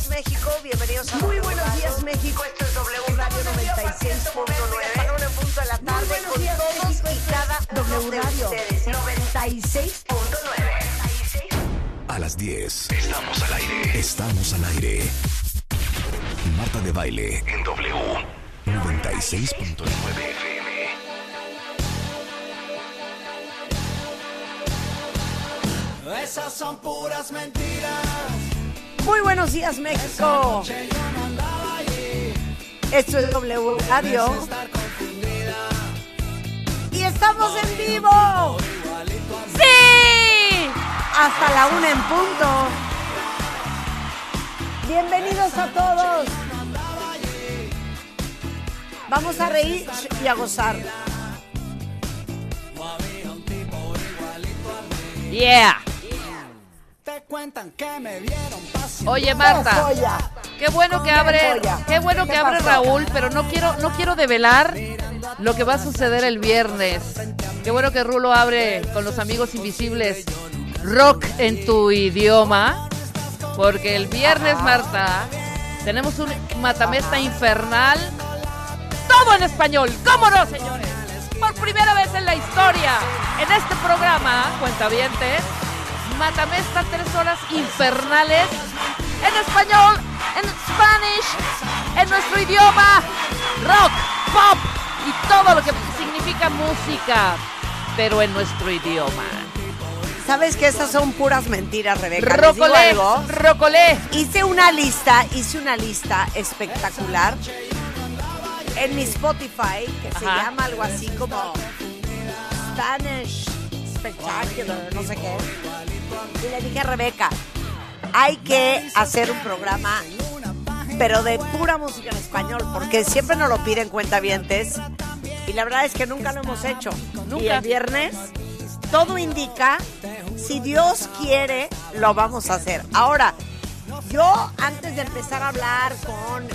días, México. Bienvenidos a Muy buenos días, México. Esto es W Radio 96.9. Para un punto de la tarde con todos y cada W Radio 96.9. A las 10. Estamos al aire. Estamos al aire. Marta de baile en W 96.9 FM. Esas son puras mentiras. Muy buenos días, México. Esto es W Radio. Y estamos en vivo. ¡Sí! Hasta la una en punto. Bienvenidos a todos. Vamos a reír y a gozar. Yeah. Te cuentan que me vieron. Oye Marta, qué bueno que abre, qué bueno ¿Qué que abre? Raúl, pero no quiero, no quiero develar lo que va a suceder el viernes. Qué bueno que Rulo abre con los amigos invisibles rock en tu idioma, porque el viernes Marta tenemos un matamesta infernal, todo en español, ¿cómo no, señores? Por primera vez en la historia, en este programa, Cuentavientes, matamesta tres horas infernales en español, en Spanish, en nuestro idioma, rock, pop y todo lo que significa música, pero en nuestro idioma. ¿Sabes que esas son puras mentiras, Rebeca? ¿Les digo Rocolé, algo? rocolé. Hice una lista, hice una lista espectacular en mi Spotify que se llama algo así como Spanish Spectacular, no sé qué. Y le dije a Rebeca, hay que hacer un programa, pero de pura música en español, porque siempre nos lo piden cuentavientes y la verdad es que nunca lo hemos hecho. Nunca. Y el viernes todo indica, si Dios quiere, lo vamos a hacer. Ahora, yo antes de empezar a hablar con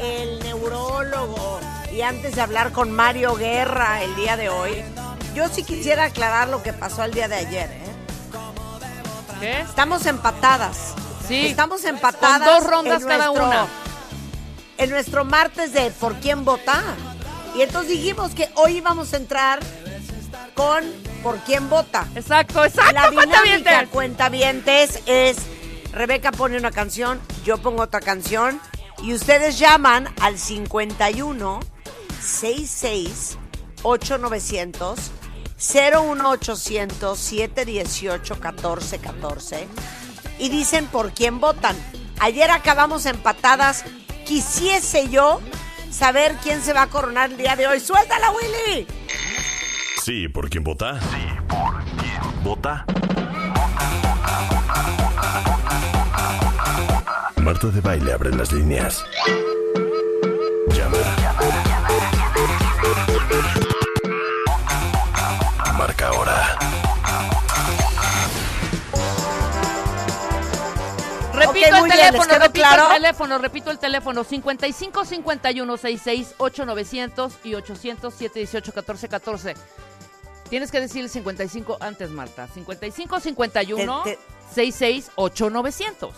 el neurólogo y antes de hablar con Mario Guerra el día de hoy, yo sí quisiera aclarar lo que pasó el día de ayer. ¿eh? ¿Qué? Estamos empatadas. Sí. Estamos empatadas. Con dos rondas en cada nuestro- una. En nuestro martes de por quién vota. Y entonces dijimos que hoy íbamos a entrar con por quién vota. Exacto, exacto, La dinámica cuentavientes. cuentavientes es Rebeca pone una canción, yo pongo otra canción y ustedes llaman al 51 66 8900 01800 718 1414 y dicen por quién votan. Ayer acabamos empatadas. Quisiese yo saber quién se va a coronar el día de hoy. ¡Suéltala, Willy! Sí, ¿por quién vota? Sí, ¿por quién vota? Marta de baile abre las líneas. Llama. Marca ahora. Repito Ok, el muy bien, ¿les teléfono, repito claro? el teléfono, repito el teléfono 55 51 66 8900 y 800 718 14 14. Tienes que decir el 55 antes, Marta. 55 51 Te- te- 66 8900.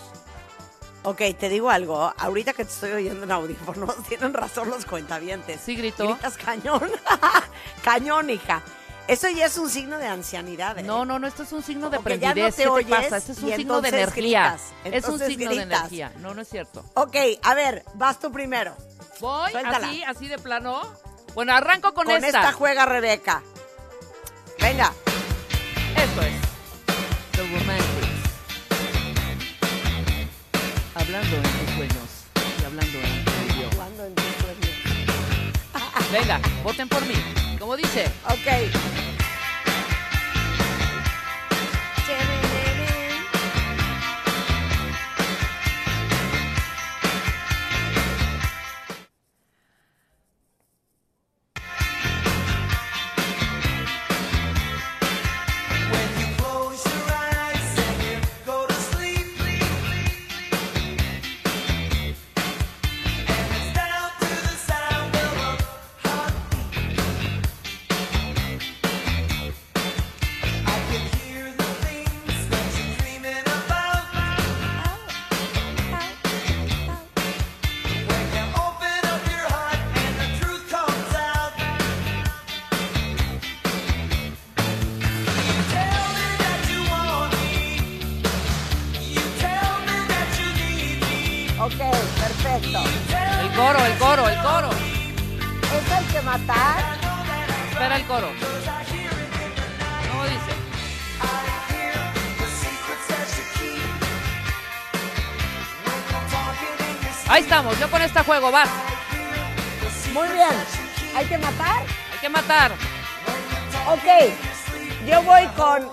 Ok, te digo algo. Ahorita que te estoy oyendo en audífonos, tienen razón los cuentavientes. Sí, gritó. Gritas cañón. cañón, hija. Eso ya es un signo de ancianidad. ¿eh? No, no, no, esto es un signo de Como que ya no prendidez. te ¿Qué te oyes pasa? Este es un signo de energía. es un signo de energía. No, no es cierto. Ok, a ver, vas tú primero. Voy Suéltala. así, así de plano. Bueno, arranco con, Con esta. esta juega Rebeca. Venga. Esto es The Romantics. Hablando en tus sueños y hablando en tu idioma. Hablando en tus sueños. Venga, voten por mí. Como dice. Ok, vas. Muy bien. ¿Hay que matar? Hay que matar. Ok, yo voy con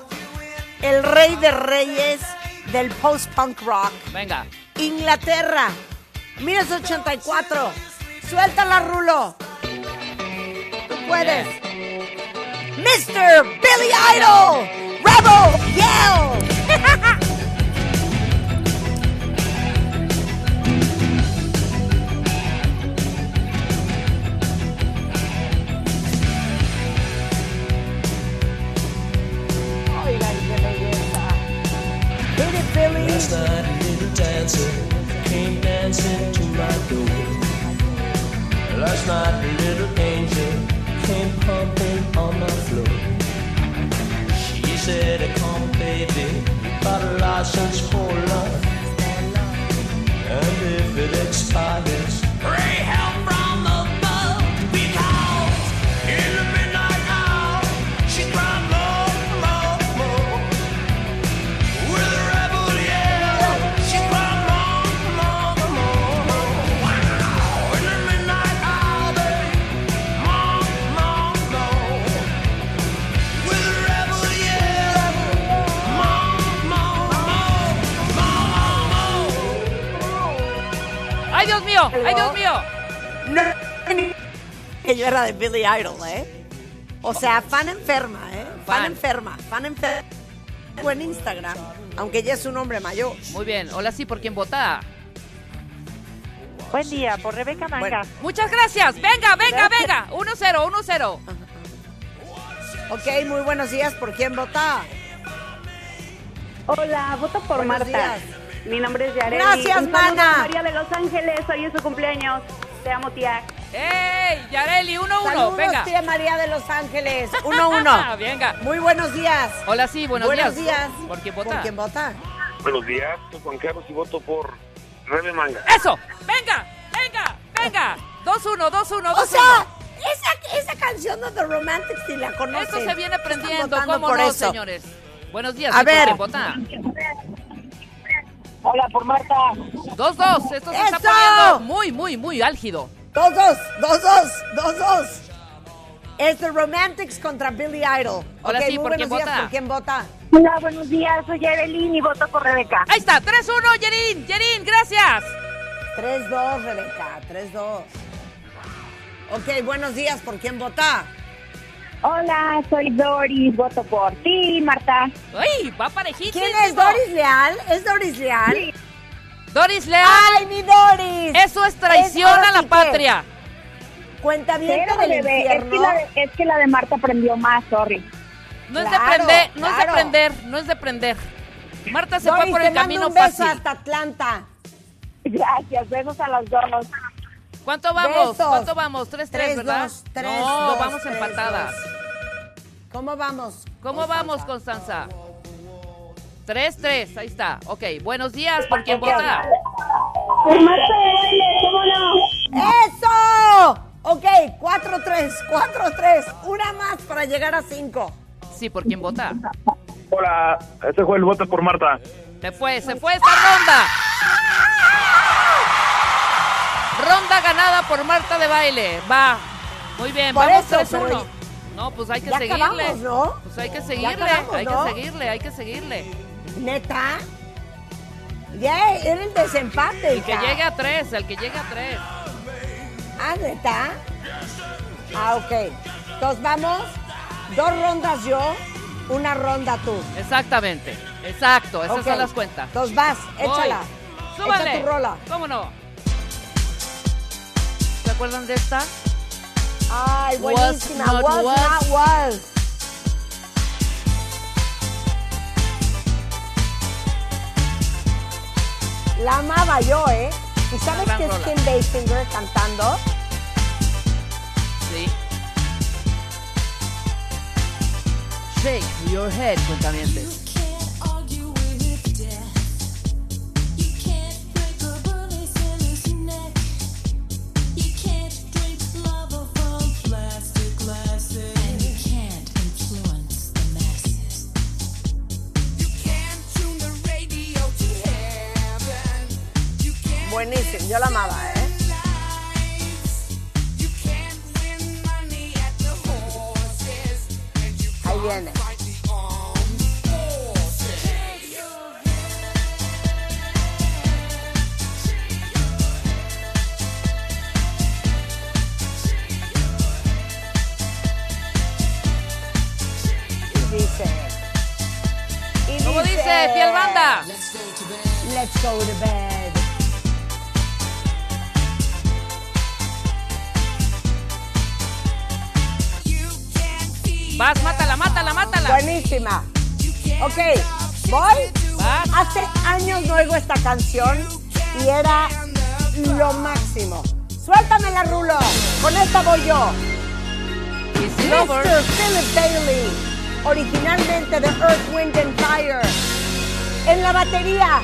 el rey de reyes del post-punk rock. Venga. Inglaterra, 1984. Suéltala, Rulo. Tú puedes. Mr. Billy Idol, Rebel Yell. De Billy Idol, ¿eh? O sea, fan enferma, ¿eh? Fan, Fan. enferma, fan enferma. En Instagram, aunque ya es un hombre mayor. Muy bien. Hola, sí, ¿por quién vota? Buen día, por Rebeca Manga. Bueno. Muchas gracias. Venga, venga, venga. 1-0, 1-0. Ok, muy buenos días. ¿Por quién vota? Hola, voto por Buenos Marta. días. Mi nombre es Yareli. Gracias, mana. María de Los Ángeles, hoy es su cumpleaños. Te amo, tía. ¡Ey! Yareli, 1-1. Saludos, Venga. tía María de Los Ángeles. 1-1. Venga. Muy buenos días. Hola, sí, buenos, buenos días. ¿Por quién vota? ¿Por quién vota? Buenos días, soy Juan Carlos y voto por Rebe Manga. ¡Eso! ¡Venga! ¡Venga! ¡Venga! 2-1, 2-1, 2-1. O sea, esa, esa canción de The Romantics, si la conocen. Esto se viene aprendiendo, ¿cómo por no, eso. señores? Buenos días, A ¿sí, por ver. quién vota? Hola, por Marta. 2-2, esto se está poniendo muy, muy, muy álgido. Dos, dos, dos, dos, dos, dos. Es The Romantics contra Billy Idol. Hola, ok, sí, muy ¿por quién buenos días. vota? ¿Por quién vota? Hola, buenos días, soy Yareli y voto por Rebeca. Ahí está, 3-1, Yerin, Yerin, gracias. 3-2, Rebeca, 3-2. Ok, buenos días. ¿Por quién vota? Hola, soy Doris, voto por ti, Marta. ¡Ay, va parejísimo! ¿Quién es Doris Leal? ¿Es Doris Leal? Sí. Doris Leal, ¡Ay, mi Doris! eso es traición a la sí que- patria. Cuenta bien Pero, del bebé, es que, la de, es que la de Marta aprendió más, sorry. No es de prender, no es de prender, no es de prender. Marta se Doris, fue por te el mando camino un beso fácil. hasta Atlanta. Gracias, besos a las dos. ¿Cuánto vamos? Besos. ¿Cuánto vamos? 3-3, Tres, ¿verdad? dos, tres, no, dos, vamos tres, empatadas. dos. ¿Cómo vamos? ¿Cómo vamos, Constanza? 3-3, ahí está. Ok, buenos días, ¿por quién vota? Por Marta de baile, ¿cómo no? ¡Eso! Ok, 4-3, 4-3. Una más para llegar a 5. Sí, ¿por quién vota? Hola, este fue el voto por Marta. Se fue, se fue esta ronda. Ronda ganada por Marta de baile. Va. Muy bien, Por vamos eso, 3-1. pero- No, pues hay que Ya seguirle. acabamos, ¿no? Pues hay que seguirle, acabamos, hay ¿no? que seguirle, hay que seguirle. ¿Neta? Ya era el desempate. El que llegue a 3, el que llegue a 3. Ah, ¿neta? Ah, ok. Entonces vamos, dos rondas yo, una ronda tú. Exactamente. Exacto, esas Ok. son las cuentas. Entonces vas, échala. Voy. Súbale. Echa tu rola. ¿Cómo no? ¿Se acuerdan de esta? Ay, Was buenísima. not Was, was. not was. La amaba yo, ¿eh? ¿Y sabes que es. Kim Basinger cantando? Sí. Shake your head, cuentamientos. Buenísimo, yo la amaba, ¿eh? Ahí viene. Y dice. y ¿Cómo dice, fiel banda? Let's go to bed. Vas, mátala, mátala, mátala. Buenísima. Ok, voy. Vas. Hace años no oigo esta canción y era lo máximo. Suéltamela, Rulo. Con esta voy yo. Mr. Philip Bailey, originalmente de Earth, Wind and Fire. En la batería,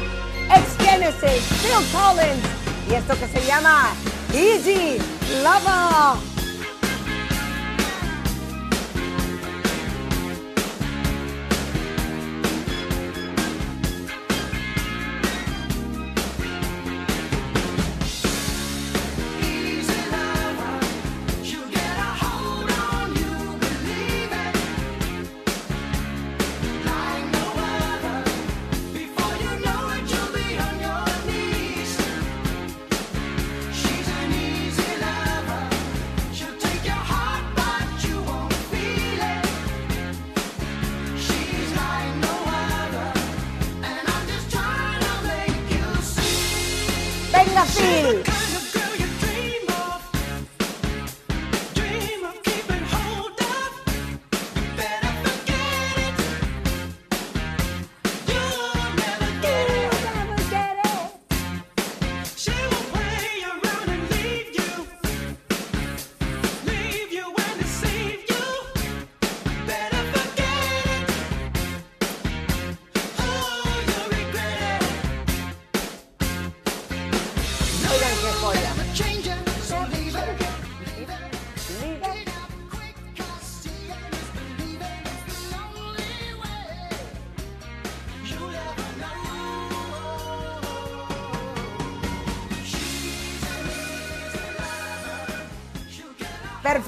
ex Genesis, Phil Collins. Y esto que se llama Easy Lover.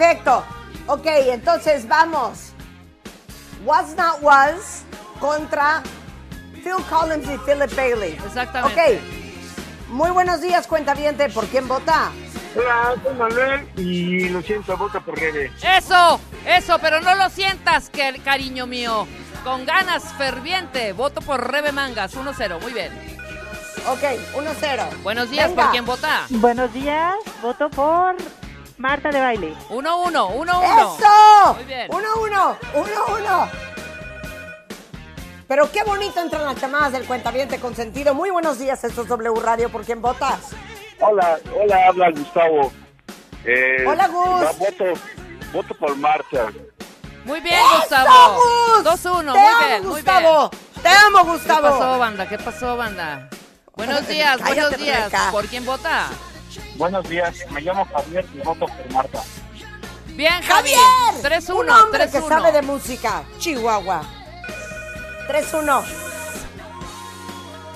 Perfecto. Ok, entonces vamos. Was Not Was contra Phil Collins y Philip Bailey. Exactamente. Ok. Muy buenos días, cuentaviente. ¿Por quién vota? Hola, soy Manuel y lo siento, vota por Rebe. Eso, eso, pero no lo sientas, que, cariño mío. Con ganas ferviente, voto por Rebe Mangas, 1-0, muy bien. Ok, 1-0. Buenos días, Venga. ¿por quién vota? Buenos días, voto por Marta de Baile. 1-1, 1-1. ¡Eso! Muy bien. 1-1, 1-1. Pero qué bonito entran las llamadas del cuentaviente consentido. Muy buenos días, esto es W Radio. ¿Por quién votas? Hola, hola, habla Gustavo. Eh, Hola, Gus. va- Voto, voto por Marta. Muy bien, ¡Eso, Gustavo. Gus! 2-1, Te muy amo, bien, muy Gustavo. bien. Te amo, ¿Qué Gustavo. pasó, banda? ¿Qué pasó, banda? Buenos días, Cállate, buenos días. Rebeca. ¿Por quién vota? Buenos días, me llamo Javier y voto por Marta. Bien, Javi. ¡Javier! 3-1, Un hombre que 3-1. sabe de música. Chihuahua. 3-1.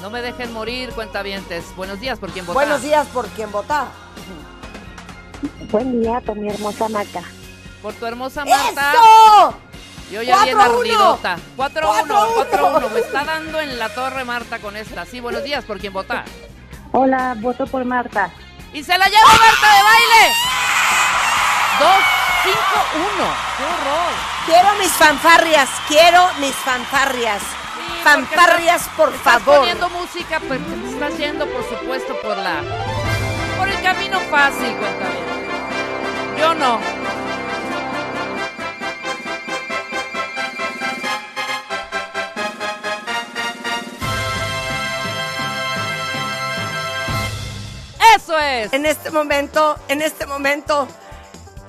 No me dejen morir, cuentavientes. Buenos días, ¿por quién vota? Buenos días, ¿por quién vota? Buen día con mi hermosa Marta. Por tu hermosa Marta. ¡Eso! Yo ya bien 4-1. ardidota. 4-1, 4-1. 4-1. Me está dando en la torre Marta con esta. Sí, buenos días, ¿por quién vota? Hola, voto por Marta. ¡Y se la lleva Marta de baile! 2-5-1. ¡Qué horror! Quiero mis fanfarrias, quiero mis fanfarrias. Sí, fanfarrias, porque por estás favor. poniendo música, pero te estás yendo, por supuesto, por la... Por el camino fácil, cuéntame. Yo no. ¡Eso es! En este momento, en este momento,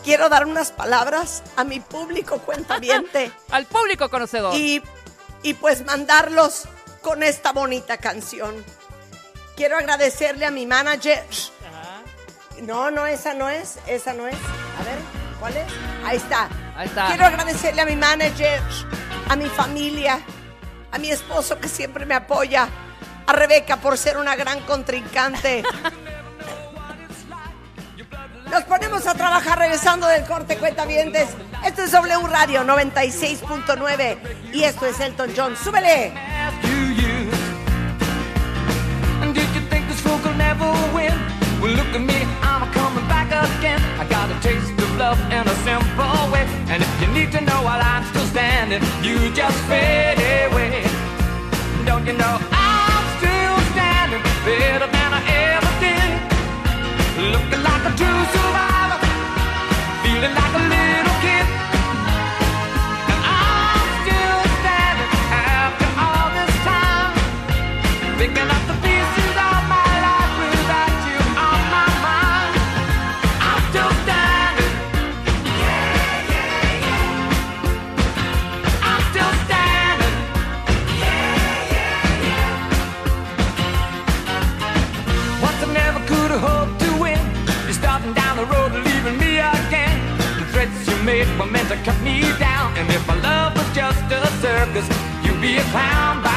quiero dar unas palabras a mi público cuentaviente Al público conocedor. y, y pues mandarlos con esta bonita canción. Quiero agradecerle a mi manager. No, no, esa no es, esa no es. A ver, ¿cuál es? Ahí está. Ahí está. Quiero agradecerle a mi manager, a mi familia, a mi esposo que siempre me apoya, a Rebeca por ser una gran contrincante, Nos ponemos a trabajar regresando del corte cuentavientes. Esto es W Radio 96.9 y esto es Elton John. ¡Súbele! Don't you know I'm still standing Looking like a true survivor, feeling like a little kid. And I'm still standing after all this time, picking you'd be a clown by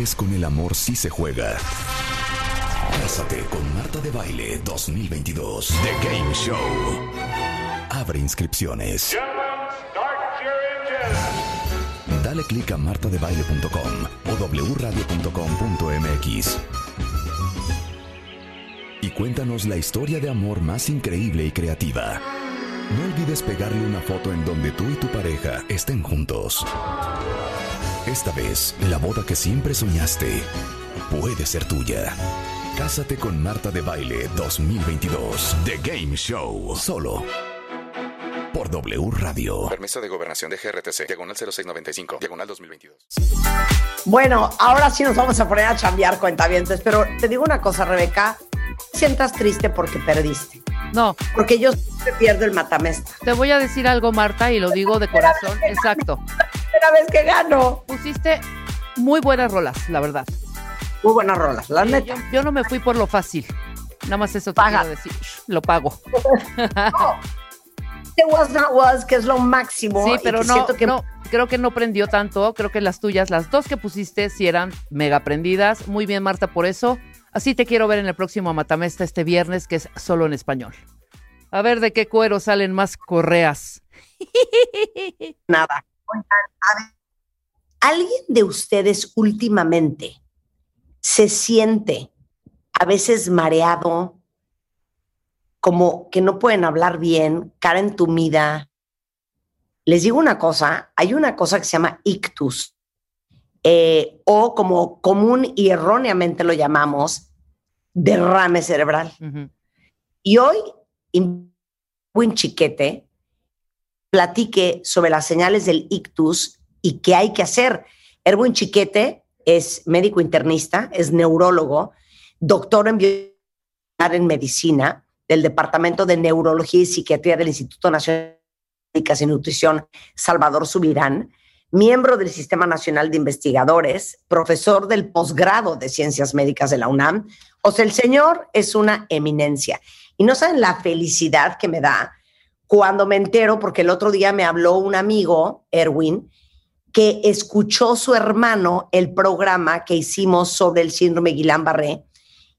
con el amor sí se juega. Cásate con Marta de Baile 2022. The Game Show. Abre inscripciones. Dale clic a martadebaile.com o wradio.com.mx. Y cuéntanos la historia de amor más increíble y creativa. No olvides pegarle una foto en donde tú y tu pareja estén juntos. Esta vez, la boda que siempre soñaste puede ser tuya. Cásate con Marta de Baile 2022. The Game Show. Solo por W Radio. Permiso de gobernación de GRTC, diagonal 0695, diagonal 2022. Bueno, ahora sí nos vamos a poner a chambear cuentavientes, pero te digo una cosa, Rebeca, sientas triste porque perdiste. No, Porque yo siempre pierdo el matamesta. te voy a decir algo, Marta, y lo digo de corazón. Exacto. Primera vez que gano. Pusiste muy buenas rolas, la verdad. Muy buenas rolas, la neta. Yo, yo no me fui por lo fácil. Nada más eso te quiero decir. Lo pago. The Was Not Was, que es lo máximo. Sí, pero que no, que no, creo que no prendió tanto. Creo que las tuyas, las dos que pusiste, sí eran mega prendidas. Muy bien, Marta, por eso. Así te quiero ver en el próximo Matamesta este viernes, que es solo en español. A ver de qué cuero salen más correas. nada. Oigan, ¿alguien de ustedes últimamente se siente a veces mareado, como que no pueden hablar bien, cara entumida? Les digo una cosa, hay una cosa que se llama ictus, eh, o como común y erróneamente lo llamamos, derrame cerebral. Y hoy, Win Chiquete platique sobre las señales del ictus y qué hay que hacer. Erwin Chiquete es médico internista, es neurólogo, doctor en, en medicina del Departamento de Neurología y Psiquiatría del Instituto Nacional Médicas y Nutrición, Salvador Subirán, miembro del Sistema Nacional de Investigadores, profesor del posgrado de Ciencias Médicas de la UNAM. O sea, el señor es una eminencia. Y no saben la felicidad que me da cuando me entero, porque el otro día me habló un amigo, Erwin, que escuchó su hermano el programa que hicimos sobre el síndrome Guillain-Barré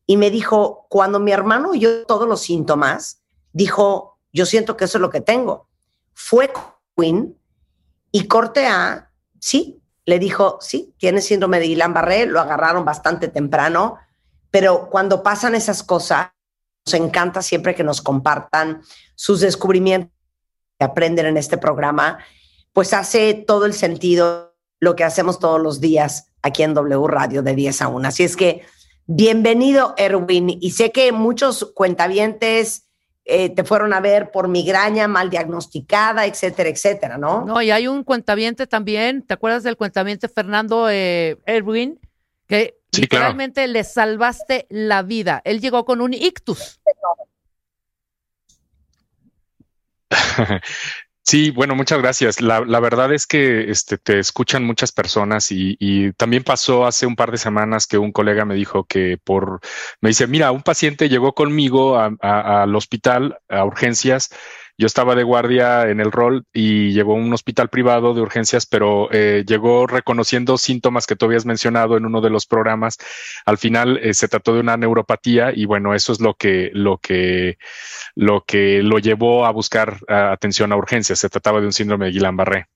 y me dijo, cuando mi hermano oyó todos los síntomas, dijo, yo siento que eso es lo que tengo. Fue Queen y corte A, sí, le dijo, sí, tiene síndrome de Guillain-Barré, lo agarraron bastante temprano, pero cuando pasan esas cosas, nos encanta siempre que nos compartan sus descubrimientos que aprenden en este programa, pues hace todo el sentido lo que hacemos todos los días aquí en W Radio de 10 a 1. Así es que bienvenido, Erwin. Y sé que muchos cuentavientes eh, te fueron a ver por migraña mal diagnosticada, etcétera, etcétera, ¿no? No, y hay un cuentaviente también, ¿te acuerdas del cuentaviente Fernando eh, Erwin? Que Sí, claro. literalmente le salvaste la vida. Él llegó con un ictus. Sí, bueno, muchas gracias. La, la verdad es que este, te escuchan muchas personas y, y también pasó hace un par de semanas que un colega me dijo que por, me dice, mira, un paciente llegó conmigo a- a- al hospital, a urgencias. Yo estaba de guardia en el rol y llegó a un hospital privado de urgencias, pero eh, llegó reconociendo síntomas que tú habías mencionado en uno de los programas. Al final eh, se trató de una neuropatía y bueno, eso es lo que, lo que, lo que lo llevó a buscar atención a urgencias. Se trataba de un síndrome de Guillain-Barré.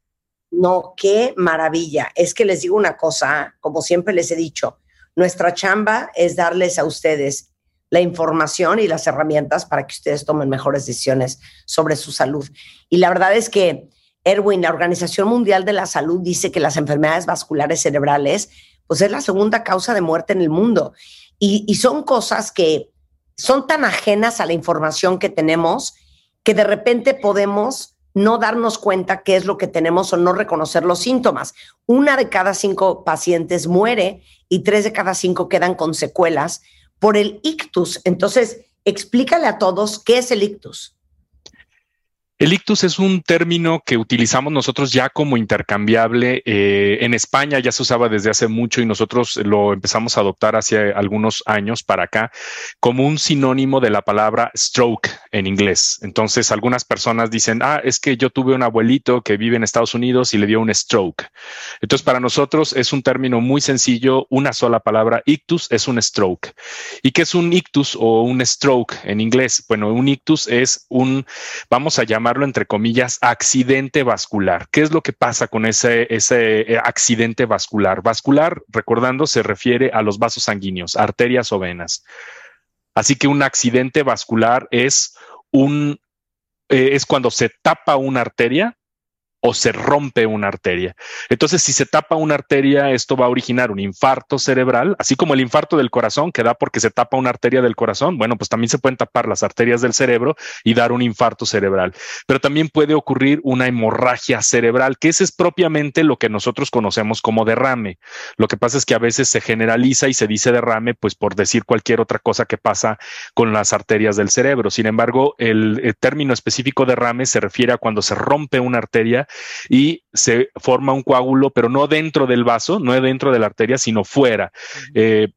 No, qué maravilla. Es que les digo una cosa, como siempre les he dicho, nuestra chamba es darles a ustedes la información y las herramientas para que ustedes tomen mejores decisiones sobre su salud. Y la verdad es que, Erwin, la Organización Mundial de la Salud dice que las enfermedades vasculares cerebrales, pues es la segunda causa de muerte en el mundo. Y, y son cosas que son tan ajenas a la información que tenemos que de repente podemos no darnos cuenta qué es lo que tenemos o no reconocer los síntomas. Una de cada cinco pacientes muere y tres de cada cinco quedan con secuelas por el ictus. Entonces, explícale a todos qué es el ictus. El ictus es un término que utilizamos nosotros ya como intercambiable. Eh, en España ya se usaba desde hace mucho y nosotros lo empezamos a adoptar hace algunos años para acá como un sinónimo de la palabra stroke en inglés. Entonces, algunas personas dicen, ah, es que yo tuve un abuelito que vive en Estados Unidos y le dio un stroke. Entonces, para nosotros es un término muy sencillo, una sola palabra. Ictus es un stroke. ¿Y qué es un ictus o un stroke en inglés? Bueno, un ictus es un, vamos a llamarlo entre comillas, accidente vascular. ¿Qué es lo que pasa con ese, ese eh, accidente vascular? Vascular, recordando, se refiere a los vasos sanguíneos, arterias o venas. Así que un accidente vascular es un, eh, es cuando se tapa una arteria o se rompe una arteria. Entonces, si se tapa una arteria, esto va a originar un infarto cerebral, así como el infarto del corazón que da porque se tapa una arteria del corazón. Bueno, pues también se pueden tapar las arterias del cerebro y dar un infarto cerebral. Pero también puede ocurrir una hemorragia cerebral, que ese es propiamente lo que nosotros conocemos como derrame. Lo que pasa es que a veces se generaliza y se dice derrame, pues por decir cualquier otra cosa que pasa con las arterias del cerebro. Sin embargo, el, el término específico derrame se refiere a cuando se rompe una arteria y se forma un coágulo, pero no dentro del vaso, no dentro de la arteria, sino fuera. Eh,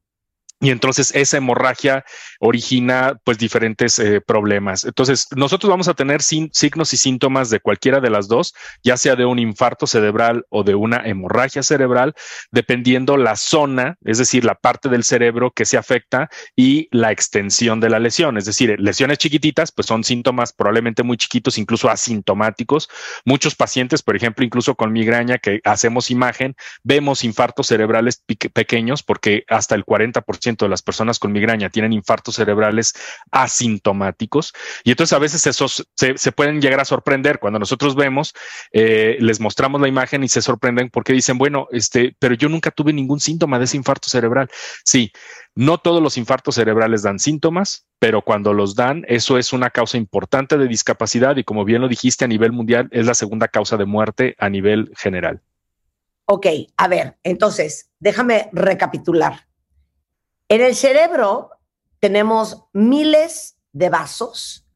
y entonces esa hemorragia origina pues diferentes eh, problemas. Entonces nosotros vamos a tener signos y síntomas de cualquiera de las dos, ya sea de un infarto cerebral o de una hemorragia cerebral, dependiendo la zona, es decir, la parte del cerebro que se afecta y la extensión de la lesión. Es decir, lesiones chiquititas pues son síntomas probablemente muy chiquitos, incluso asintomáticos. Muchos pacientes, por ejemplo, incluso con migraña que hacemos imagen, vemos infartos cerebrales pequeños porque hasta el 40% de las personas con migraña tienen infartos cerebrales asintomáticos. Y entonces a veces esos se, pueden llegar a sorprender cuando nosotros vemos, eh, les mostramos la imagen y se sorprenden porque dicen, bueno, este, pero yo nunca tuve ningún síntoma de ese infarto cerebral. Sí, no todos los infartos cerebrales dan síntomas, pero cuando los dan, eso es una causa importante de discapacidad y como bien lo dijiste a nivel mundial, es la segunda causa de muerte a nivel general. Ok, a ver, entonces, déjame recapitular. En el cerebro tenemos miles de vasos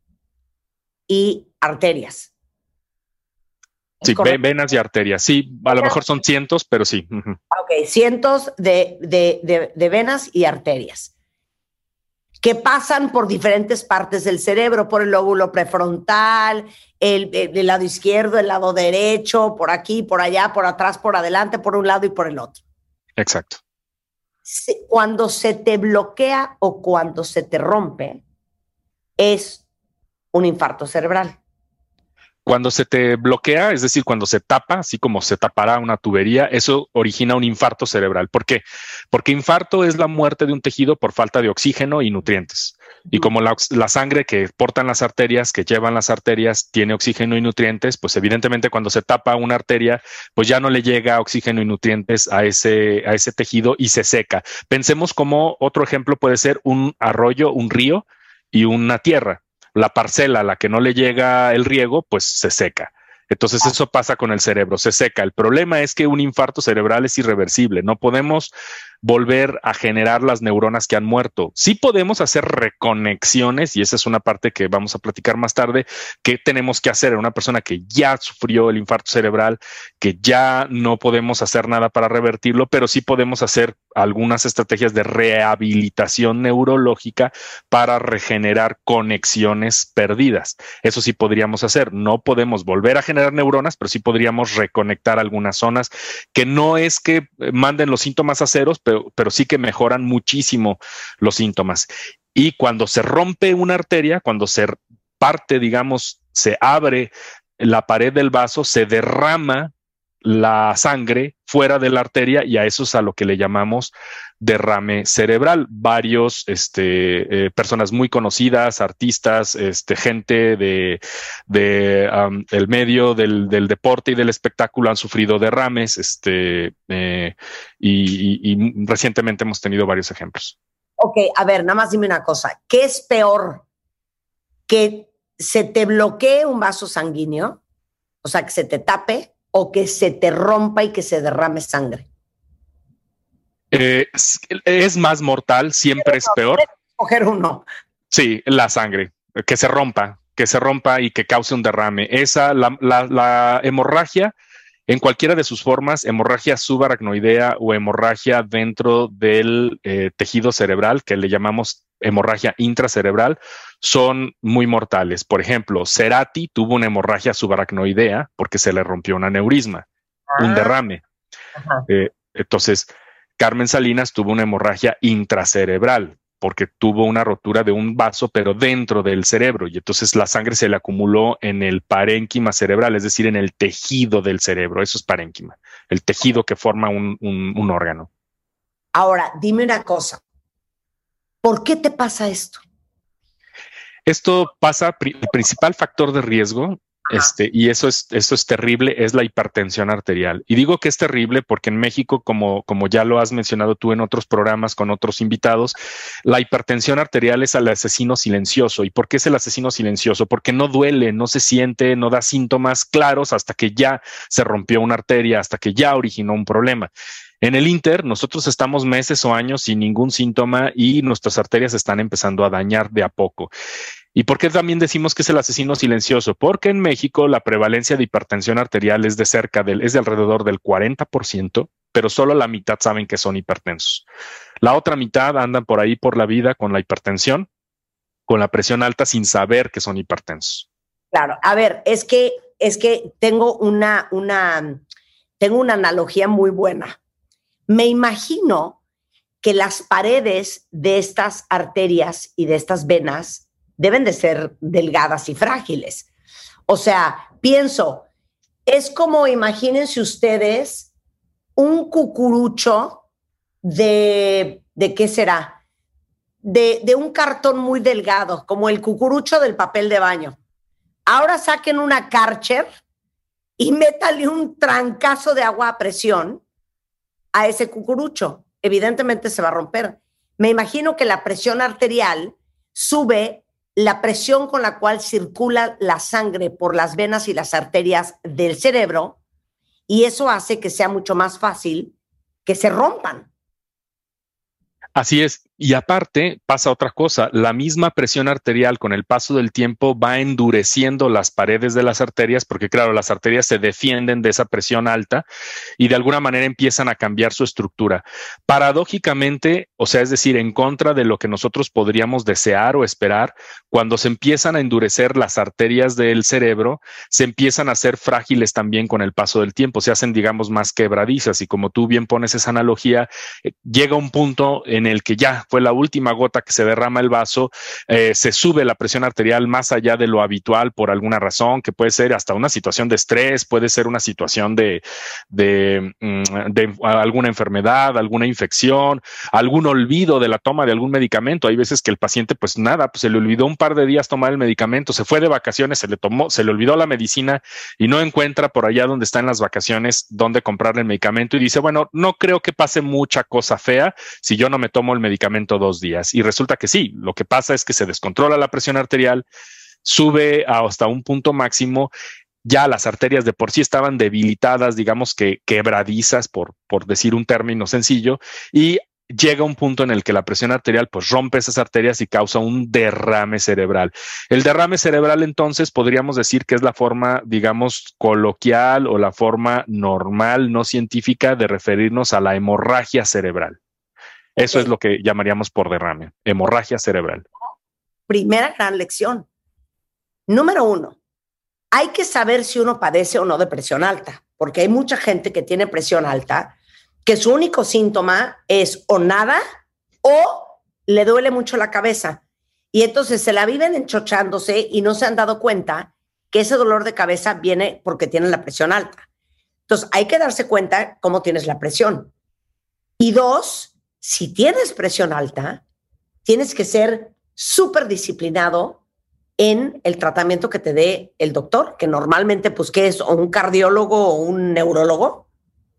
y arterias. Sí, venas y arterias. Sí, a lo mejor son cientos, pero sí. ujú. Ok, cientos de, de- de- de venas y arterias que pasan por diferentes partes del cerebro, por el lóbulo prefrontal, el, el- el lado izquierdo, el lado derecho, por aquí, por allá, por atrás, por adelante, por un lado y por el otro. Exacto. Cuando se te bloquea o cuando se te rompe, es un infarto cerebral. Cuando se te bloquea, es decir, cuando se tapa, así como se tapará una tubería, eso origina un infarto cerebral. ¿Por qué? Porque infarto es la muerte de un tejido por falta de oxígeno y nutrientes. Y como la, sangre que portan las arterias, que llevan las arterias, tiene oxígeno y nutrientes, pues evidentemente cuando se tapa una arteria, pues ya no le llega oxígeno y nutrientes a ese, a ese tejido y se seca. Pensemos como otro ejemplo puede ser un arroyo, un río y una tierra la parcela a la que no le llega el riego, pues se seca. Entonces eso pasa con el cerebro, se seca. El problema es que un infarto cerebral es irreversible. No podemos volver a generar las neuronas que han muerto. Sí podemos hacer reconexiones y esa es una parte que vamos a platicar más tarde, que tenemos que hacer en una persona que ya sufrió el infarto cerebral, que ya no podemos hacer nada para revertirlo, pero sí podemos hacer algunas estrategias de rehabilitación neurológica para regenerar conexiones perdidas. Eso sí podríamos hacer. No podemos volver a generar neuronas, pero sí podríamos reconectar algunas zonas que no es que manden los síntomas a ceros, pero, pero sí que mejoran muchísimo los síntomas. Y cuando se rompe una arteria, cuando se parte, digamos, se abre la pared del vaso, se derrama la sangre fuera de la arteria y a eso es a lo que le llamamos derrame cerebral. Varios, este, eh, personas muy conocidas, artistas, este, gente de, de el medio del, del, deporte y del espectáculo han sufrido derrames, este, eh, y, y, y recientemente hemos tenido varios ejemplos. Ok, a ver, nada más dime una cosa. ¿Qué es peor? ¿Que se te bloquee un vaso sanguíneo? O sea, que se te tape o que se te rompa y que se derrame sangre. Eh, es, es, más mortal, siempre es peor. Coger uno. Sí, la sangre, que se rompa, que se rompa y que cause un derrame. Esa, la, la, la hemorragia, en cualquiera de sus formas, hemorragia subaracnoidea o hemorragia dentro del eh, tejido cerebral, que le llamamos hemorragia intracerebral, son muy mortales. Por ejemplo, Cerati tuvo una hemorragia subaracnoidea porque se le rompió un aneurisma, ah. un derrame. Eh, entonces, Carmen Salinas tuvo una hemorragia intracerebral porque tuvo una rotura de un vaso, pero dentro del cerebro, y entonces la sangre se le acumuló en el parénquima cerebral, es decir, en el tejido del cerebro. Eso es parénquima, el tejido que forma un, un, un órgano. Ahora, dime una cosa. ¿Por qué te pasa esto? Esto pasa, el principal factor de riesgo, este, y eso es, eso es terrible, es la hipertensión arterial. Y digo que es terrible porque en México, como, como ya lo has mencionado tú en otros programas con otros invitados, la hipertensión arterial es el asesino silencioso. ¿Y por qué es el asesino silencioso? Porque no duele, no se siente, no da síntomas claros hasta que ya se rompió una arteria, hasta que ya originó un problema. En el Inter, nosotros estamos meses o años sin ningún síntoma y nuestras arterias están empezando a dañar de a poco. ¿Y por qué también decimos que es el asesino silencioso? Porque en México la prevalencia de hipertensión arterial es de cerca del, es de alrededor del 40%, pero solo la mitad saben que son hipertensos. La otra mitad andan por ahí por la vida con la hipertensión, con la presión alta sin saber que son hipertensos. Claro, a ver, es que, es que tengo una, una, tengo una analogía muy buena. Me imagino que las paredes de estas arterias y de estas venas deben de ser delgadas y frágiles. O sea, pienso, es como imagínense ustedes un cucurucho de, ¿de qué será? De, de, un cartón muy delgado, como el cucurucho del papel de baño. Ahora saquen una Karcher y métale un trancazo de agua a presión a ese cucurucho. Evidentemente se va a romper. Me imagino que la presión arterial sube la presión con la cual circula la sangre por las venas y las arterias del cerebro y eso hace que sea mucho más fácil que se rompan. Así es. Y aparte pasa otra cosa, la misma presión arterial con el paso del tiempo va endureciendo las paredes de las arterias, porque claro, las arterias se defienden de esa presión alta y de alguna manera empiezan a cambiar su estructura. Paradójicamente, o sea, es decir, en contra de lo que nosotros podríamos desear o esperar, cuando se empiezan a endurecer las arterias del cerebro, se empiezan a ser frágiles también con el paso del tiempo, se hacen, digamos, más quebradizas y como tú bien pones esa analogía, eh, llega un punto en el que ya fue la última gota que se derrama el vaso, eh, se sube la presión arterial más allá de lo habitual por alguna razón, que puede ser hasta una situación de estrés, puede ser una situación de, de, mm, de alguna enfermedad, alguna infección, algún olvido de la toma de algún medicamento. Hay veces que el paciente, pues nada, pues se le olvidó un par de días tomar el medicamento, se fue de vacaciones, se le tomó, se le olvidó la medicina y no encuentra por allá donde está en las vacaciones dónde comprar el medicamento y dice, bueno, no creo que pase mucha cosa fea si yo no me tomo el medicamento dos días. Y resulta que sí, lo que pasa es que se descontrola la presión arterial, sube hasta un punto máximo ya las arterias de por sí estaban debilitadas, digamos que quebradizas, por, por decir un término sencillo, y llega un punto en el que la presión arterial pues rompe esas arterias y causa un derrame cerebral. El derrame cerebral entonces podríamos decir que es la forma, digamos, coloquial o la forma normal, no científica de referirnos a la hemorragia cerebral. Eso es lo que llamaríamos por derrame, hemorragia cerebral. Primera gran lección. Número uno, hay que saber si uno padece o no de presión alta, porque hay mucha gente que tiene presión alta que su único síntoma es o nada o le duele mucho la cabeza. Y entonces se la viven enchochándose y no se han dado cuenta que ese dolor de cabeza viene porque tienen la presión alta. Entonces hay que darse cuenta cómo tienes la presión. Y dos, si tienes presión alta, tienes que ser súper disciplinado en el tratamiento que te dé el doctor, que normalmente pues que es o un cardiólogo o un neurólogo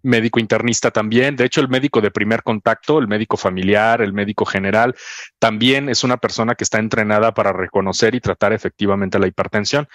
médico internista también. De hecho, el médico de primer contacto, el médico familiar, el médico general, también es una persona que está entrenada para reconocer y tratar efectivamente la hipertensión.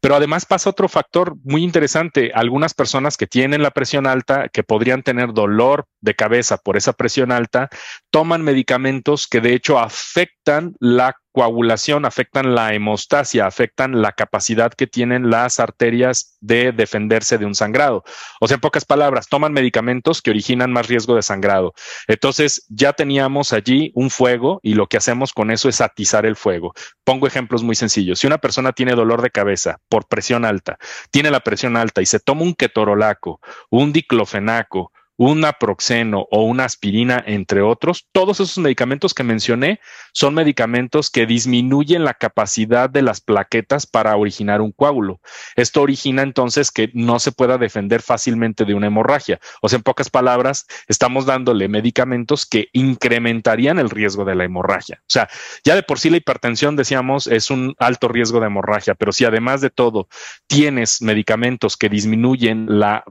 Pero además pasa otro factor muy interesante. Algunas personas que tienen la presión alta, que podrían tener dolor de cabeza por esa presión alta, toman medicamentos que de hecho afectan la coagulación, afectan la hemostasia, afectan la capacidad que tienen las arterias de defenderse de un sangrado. O sea, en pocas palabras, toman medicamentos que originan más riesgo de sangrado. Entonces, ya teníamos allí un fuego y lo que hacemos con eso es atizar el fuego. Pongo ejemplos muy sencillos. Si una persona tiene dolor de cabeza por presión alta, tiene la presión alta y se toma un ketorolaco, un diclofenaco, un naproxeno o una aspirina, entre otros, todos esos medicamentos que mencioné son medicamentos que disminuyen la capacidad de las plaquetas para originar un coágulo. Esto origina entonces que no se pueda defender fácilmente de una hemorragia. O sea, en pocas palabras, estamos dándole medicamentos que incrementarían el riesgo de la hemorragia. O sea, ya de por sí la hipertensión, decíamos, es un alto riesgo de hemorragia, pero si además de todo tienes medicamentos que disminuyen la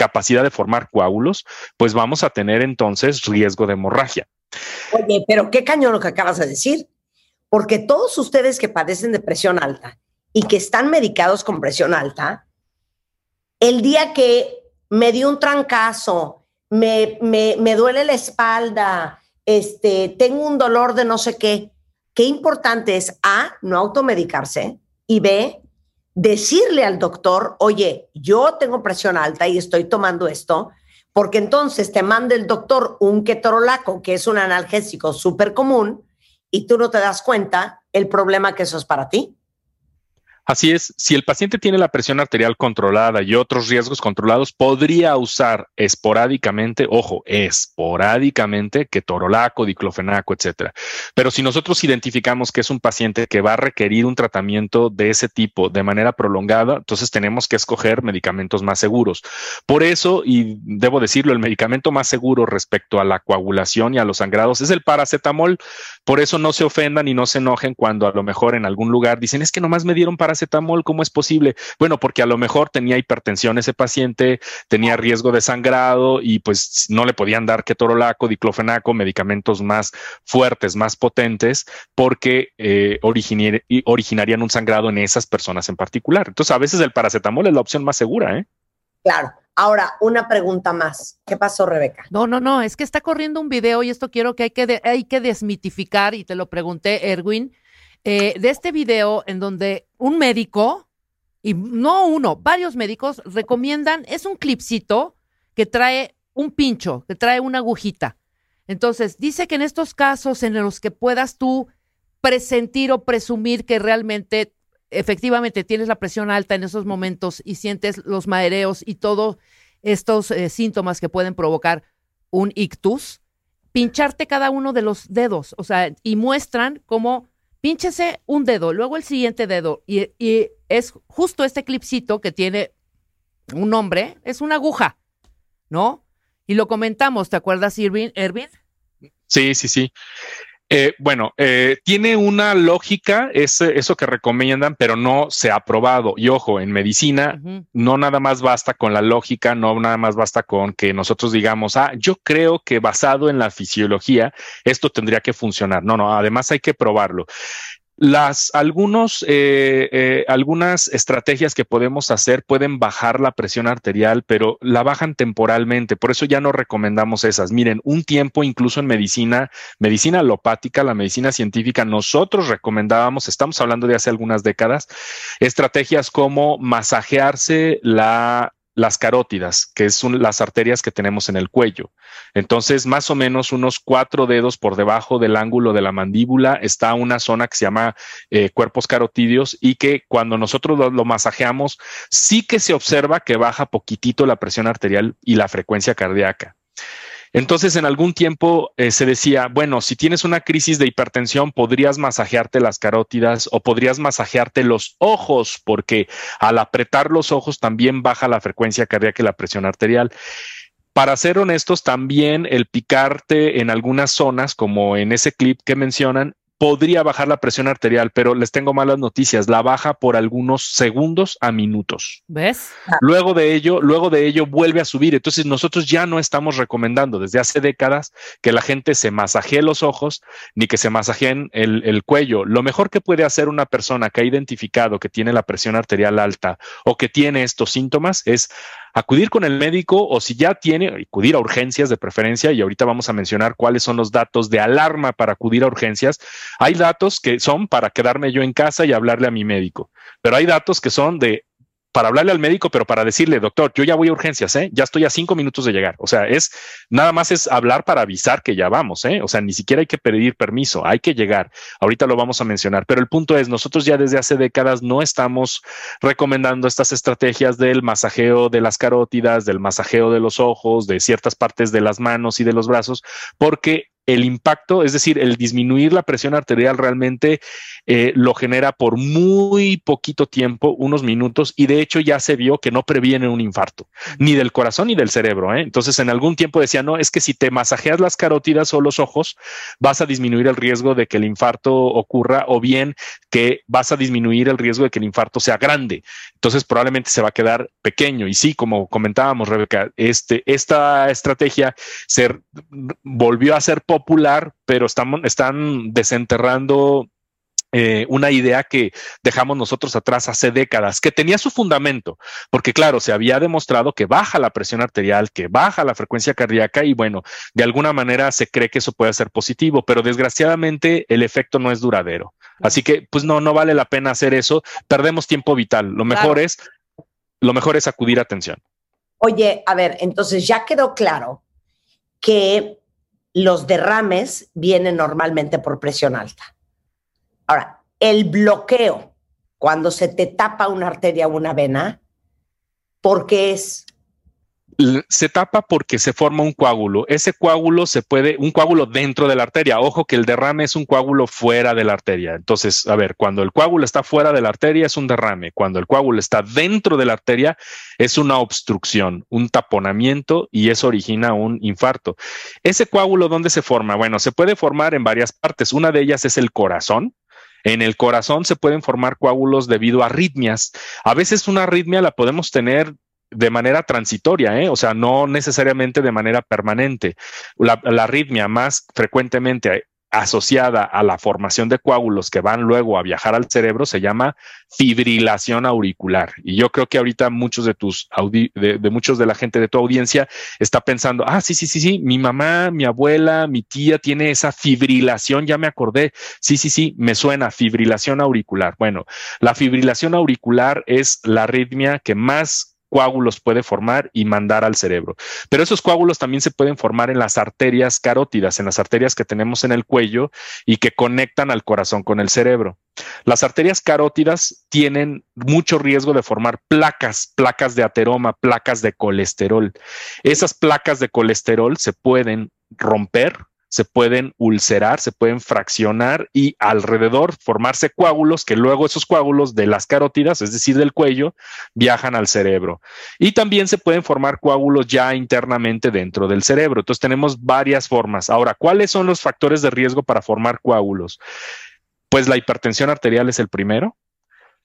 capacidad de formar coágulos, pues vamos a tener entonces riesgo de hemorragia. Oye, pero qué cañón lo que acabas de decir, porque todos ustedes que padecen de presión alta y que están medicados con presión alta, el día que me dio un trancazo, me, me, me duele la espalda, este, tengo un dolor de no sé qué, qué importante es A, no automedicarse y B, decirle al doctor, oye, yo tengo presión alta y estoy tomando esto, porque entonces te manda el doctor un ketorolaco, que es un analgésico súper común, y tú no te das cuenta el problema que eso es para ti. Así es, si el paciente tiene la presión arterial controlada y otros riesgos controlados, podría usar esporádicamente, ojo, esporádicamente, ketorolaco, diclofenaco, etcétera. Pero si nosotros identificamos que es un paciente que va a requerir un tratamiento de ese tipo de manera prolongada, entonces tenemos que escoger medicamentos más seguros. Por eso, y debo decirlo, el medicamento más seguro respecto a la coagulación y a los sangrados es el paracetamol. Por eso no se ofendan y no se enojen cuando a lo mejor en algún lugar dicen, es que nomás me dieron paracetamol paracetamol, ¿cómo es posible? Bueno, porque a lo mejor tenía hipertensión ese paciente, tenía riesgo de sangrado y pues no le podían dar ketorolaco, diclofenaco, medicamentos más fuertes, más potentes, porque eh, originarían un sangrado en esas personas en particular. Entonces, a veces el paracetamol es la opción más segura, ¿eh? Claro. Ahora, una pregunta más. ¿Qué pasó, Rebeca? No, no, no, es que está corriendo un video y esto quiero que hay que, de- hay que desmitificar, y te lo pregunté, Erwin, eh, de este video en donde un médico, y no uno, varios médicos recomiendan, es un clipcito que trae un pincho, que trae una agujita. Entonces, dice que en estos casos en los que puedas tú presentir o presumir que realmente, efectivamente, tienes la presión alta en esos momentos y sientes los mareos y todos estos eh, síntomas que pueden provocar un ictus, pincharte cada uno de los dedos, o sea, y muestran cómo pínchese un dedo, luego el siguiente dedo, y, y es justo este clipcito que tiene un nombre, es una aguja, ¿no? Y lo comentamos, ¿te acuerdas, Irving? Ervin? Sí, sí, sí. Eh, bueno, eh, tiene una lógica ese- eso que recomiendan, pero no se ha probado. Y ojo, en medicina no nada más basta con la lógica, no nada más basta con que nosotros digamos, ah, yo creo que basado en la fisiología esto tendría que funcionar. No, no, además hay que probarlo. Las algunos, eh, eh, algunas estrategias que podemos hacer pueden bajar la presión arterial, pero la bajan temporalmente. Por eso ya no recomendamos esas. Miren, un tiempo incluso en medicina, medicina alopática, la medicina científica, nosotros recomendábamos, estamos hablando de hace algunas décadas, estrategias como masajearse la las carótidas, que son las arterias que tenemos en el cuello. Entonces, más o menos unos cuatro dedos por debajo del ángulo de la mandíbula está una zona que se llama eh, cuerpos carotidios y que cuando nosotros lo, lo masajeamos, sí que se observa que baja poquitito la presión arterial y la frecuencia cardíaca. Entonces, en algún tiempo eh, se decía, bueno, si tienes una crisis de hipertensión, podrías masajearte las carótidas o podrías masajearte los ojos, porque al apretar los ojos también baja la frecuencia cardíaca y la presión arterial. Para ser honestos, también el picarte en algunas zonas, como en ese clip que mencionan, podría bajar la presión arterial, pero les tengo malas noticias, la baja por algunos segundos a minutos. ¿Ves? Luego de ello, luego de ello vuelve a subir. Entonces nosotros ya no estamos recomendando desde hace décadas que la gente se masajee los ojos ni que se masajeen el, el cuello. Lo mejor que puede hacer una persona que ha identificado que tiene la presión arterial alta o que tiene estos síntomas es acudir con el médico o si ya tiene, acudir a urgencias de preferencia y ahorita vamos a mencionar cuáles son los datos de alarma para acudir a urgencias. Hay datos que son para quedarme yo en casa y hablarle a mi médico, pero hay datos que son de para hablarle al médico, pero para decirle, doctor, yo ya voy a urgencias, ¿eh? ya estoy a cinco minutos de llegar. O sea, es nada más es hablar para avisar que ya vamos, ¿eh? o sea, ni siquiera hay que pedir permiso, hay que llegar. Ahorita lo vamos a mencionar, pero el punto es, nosotros ya desde hace décadas no estamos recomendando estas estrategias del masajeo de las carótidas, del masajeo de los ojos, de ciertas partes de las manos y de los brazos, porque el impacto, es decir, el disminuir la presión arterial realmente eh, lo genera por muy poquito tiempo, unos minutos, y de hecho ya se vio que no previene un infarto, ni del corazón ni del cerebro. ¿eh? Entonces, en algún tiempo decía, no, es que si te masajeas las carótidas o los ojos, vas a disminuir el riesgo de que el infarto ocurra, o bien que vas a disminuir el riesgo de que el infarto sea grande. Entonces, probablemente se va a quedar pequeño. Y sí, como comentábamos, Rebeca, este, esta estrategia se volvió a ser popular, pero estamos, están desenterrando eh, una idea que dejamos nosotros atrás hace décadas, que tenía su fundamento, porque claro, se había demostrado que baja la presión arterial, que baja la frecuencia cardíaca y bueno, de alguna manera se cree que eso puede ser positivo, pero desgraciadamente el efecto no es duradero. Así que pues no, no vale la pena hacer eso, perdemos tiempo vital. Lo mejor Claro. es, lo mejor es acudir a atención. Oye, a ver, entonces ya quedó claro que los derrames vienen normalmente por presión alta. Ahora, el bloqueo, cuando se te tapa una arteria o una vena, ¿por qué es? Se tapa porque se forma un coágulo. Ese coágulo se puede, un coágulo dentro de la arteria. Ojo que el derrame es un coágulo fuera de la arteria. Entonces, a ver, cuando el coágulo está fuera de la arteria es un derrame. Cuando el coágulo está dentro de la arteria es una obstrucción, un taponamiento y eso origina un infarto. Ese coágulo, ¿dónde se forma? Bueno, se puede formar en varias partes. Una de ellas es el corazón. En el corazón se pueden formar coágulos debido a arritmias. A veces una arritmia la podemos tener de manera transitoria, ¿eh? o sea, no necesariamente de manera permanente. La, la arritmia más frecuentemente asociada a la formación de coágulos que van luego a viajar al cerebro se llama fibrilación auricular. Y yo creo que ahorita muchos de tus de, de, muchos de la gente de tu audiencia está pensando, ah, sí, sí, sí, sí, mi mamá, mi abuela, mi tía tiene esa fibrilación, ya me acordé. Sí, sí, sí, me suena fibrilación auricular. Bueno, la fibrilación auricular es la arritmia que más coágulos puede formar y mandar al cerebro. Pero esos coágulos también se pueden formar en las arterias carótidas, en las arterias que tenemos en el cuello y que conectan al corazón con el cerebro. Las arterias carótidas tienen mucho riesgo de formar placas, placas de ateroma, placas de colesterol. Esas placas de colesterol se pueden romper se pueden ulcerar, se pueden fraccionar y alrededor formarse coágulos que luego esos coágulos de las carótidas, es decir, del cuello, viajan al cerebro. Y también se pueden formar coágulos ya internamente dentro del cerebro. Entonces tenemos varias formas. Ahora, ¿cuáles son los factores de riesgo para formar coágulos? Pues la hipertensión arterial es el primero,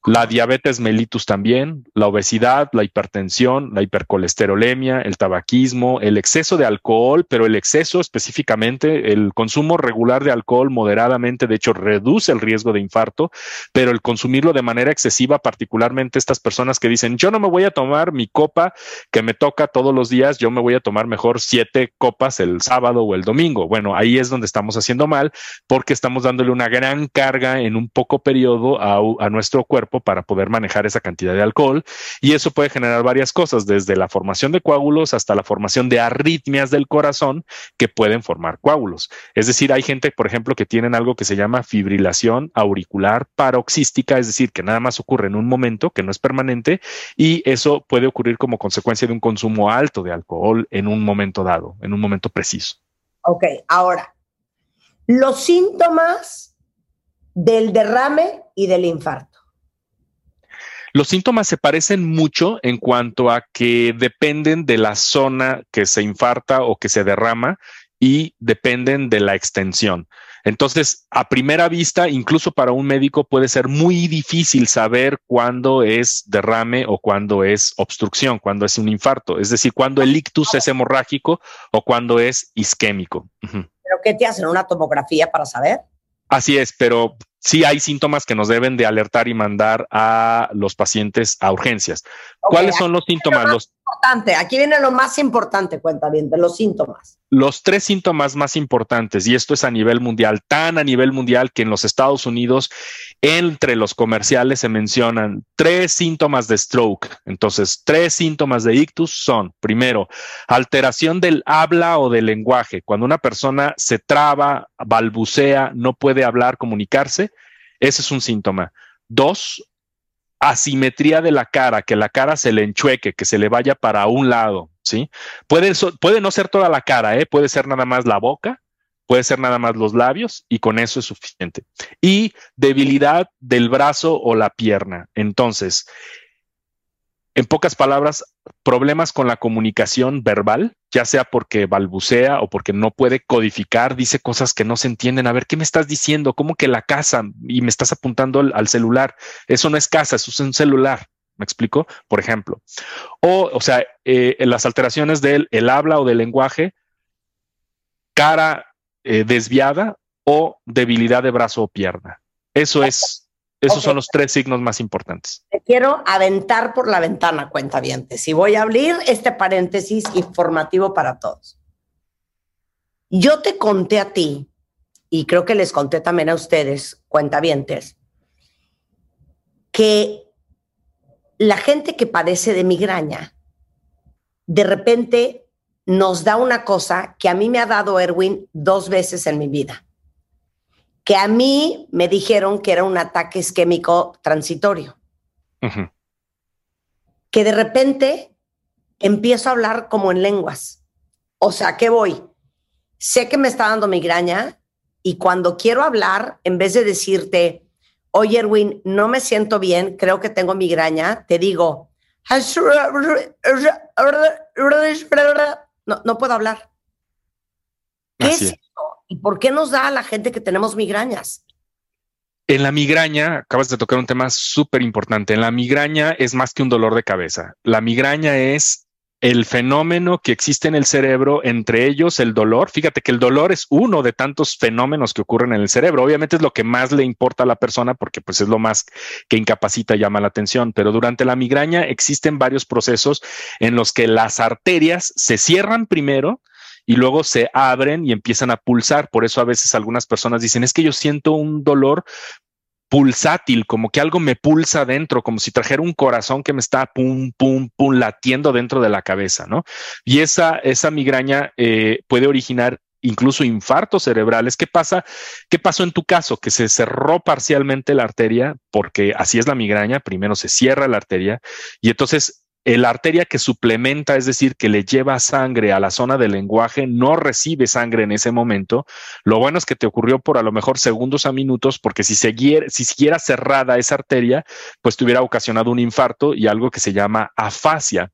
la diabetes mellitus también, la obesidad, la hipertensión, la hipercolesterolemia, el tabaquismo, el exceso de alcohol, pero el exceso específicamente, el consumo regular de alcohol moderadamente, de hecho, reduce el riesgo de infarto, pero el consumirlo de manera excesiva, particularmente estas personas que dicen, yo no me voy a tomar mi copa que me toca todos los días, yo me voy a tomar mejor siete copas el sábado o el domingo. Bueno, ahí es donde estamos haciendo mal porque estamos dándole una gran carga en un poco periodo a, a nuestro cuerpo para poder manejar esa cantidad de alcohol y eso puede generar varias cosas, desde la formación de coágulos hasta la formación de arritmias del corazón que pueden formar coágulos. Es decir, hay gente, por ejemplo, que tienen algo que se llama fibrilación auricular paroxística, es decir, que nada más ocurre en un momento, que no es permanente y eso puede ocurrir como consecuencia de un consumo alto de alcohol en un momento dado, en un momento preciso. Ok, ahora, los síntomas del derrame y del infarto. Los síntomas se parecen mucho en cuanto a que dependen de la zona que se infarta o que se derrama y dependen de la extensión. Entonces, a primera vista, incluso para un médico puede ser muy difícil saber cuándo es derrame o cuándo es obstrucción, cuándo es un infarto, es decir, cuándo el ictus es hemorrágico o cuándo es isquémico. ¿Pero qué te hacen? ¿Una tomografía para saber? Así es, pero sí hay síntomas que nos deben de alertar y mandar a los pacientes a urgencias. ¿Cuáles son los síntomas? Los, importante, aquí viene lo más importante, cuenta bien, de los síntomas. Los tres síntomas más importantes, y esto es a nivel mundial, tan a nivel mundial que en los Estados Unidos, entre los comerciales se mencionan tres síntomas de stroke. Entonces, tres síntomas de ictus son, primero, alteración del habla o del lenguaje. Cuando una persona se traba, balbucea, no puede hablar, comunicarse, ese es un síntoma. Dos, asimetría de la cara, que la cara se le enchueque, que se le vaya para un lado, ¿sí? Puede, puede no ser toda la cara, ¿eh? puede ser nada más la boca, puede ser nada más los labios y con eso es suficiente. Y debilidad del brazo o la pierna. Entonces, en pocas palabras, problemas con la comunicación verbal, ya sea porque balbucea o porque no puede codificar, dice cosas que no se entienden. A ver, ¿qué me estás diciendo? ¿Cómo que la casa? Y me estás apuntando al, celular. Eso no es casa, eso es un celular. ¿Me explico? Por ejemplo. O, o sea, eh, las alteraciones del el habla o del lenguaje, cara eh, desviada o debilidad de brazo o pierna. Eso es esos son los tres signos más importantes. Te quiero aventar por la ventana, cuenta Y voy a abrir este paréntesis informativo para todos. Yo te conté a ti, y creo que les conté también a ustedes, cuentavientes, que la gente que padece de migraña, de repente nos da una cosa que a mí me ha dado Erwin dos veces en mi vida que a mí me dijeron que era un ataque isquémico transitorio. Que de repente empiezo a hablar como en lenguas. O sea, ¿qué voy? Sé que me está dando migraña y cuando quiero hablar, en vez de decirte, oye Erwin, no me siento bien, creo que tengo migraña, te digo, no, no puedo hablar. ¿Qué es ¿Y por qué nos da a la gente que tenemos migrañas? En la migraña, acabas de tocar un tema súper importante. En la migraña es más que un dolor de cabeza. La migraña es el fenómeno que existe en el cerebro, entre ellos el dolor. Fíjate que el dolor es uno de tantos fenómenos que ocurren en el cerebro. Obviamente es lo que más le importa a la persona porque pues es lo más que incapacita, llama la atención, pero durante la migraña existen varios procesos en los que las arterias se cierran primero, y luego se abren y empiezan a pulsar. Por eso a veces algunas personas dicen, es que yo siento un dolor pulsátil, como que algo me pulsa dentro, como si trajera un corazón que me está pum, pum, pum, latiendo dentro de la cabeza, ¿no? Y esa, esa migraña eh, puede originar incluso infartos cerebrales. ¿Qué pasa? ¿Qué pasó en tu caso? Que se cerró parcialmente la arteria, porque así es la migraña, primero se cierra la arteria y entonces la arteria que suplementa, es decir, que le lleva sangre a la zona del lenguaje, no recibe sangre en ese momento. Lo bueno es que te ocurrió por a lo mejor segundos a minutos, porque si siguiera, si siguiera cerrada esa arteria, pues te hubiera ocasionado un infarto y algo que se llama afasia.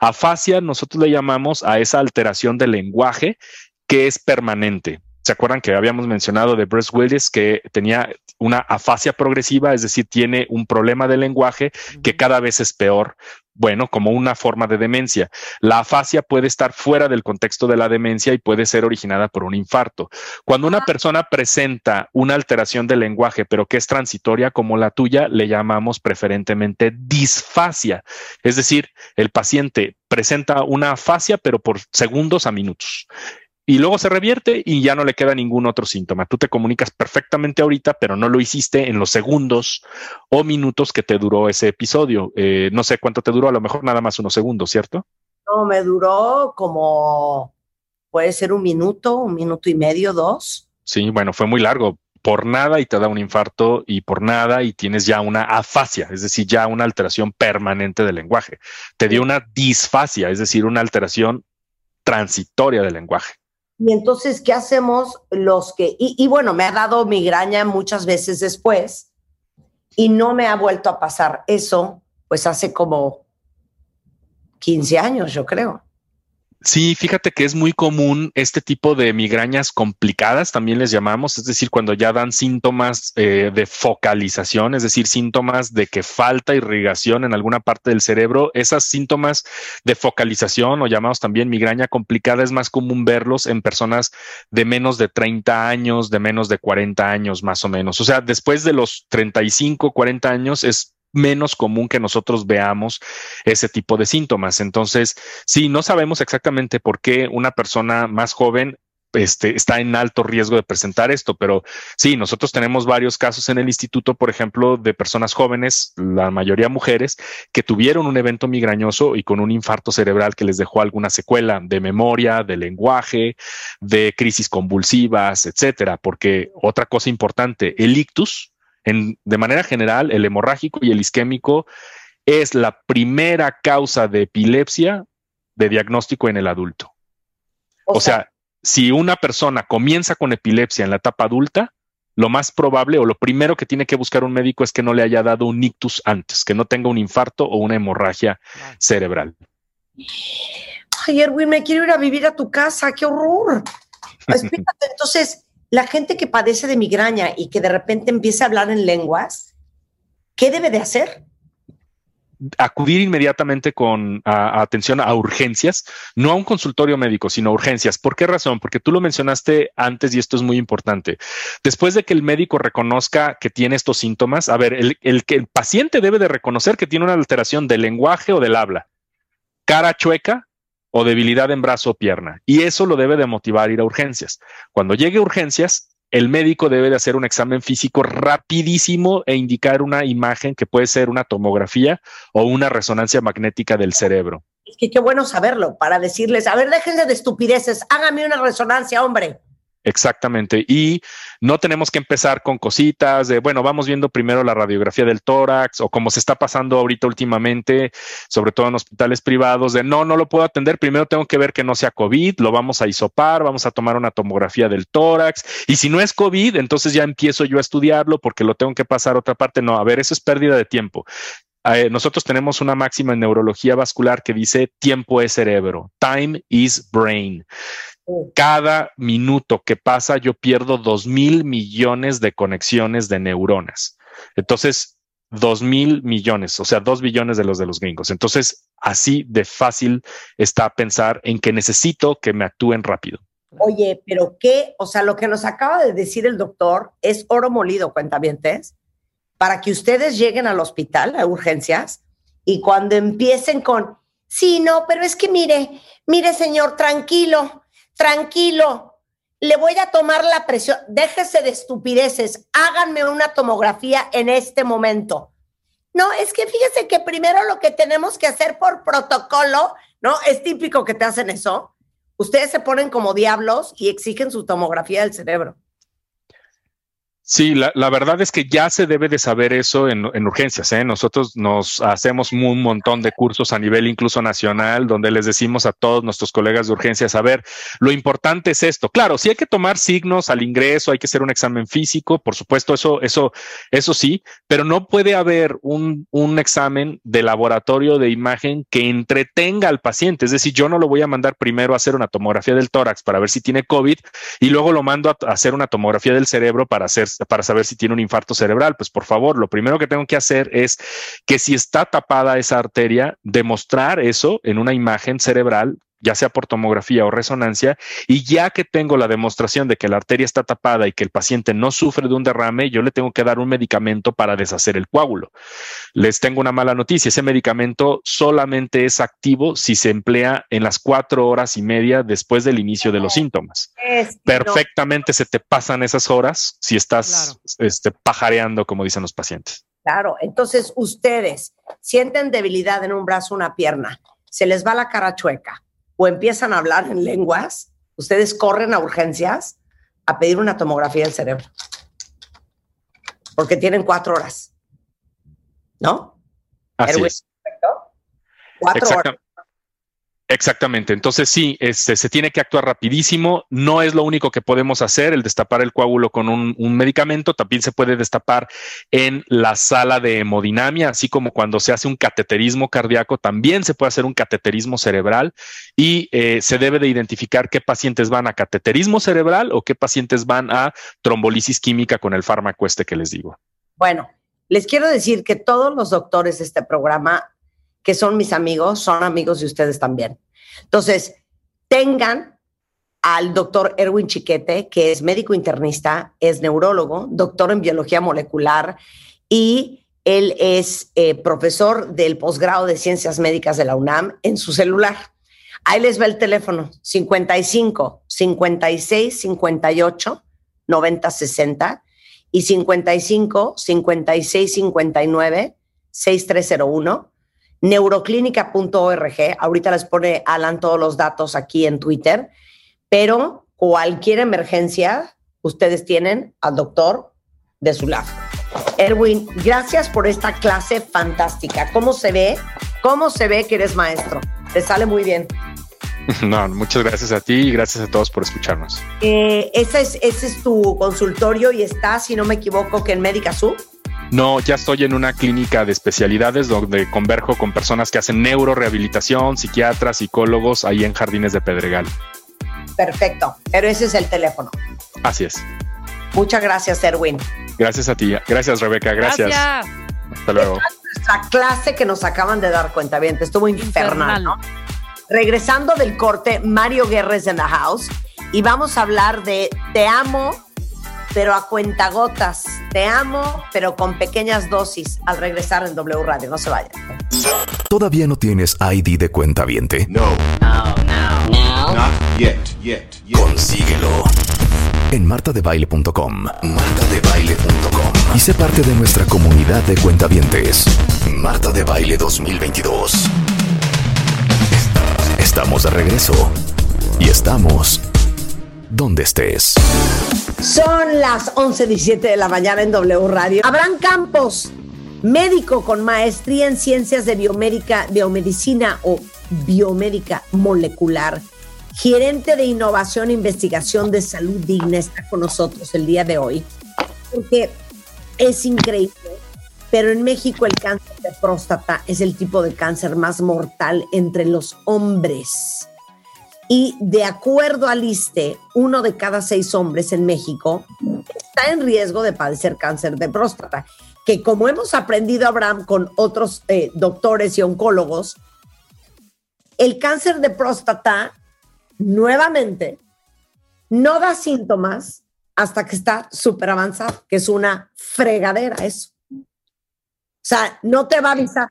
Afasia nosotros le llamamos a esa alteración del lenguaje que es permanente. ¿Se acuerdan que habíamos mencionado de Bruce Willis que tenía una afasia progresiva, es decir, tiene un problema de lenguaje que cada vez es peor? Bueno, como una forma de demencia. La afasia puede estar fuera del contexto de la demencia y puede ser originada por un infarto. Cuando una persona presenta una alteración del lenguaje, pero que es transitoria como la tuya, le llamamos preferentemente disfasia. Es decir, el paciente presenta una afasia, pero por segundos a minutos y luego se revierte y ya no le queda ningún otro síntoma. Tú te comunicas perfectamente ahorita, pero no lo hiciste en los segundos o minutos que te duró ese episodio. Eh, no sé cuánto te duró, a lo mejor nada más unos segundos, ¿cierto? No, me duró como, puede ser un minuto, un minuto y medio, dos. Sí, bueno, fue muy largo. Por nada y te da un infarto y por nada y tienes ya una afasia, es decir, ya una alteración permanente del lenguaje. Te dio una disfasia, es decir, una alteración transitoria del lenguaje. Y entonces, ¿qué hacemos los que... Y, bueno, me ha dado migraña muchas veces después y no me ha vuelto a pasar eso, pues hace como 15 años, yo creo. Sí, fíjate que es muy común este tipo de migrañas complicadas, también les llamamos, es decir, cuando ya dan síntomas eh, de focalización, es decir, síntomas de que falta irrigación en alguna parte del cerebro. Esas síntomas de focalización o llamados también migraña complicada es más común verlos en personas de menos de 30 años, de menos de 40 años más o menos. O sea, después de los 35, 40 años es menos común que nosotros veamos ese tipo de síntomas. Entonces, sí, no sabemos exactamente por qué una persona más joven este, está en alto riesgo de presentar esto, pero sí, nosotros tenemos varios casos en el instituto, por ejemplo, de personas jóvenes, la mayoría mujeres, que tuvieron un evento migrañoso y con un infarto cerebral que les dejó alguna secuela de memoria, de lenguaje, de crisis convulsivas, etcétera. Porque otra cosa importante, el ictus, de manera general, el hemorrágico y el isquémico es la primera causa de epilepsia de diagnóstico en el adulto. O, sea, si una persona comienza con epilepsia en la etapa adulta, lo más probable o lo primero que tiene que buscar un médico es que no le haya dado un ictus antes, que no tenga un infarto o una hemorragia cerebral. Ay, Erwin, me quiero ir a vivir a tu casa, qué horror. Explícate, entonces, la gente que padece de migraña y que de repente empieza a hablar en lenguas, ¿qué debe de hacer? acudir inmediatamente con atención a urgencias, no a un consultorio médico, sino a urgencias. ¿Por qué razón? Porque tú lo mencionaste antes y esto es muy importante. Después de que el médico reconozca que tiene estos síntomas, a ver, el, el, el paciente debe de reconocer que tiene una alteración del lenguaje o del habla. Cara chueca, o debilidad en brazo o pierna. Y eso lo debe de motivar a ir a urgencias. Cuando llegue a urgencias, el médico debe de hacer un examen físico rapidísimo e indicar una imagen que puede ser una tomografía o una resonancia magnética del cerebro. Es que qué bueno saberlo para decirles, a ver, déjense de estupideces, hágame una resonancia, hombre. Exactamente. Y no tenemos que empezar con cositas de, bueno, vamos viendo primero la radiografía del tórax o como se está pasando ahorita últimamente, sobre todo en hospitales privados, de no, no lo puedo atender, primero tengo que ver que no sea COVID, lo vamos a isopar, vamos a tomar una tomografía del tórax y si no es COVID, entonces ya empiezo yo a estudiarlo porque lo tengo que pasar a otra parte. No, a ver, eso es pérdida de tiempo. Eh, nosotros tenemos una máxima en neurología vascular que dice tiempo es cerebro, time is brain. Cada minuto que pasa yo pierdo dos mil millones de conexiones de neuronas. Entonces, dos mil millones, o sea, dos billones de los de los gringos. Entonces, así de fácil está pensar en que necesito que me actúen rápido. Oye, pero qué, o sea, lo que nos acaba de decir el doctor es oro molido, cuentavientes, para que ustedes lleguen al hospital, a urgencias, y cuando empiecen con, sí, no, pero es que mire, mire, señor, tranquilo, tranquilo, le voy a tomar la presión, déjese de estupideces, háganme una tomografía en este momento. No, es que fíjese que primero lo que tenemos que hacer por protocolo, ¿no? Es típico que te hacen eso. Ustedes se ponen como diablos y exigen su tomografía del cerebro. Sí, la, verdad es que ya se debe de saber eso en, en urgencias. ¿eh? Nosotros nos hacemos un montón de cursos a nivel incluso nacional, donde les decimos a todos nuestros colegas de urgencias, a ver, lo importante es esto. Claro, si hay que tomar signos al ingreso, hay que hacer un examen físico, por supuesto, eso, eso, eso sí, pero no puede haber un, un examen de laboratorio de imagen que entretenga al paciente. Es decir, yo no lo voy a mandar primero a hacer una tomografía del tórax para ver si tiene COVID y luego lo mando a, a hacer una tomografía del cerebro para hacer para saber si tiene un infarto cerebral. Pues por favor, lo primero que tengo que hacer es que si está tapada esa arteria, demostrar eso en una imagen cerebral ya sea por tomografía o resonancia, y ya que tengo la demostración de que la arteria está tapada y que el paciente no sufre de un derrame, yo le tengo que dar un medicamento para deshacer el coágulo. Les tengo una mala noticia, ese medicamento solamente es activo si se emplea en las cuatro horas y media después del inicio de los síntomas. Es- Perfectamente se te pasan esas horas si estás este, pajareando, como dicen los pacientes. Claro, entonces ustedes sienten debilidad en un brazo, una pierna, se les va la cara chueca o empiezan a hablar en lenguas, ustedes corren a urgencias a pedir una tomografía del cerebro. Porque tienen cuatro horas. ¿No? Así es. Cuatro horas. Exactamente. Entonces sí, este, se tiene que actuar rapidísimo. No es lo único que podemos hacer, el destapar el coágulo con un, medicamento. También se puede destapar en la sala de hemodinamia, así como cuando se hace un cateterismo cardíaco, también se puede hacer un cateterismo cerebral y eh, se debe de identificar qué pacientes van a cateterismo cerebral o qué pacientes van a trombolisis química con el fármaco este que les digo. Bueno, les quiero decir que todos los doctores de este programa, que son mis amigos, son amigos de ustedes también. Entonces, tengan al doctor Erwin Chiquete, que es médico internista, es neurólogo, doctor en biología molecular y él es eh, profesor del posgrado de ciencias médicas de la UNAM en su celular. Ahí les va el teléfono 55 56 58 90 60 y 55 56 59 6301 neuroclínica.org. Ahorita les pone Alan todos los datos aquí en Twitter, pero cualquier emergencia, ustedes tienen al doctor de su lado. Erwin, gracias por esta clase fantástica. ¿Cómo se ve? ¿Cómo se ve que eres maestro? Te sale muy bien. No, muchas gracias a ti y gracias a todos por escucharnos. Eh, ese, es, ese es tu consultorio y está, si no me equivoco, que en Médica Sur. No, ya estoy en una clínica de especialidades donde converjo con personas que hacen neurorehabilitación, psiquiatras, psicólogos, ahí en Jardines de Pedregal. Perfecto, pero ese es el teléfono. Así es. Muchas gracias, Erwin. Gracias a ti. Gracias, Rebeca. Gracias. Hasta luego. Nuestra clase que nos acaban de dar cuenta bien, estuvo infernal, ¿no? Regresando del corte, Mario Guerres en the house y vamos a hablar de Te amo, pero a cuentagotas. Te amo, pero con pequeñas dosis al regresar en W Radio. No se vayan. ¿Todavía no tienes ID de cuenta viente? No. Not yet, yet, yet. Consíguelo en martadebaile.com. Martadebaile.com. Y sé parte de nuestra comunidad de cuentavientes. Marta de Baile 2022. Estamos de regreso. Y estamos donde estés. Son las 11.17 de la mañana en W Radio. Abraham Campos, médico con maestría en ciencias de biomédica, biomedicina o biomédica molecular, gerente de innovación e investigación de salud digna, está con nosotros el día de hoy. Porque es increíble, pero en México el cáncer de próstata es el tipo de cáncer más mortal entre los hombres. Y de acuerdo al ISTE, uno de cada seis hombres en México está en riesgo de padecer cáncer de próstata. que como hemos aprendido, Abraham, con otros eh, doctores y oncólogos, el cáncer de próstata, nuevamente, no da síntomas hasta que está súper avanzado, que es una fregadera eso. O sea, no te va a avisar.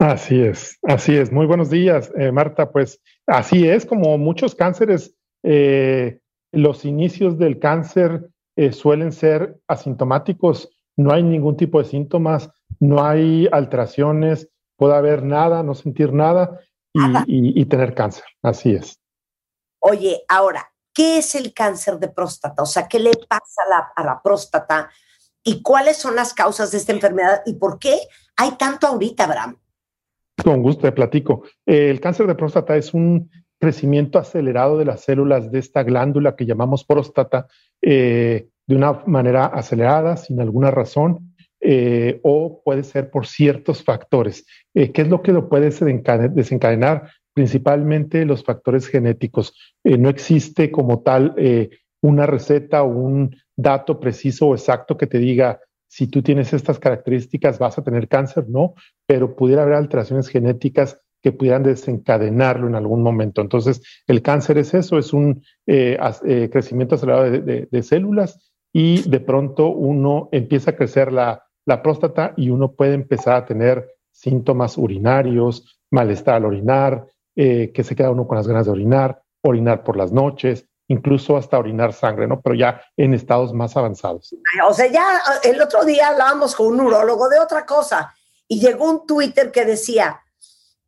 Así es, así es. Muy buenos días, eh, Marta. Pues así es, como muchos cánceres, eh, los inicios del cáncer eh, suelen ser asintomáticos. No hay ningún tipo de síntomas, no hay alteraciones, puede haber nada, no sentir nada y, y tener cáncer. Así es. Oye, ahora, ¿qué es el cáncer de próstata? O sea, ¿qué le pasa a la, a la próstata? ¿Y cuáles son las causas de esta enfermedad? ¿Y por qué hay tanto ahorita, Abraham? Con gusto, te platico. Eh, el cáncer de próstata es un crecimiento acelerado de las células de esta glándula que llamamos próstata eh, de una manera acelerada, sin alguna razón, eh, o puede ser por ciertos factores. ¿Qué es lo que lo puede desencadenar? Principalmente los factores genéticos. no existe como tal una receta o un dato preciso o exacto que te diga si tú tienes estas características vas a tener cáncer, no, pero pudiera haber alteraciones genéticas que pudieran desencadenarlo en algún momento. Entonces, el cáncer es eso, es un eh, eh, crecimiento acelerado de, células y de pronto uno empieza a crecer la, próstata y uno puede empezar a tener síntomas urinarios, malestar al orinar, eh, que se queda uno con las ganas de orinar, orinar por las noches, incluso hasta orinar sangre, ¿no? Pero ya en estados más avanzados. O sea, ya el otro día hablábamos con un urólogo de otra cosa y llegó un Twitter que decía,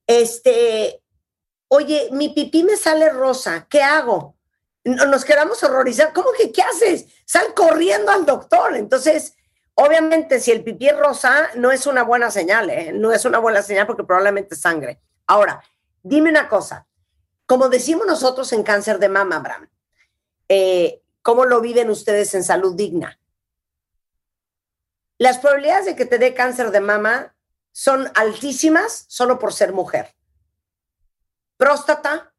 este, oye, mi pipí me sale rosa, ¿qué hago? Nos quedamos horrorizar, ¿cómo que qué haces? Sal corriendo al doctor. Entonces, obviamente, si el pipí es rosa, no es una buena señal, ¿eh? no es una buena señal porque probablemente es sangre. Ahora, dime una cosa, como decimos nosotros en cáncer de mama, Abraham, eh, ¿cómo lo viven ustedes en salud digna? Las probabilidades de que te dé cáncer de mama son altísimas solo por ser mujer. Próstata.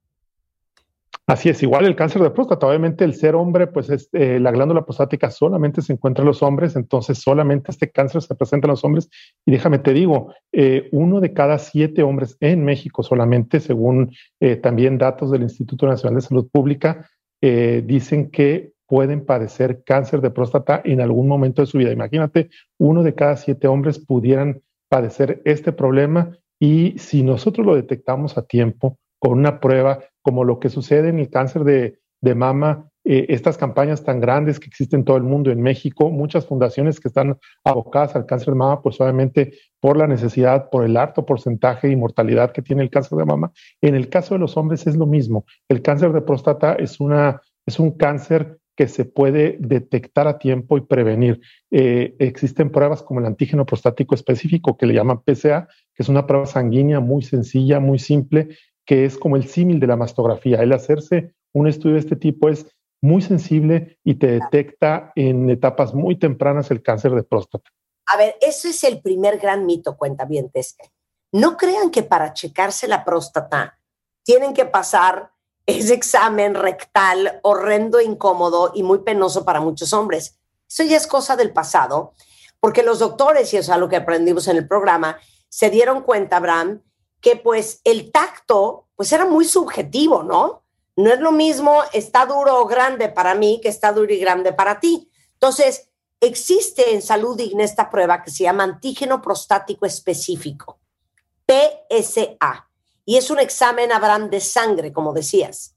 Así es, igual el cáncer de próstata. Obviamente el ser hombre, pues eh, la glándula prostática solamente se encuentra en los hombres, entonces solamente este cáncer se presenta en los hombres. Y déjame te digo, eh, uno de cada siete hombres en México solamente, según también datos del Instituto Nacional de Salud Pública, eh, dicen que pueden padecer cáncer de próstata en algún momento de su vida. Imagínate, uno de cada siete hombres pudieran padecer este problema y si nosotros lo detectamos a tiempo con una prueba, como lo que sucede en el cáncer de, de mama, eh, estas campañas tan grandes que existen en todo el mundo, en México, muchas fundaciones que están abocadas al cáncer de mama, pues obviamente por la necesidad, por el alto porcentaje de mortalidad que tiene el cáncer de mama. En el caso de los hombres es lo mismo. El cáncer de próstata es, una, es un cáncer que se puede detectar a tiempo y prevenir. Eh, existen pruebas como el antígeno prostático específico, que le llaman PSA, que es una prueba sanguínea muy sencilla, muy simple, que es como el símil de la mastografía. El hacerse un estudio de este tipo es muy sensible y te detecta en etapas muy tempranas el cáncer de próstata. A ver, eso es el primer gran mito, cuentavientes. No crean que para checarse la próstata tienen que pasar ese examen rectal horrendo, incómodo y muy penoso para muchos hombres. Eso ya es cosa del pasado, porque los doctores, y eso es algo que aprendimos en el programa, se dieron cuenta, Abraham, que pues el tacto pues era muy subjetivo, ¿no? No es lo mismo está duro o grande para mí que está duro y grande para ti. Entonces, existe en salud digna esta prueba que se llama antígeno prostático específico, PSA, y es un examen, Abraham, de sangre, como decías.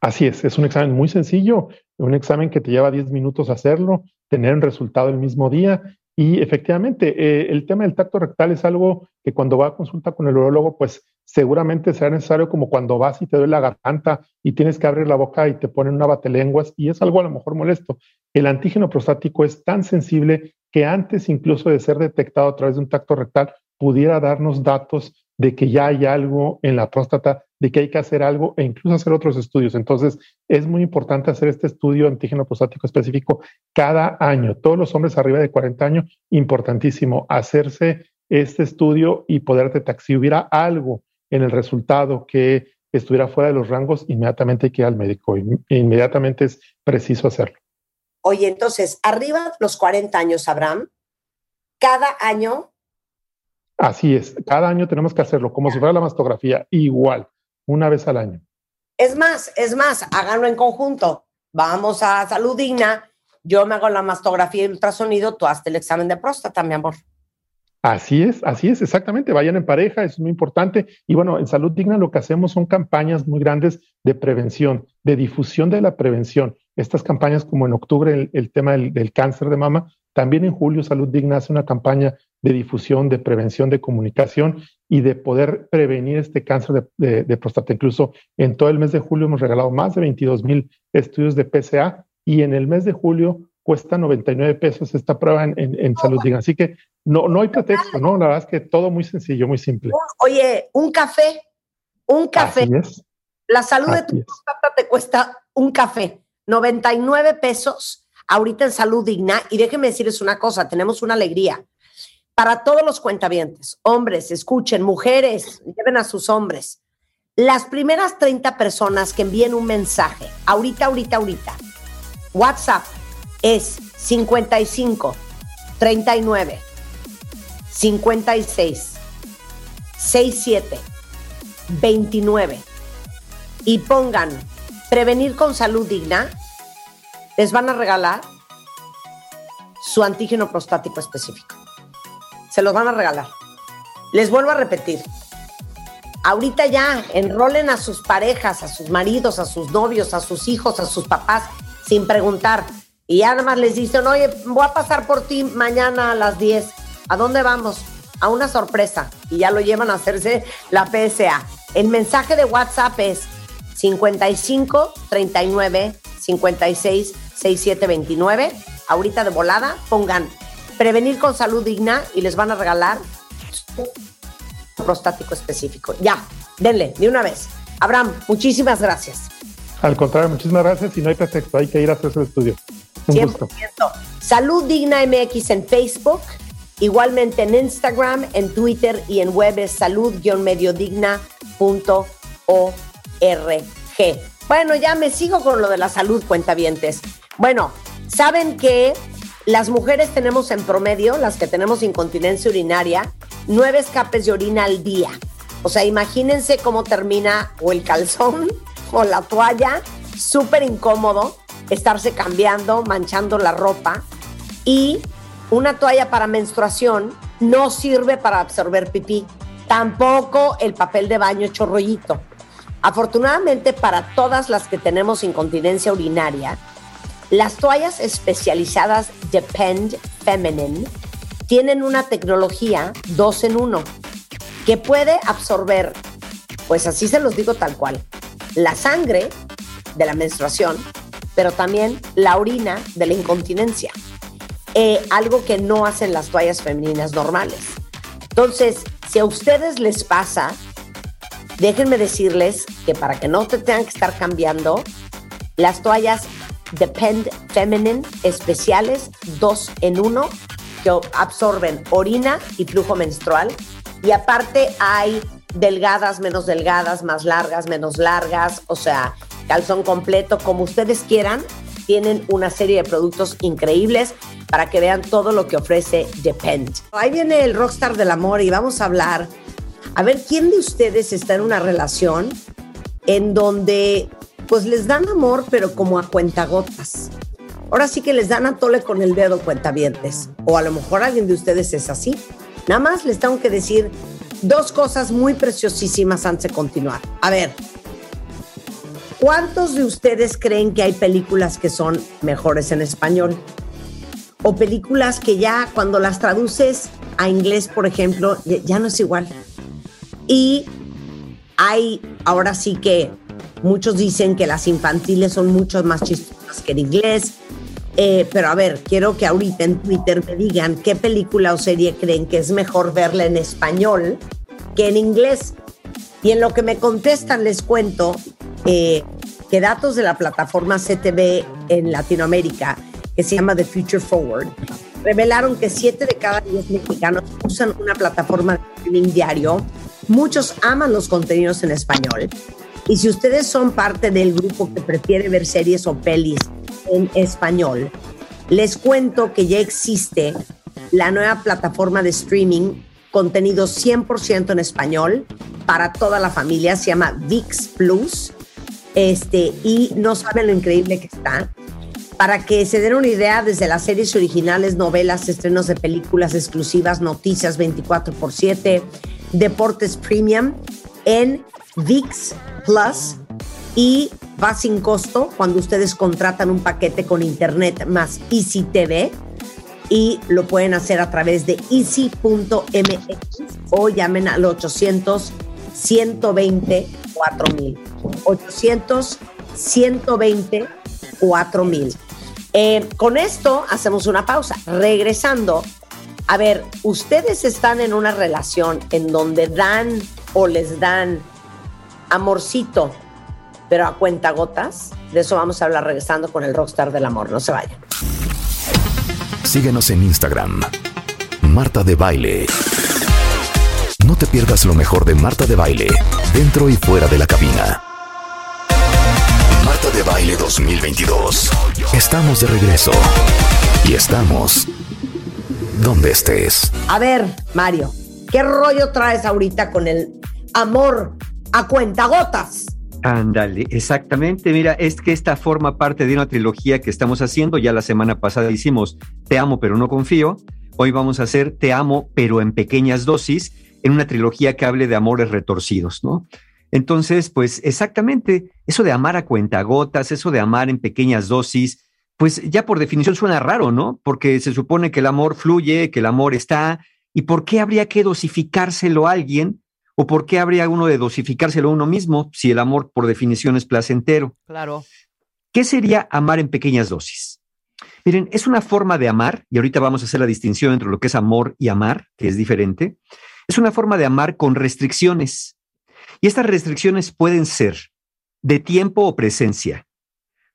Así es, es un examen muy sencillo, un examen que te lleva 10 minutos hacerlo, tener el resultado el mismo día y efectivamente, eh, el tema del tacto rectal es algo que cuando va a consulta con el urologo, pues seguramente será necesario como cuando vas y te duele la garganta y tienes que abrir la boca y te ponen una batelenguas y es algo a lo mejor molesto. El antígeno prostático es tan sensible que antes incluso de ser detectado a través de un tacto rectal, pudiera darnos datos de que ya hay algo en la próstata, de que hay que hacer algo e incluso hacer otros estudios. Entonces, es muy importante hacer este estudio antígeno prostático específico cada año. Todos los hombres arriba de 40 años, importantísimo hacerse este estudio y poder detectar si hubiera algo en el resultado que estuviera fuera de los rangos, inmediatamente hay que ir al médico. Inmediatamente es preciso hacerlo. Oye, entonces, arriba los 40 años, Abraham, cada año. Así es, cada año tenemos que hacerlo, como si fuera la mastografía, igual, una vez al año. Es más, es más, háganlo en conjunto. Vamos a Salud Digna, yo me hago la mastografía y el ultrasonido, tú hazte el examen de próstata, mi amor. Así es, así es, exactamente. Vayan en pareja, es muy importante. Y bueno, en Salud Digna lo que hacemos son campañas muy grandes de prevención, de difusión de la prevención. Estas campañas, como en octubre el, el tema del, del, cáncer de mama, también en julio Salud Digna hace una campaña de difusión, de prevención, de comunicación y de poder prevenir este cáncer de, de, de próstata. Incluso en todo el mes de julio hemos regalado más de 22 mil estudios de PSA y en el mes de julio cuesta 99 pesos esta prueba en, en, en Salud Digna. Así que no, no hay pretexto, ¿no? La verdad es que todo muy sencillo, muy simple. Oye, un café, un café. La salud Así de tu próstata te cuesta un café, 99 pesos ahorita en Salud Digna. Y déjenme decirles una cosa, tenemos una alegría. Para todos los cuentavientes, hombres, escuchen, mujeres, lleven a sus hombres. Las primeras 30 personas que envíen un mensaje, ahorita, ahorita, ahorita, WhatsApp es 55 39 56 67 29 y pongan prevenir con salud digna, les van a regalar su antígeno prostático específico. Se los van a regalar. Les vuelvo a repetir. Ahorita ya enrolen a sus parejas, a sus maridos, a sus novios, a sus hijos, a sus papás, sin preguntar. Y ya nada más les dicen, oye, voy a pasar por ti mañana a las 10. ¿A dónde vamos? A una sorpresa. Y ya lo llevan a hacerse la PSA. El mensaje de WhatsApp es 55 39 56 67 29. Ahorita de volada, pongan prevenir con salud digna y les van a regalar un prostático específico. Ya, denle, de una vez. Abraham, muchísimas gracias. Al contrario, muchísimas gracias y no hay pretexto, hay que ir a hacer el estudio. Un 100%. gusto. Salud Digna MX en Facebook, igualmente en Instagram, en Twitter y en web es salud-mediodigna.org. Bueno, ya me sigo con lo de la salud, cuentavientes. Bueno, saben que las mujeres tenemos en promedio, las que tenemos incontinencia urinaria, nueve escapes de orina al día. O sea, imagínense cómo termina o el calzón o la toalla, súper incómodo estarse cambiando, manchando la ropa. Y una toalla para menstruación no sirve para absorber pipí, tampoco el papel de baño hecho rollito. Afortunadamente para todas las que tenemos incontinencia urinaria, las toallas especializadas Depend Feminine tienen una tecnología dos en uno que puede absorber, pues así se los digo tal cual, la sangre de la menstruación, pero también la orina de la incontinencia. Eh, algo que no hacen las toallas femeninas normales. Entonces, si a ustedes les pasa, déjenme decirles que para que no te tengan que estar cambiando, las toallas Depend Feminine especiales, dos en uno, que absorben orina y flujo menstrual. Y aparte hay delgadas, menos delgadas, más largas, menos largas, o sea, calzón completo, como ustedes quieran. Tienen una serie de productos increíbles para que vean todo lo que ofrece Depend. Ahí viene el rockstar del amor y vamos a hablar. A ver, ¿quién de ustedes está en una relación en donde pues les dan amor, pero como a cuentagotas? Ahora sí que les dan a tole con el dedo cuentavientes. O a lo mejor alguien de ustedes es así. Nada más les tengo que decir dos cosas muy preciosísimas antes de continuar. A ver, ¿cuántos de ustedes creen que hay películas que son mejores en español? O películas que ya cuando las traduces a inglés, por ejemplo, ya, ya no es igual. Y hay, ahora sí que muchos dicen que las infantiles son mucho más chistosas que en inglés. Eh, pero a ver, quiero que ahorita en Twitter me digan qué película o serie creen que es mejor verla en español que en inglés. Y en lo que me contestan les cuento eh, que datos de la plataforma CTV en Latinoamérica, que se llama The Future Forward, revelaron que 7 de cada 10 mexicanos usan una plataforma de streaming diario. Muchos aman los contenidos en español. Y si ustedes son parte del grupo que prefiere ver series o pelis en español, les cuento que ya existe la nueva plataforma de streaming, contenido 100% en español para toda la familia, se llama VIX Plus. Este, y no saben lo increíble que está. Para que se den una idea, desde las series originales, novelas, estrenos de películas exclusivas, noticias 24 por 7, deportes premium en VIX Plus y va sin costo cuando ustedes contratan un paquete con internet más Easy TV y lo pueden hacer a través de easy.mx o llamen al 800 120 4000. 800 120 4000. Eh, con esto hacemos una pausa. Regresando, a ver, ustedes están en una relación en donde dan o les dan amorcito, pero a cuenta gotas. De eso vamos a hablar regresando con el rockstar del amor. No se vayan. Síguenos en Instagram. Marta de Baile. No te pierdas lo mejor de Marta de Baile, dentro y fuera de la cabina. Marta de Baile 2022. Estamos de regreso. Y estamos donde estés. A ver, Mario, ¿qué rollo traes ahorita con el amor a cuentagotas? Ándale, exactamente. Mira, es que esta forma parte de una trilogía que estamos haciendo. Ya la semana pasada hicimos Te amo pero no confío. Hoy vamos a hacer Te amo pero en pequeñas dosis, en una trilogía que hable de amores retorcidos, ¿no? Entonces, pues exactamente, eso de amar a cuentagotas, eso de amar en pequeñas dosis, pues ya por definición suena raro, ¿no? Porque se supone que el amor fluye, que el amor está, ¿y por qué habría que dosificárselo a alguien? ¿O por qué habría uno de dosificárselo a uno mismo si el amor por definición es placentero? Claro. ¿Qué sería amar en pequeñas dosis? Miren, es una forma de amar, y ahorita vamos a hacer la distinción entre lo que es amor y amar, que es diferente. Es una forma de amar con restricciones. Y estas restricciones pueden ser de tiempo o presencia.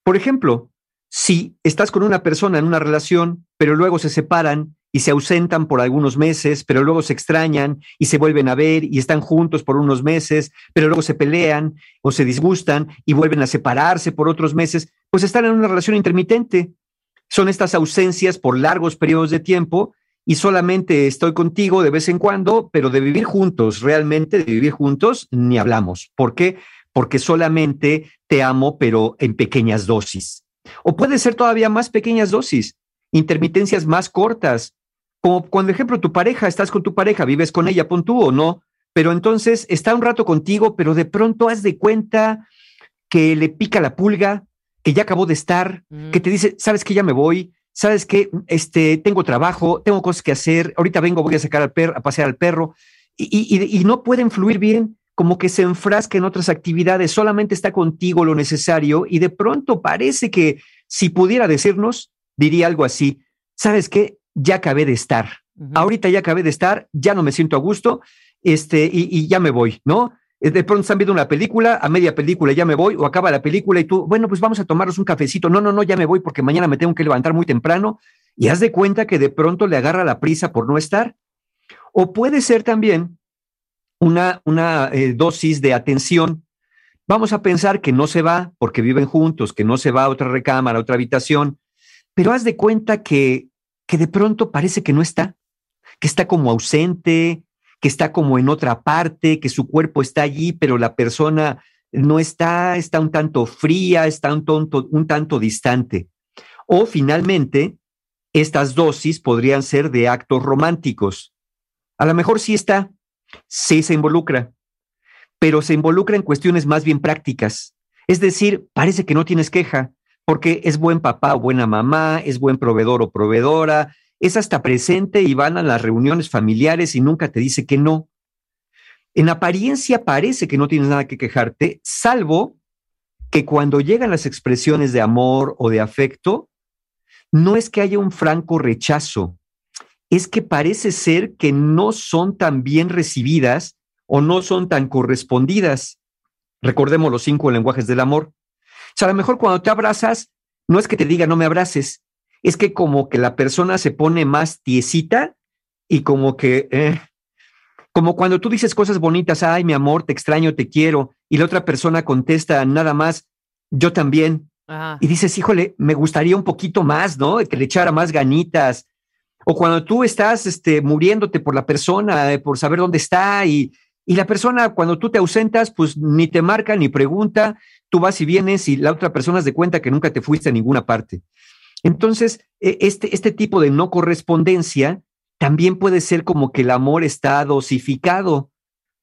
Por ejemplo, si estás con una persona en una relación, pero luego se separan y se ausentan por algunos meses, pero luego se extrañan y se vuelven a ver y están juntos por unos meses, pero luego se pelean o se disgustan y vuelven a separarse por otros meses, pues están en una relación intermitente. Son estas ausencias por largos periodos de tiempo y solamente estoy contigo de vez en cuando, pero de vivir juntos, realmente de vivir juntos, ni hablamos. ¿Por qué? Porque solamente te amo, pero en pequeñas dosis. O puede ser todavía más pequeñas dosis, intermitencias más cortas, como cuando, ejemplo, tu pareja, estás con tu pareja, vives con ella, pon tú o no, pero entonces está un rato contigo, pero de pronto haz de cuenta que le pica la pulga, que ya acabó de estar, que te dice, sabes que ya me voy, sabes que este, tengo trabajo, tengo cosas que hacer, ahorita vengo, voy a sacar al perro, a pasear al perro, y, no pueden fluir bien, como que se enfrasca en otras actividades, solamente está contigo lo necesario, y de pronto parece que si pudiera decirnos, diría algo así, sabes qué, ya acabé de estar, ahorita ya acabé de estar, ya no me siento a gusto, este, y, y ya me voy, ¿no? Eh, de pronto están viendo una película, a media película ya me voy, o acaba la película y tú, bueno, pues vamos a tomarnos un cafecito. No, no, no, ya me voy porque mañana me tengo que levantar muy temprano y haz de cuenta que de pronto le agarra la prisa por no estar. O puede ser también una, una eh, dosis de atención. Vamos a pensar que no se va porque viven juntos, que no se va a otra recámara, a otra habitación, pero haz de cuenta que, que de pronto parece que no está, que está como ausente, que está como en otra parte, que su cuerpo está allí, pero la persona no está, está un tanto fría, está un, un tanto distante. O finalmente, estas dosis podrían ser de actos románticos. A lo mejor sí está, sí se involucra, pero se involucra en cuestiones más bien prácticas. Es decir, parece que no tienes queja, porque es buen papá o buena mamá, es buen proveedor o proveedora, es hasta presente y van a las reuniones familiares y nunca te dice que no. En apariencia parece que no tienes nada que quejarte, salvo que cuando llegan las expresiones de amor o de afecto, no es que haya un franco rechazo, es que parece ser que no son tan bien recibidas o no son tan correspondidas. Recordemos los cinco lenguajes del amor. O sea, a lo mejor cuando te abrazas, no es que te diga no me abraces, es que como que la persona se pone más tiesita y como que, eh, como cuando tú dices cosas bonitas, ay, mi amor, te extraño, te quiero, y la otra persona contesta nada más, yo también. Y dices, híjole, me gustaría un poquito más, ¿no? Que le echara más ganitas. O cuando tú estás este, muriéndote por la persona, eh, por saber dónde está y, y la persona cuando tú te ausentas, pues ni te marca ni pregunta, tú vas y vienes y la otra persona se de cuenta que nunca te fuiste a ninguna parte. Entonces, e, este, este tipo de no correspondencia también puede ser como que el amor está dosificado,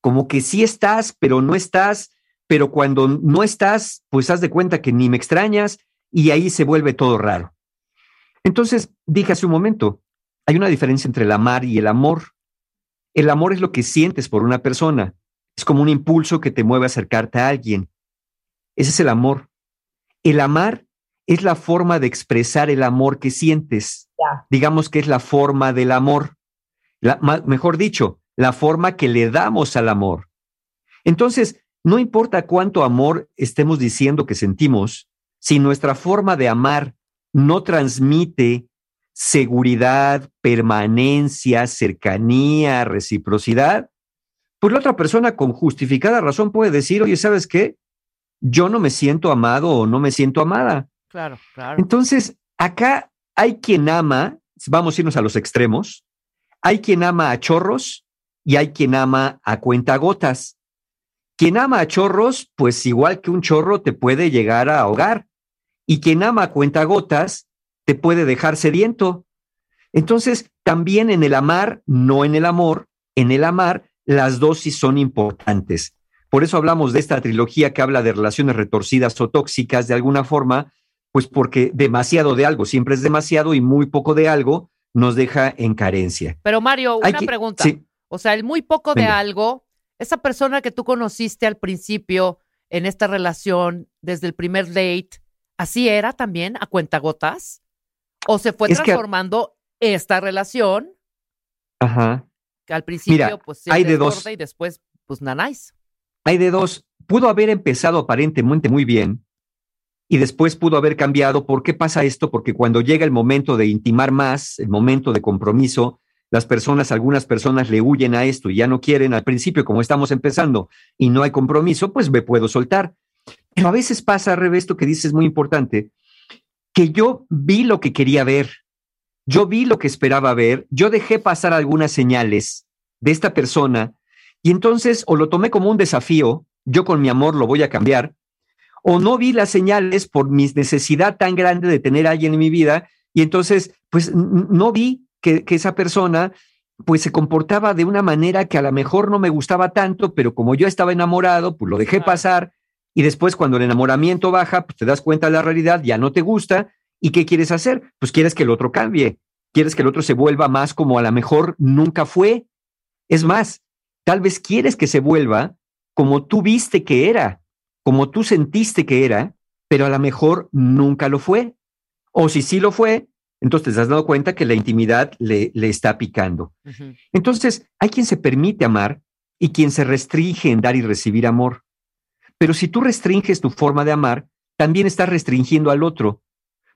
como que sí estás, pero no estás, pero cuando no estás, pues haz de cuenta que ni me extrañas y ahí se vuelve todo raro. Entonces, dije hace un momento, hay una diferencia entre el amar y el amor. El amor es lo que sientes por una persona, es como un impulso que te mueve a acercarte a alguien. Ese es el amor. El amar es la forma de expresar el amor que sientes. Digamos que es la forma del amor. mejor dicho, la forma que le damos al amor. Entonces, no importa cuánto amor estemos diciendo que sentimos, si nuestra forma de amar no transmite seguridad, permanencia, cercanía, reciprocidad, pues la otra persona con justificada razón puede decir, oye, ¿sabes qué? Yo no me siento amado o no me siento amada. Claro, claro. Entonces, acá hay quien ama, vamos a irnos a los extremos, hay quien ama a chorros y hay quien ama a cuentagotas. Quien ama a chorros, pues igual que un chorro te puede llegar a ahogar. Y quien ama a cuentagotas, te puede dejar sediento. Entonces, también en el amar, no en el amor, en el amar, las dosis son importantes. Por eso hablamos de esta trilogía que habla de relaciones retorcidas o tóxicas de alguna forma, pues porque demasiado de algo siempre es demasiado y muy poco de algo nos deja en carencia. Pero Mario, una pregunta. O sea, el muy poco de algo, esa persona que tú conociste al principio en esta relación, desde el primer date, ¿así era también a cuentagotas? ¿O se fue transformando esta relación? Ajá. Que al principio, pues, hay de dos. y después, pues, nanáis. Hay de dos. Pudo haber empezado aparentemente muy bien, y después pudo haber cambiado. ¿Por qué pasa esto? Porque cuando llega el momento de intimar más, el momento de compromiso, las personas, algunas personas le huyen a esto y ya no quieren al principio, como estamos empezando, y no hay compromiso, pues me puedo soltar. Pero a veces pasa, al revés, esto que dices es muy importante, que yo vi lo que quería ver, yo vi lo que esperaba ver, yo dejé pasar algunas señales de esta persona y entonces o lo tomé como un desafío, yo con mi amor lo voy a cambiar, o no vi las señales por mi necesidad tan grande de tener a alguien en mi vida y entonces pues no vi que, esa persona pues se comportaba de una manera que a lo mejor no me gustaba tanto, pero como yo estaba enamorado, pues lo dejé pasar y después cuando el enamoramiento baja, pues te das cuenta de la realidad, ya no te gusta y ¿qué quieres hacer? Pues quieres que el otro cambie, quieres que el otro se vuelva más como a lo mejor nunca fue. Es más, tal vez quieres que se vuelva como tú viste que era como tú sentiste que era, pero a lo mejor nunca lo fue. O si sí lo fue, entonces te has dado cuenta que la intimidad le, le está picando. Entonces, hay quien se permite amar y quien se restringe en dar y recibir amor. Pero si tú restringes tu forma de amar, también estás restringiendo al otro.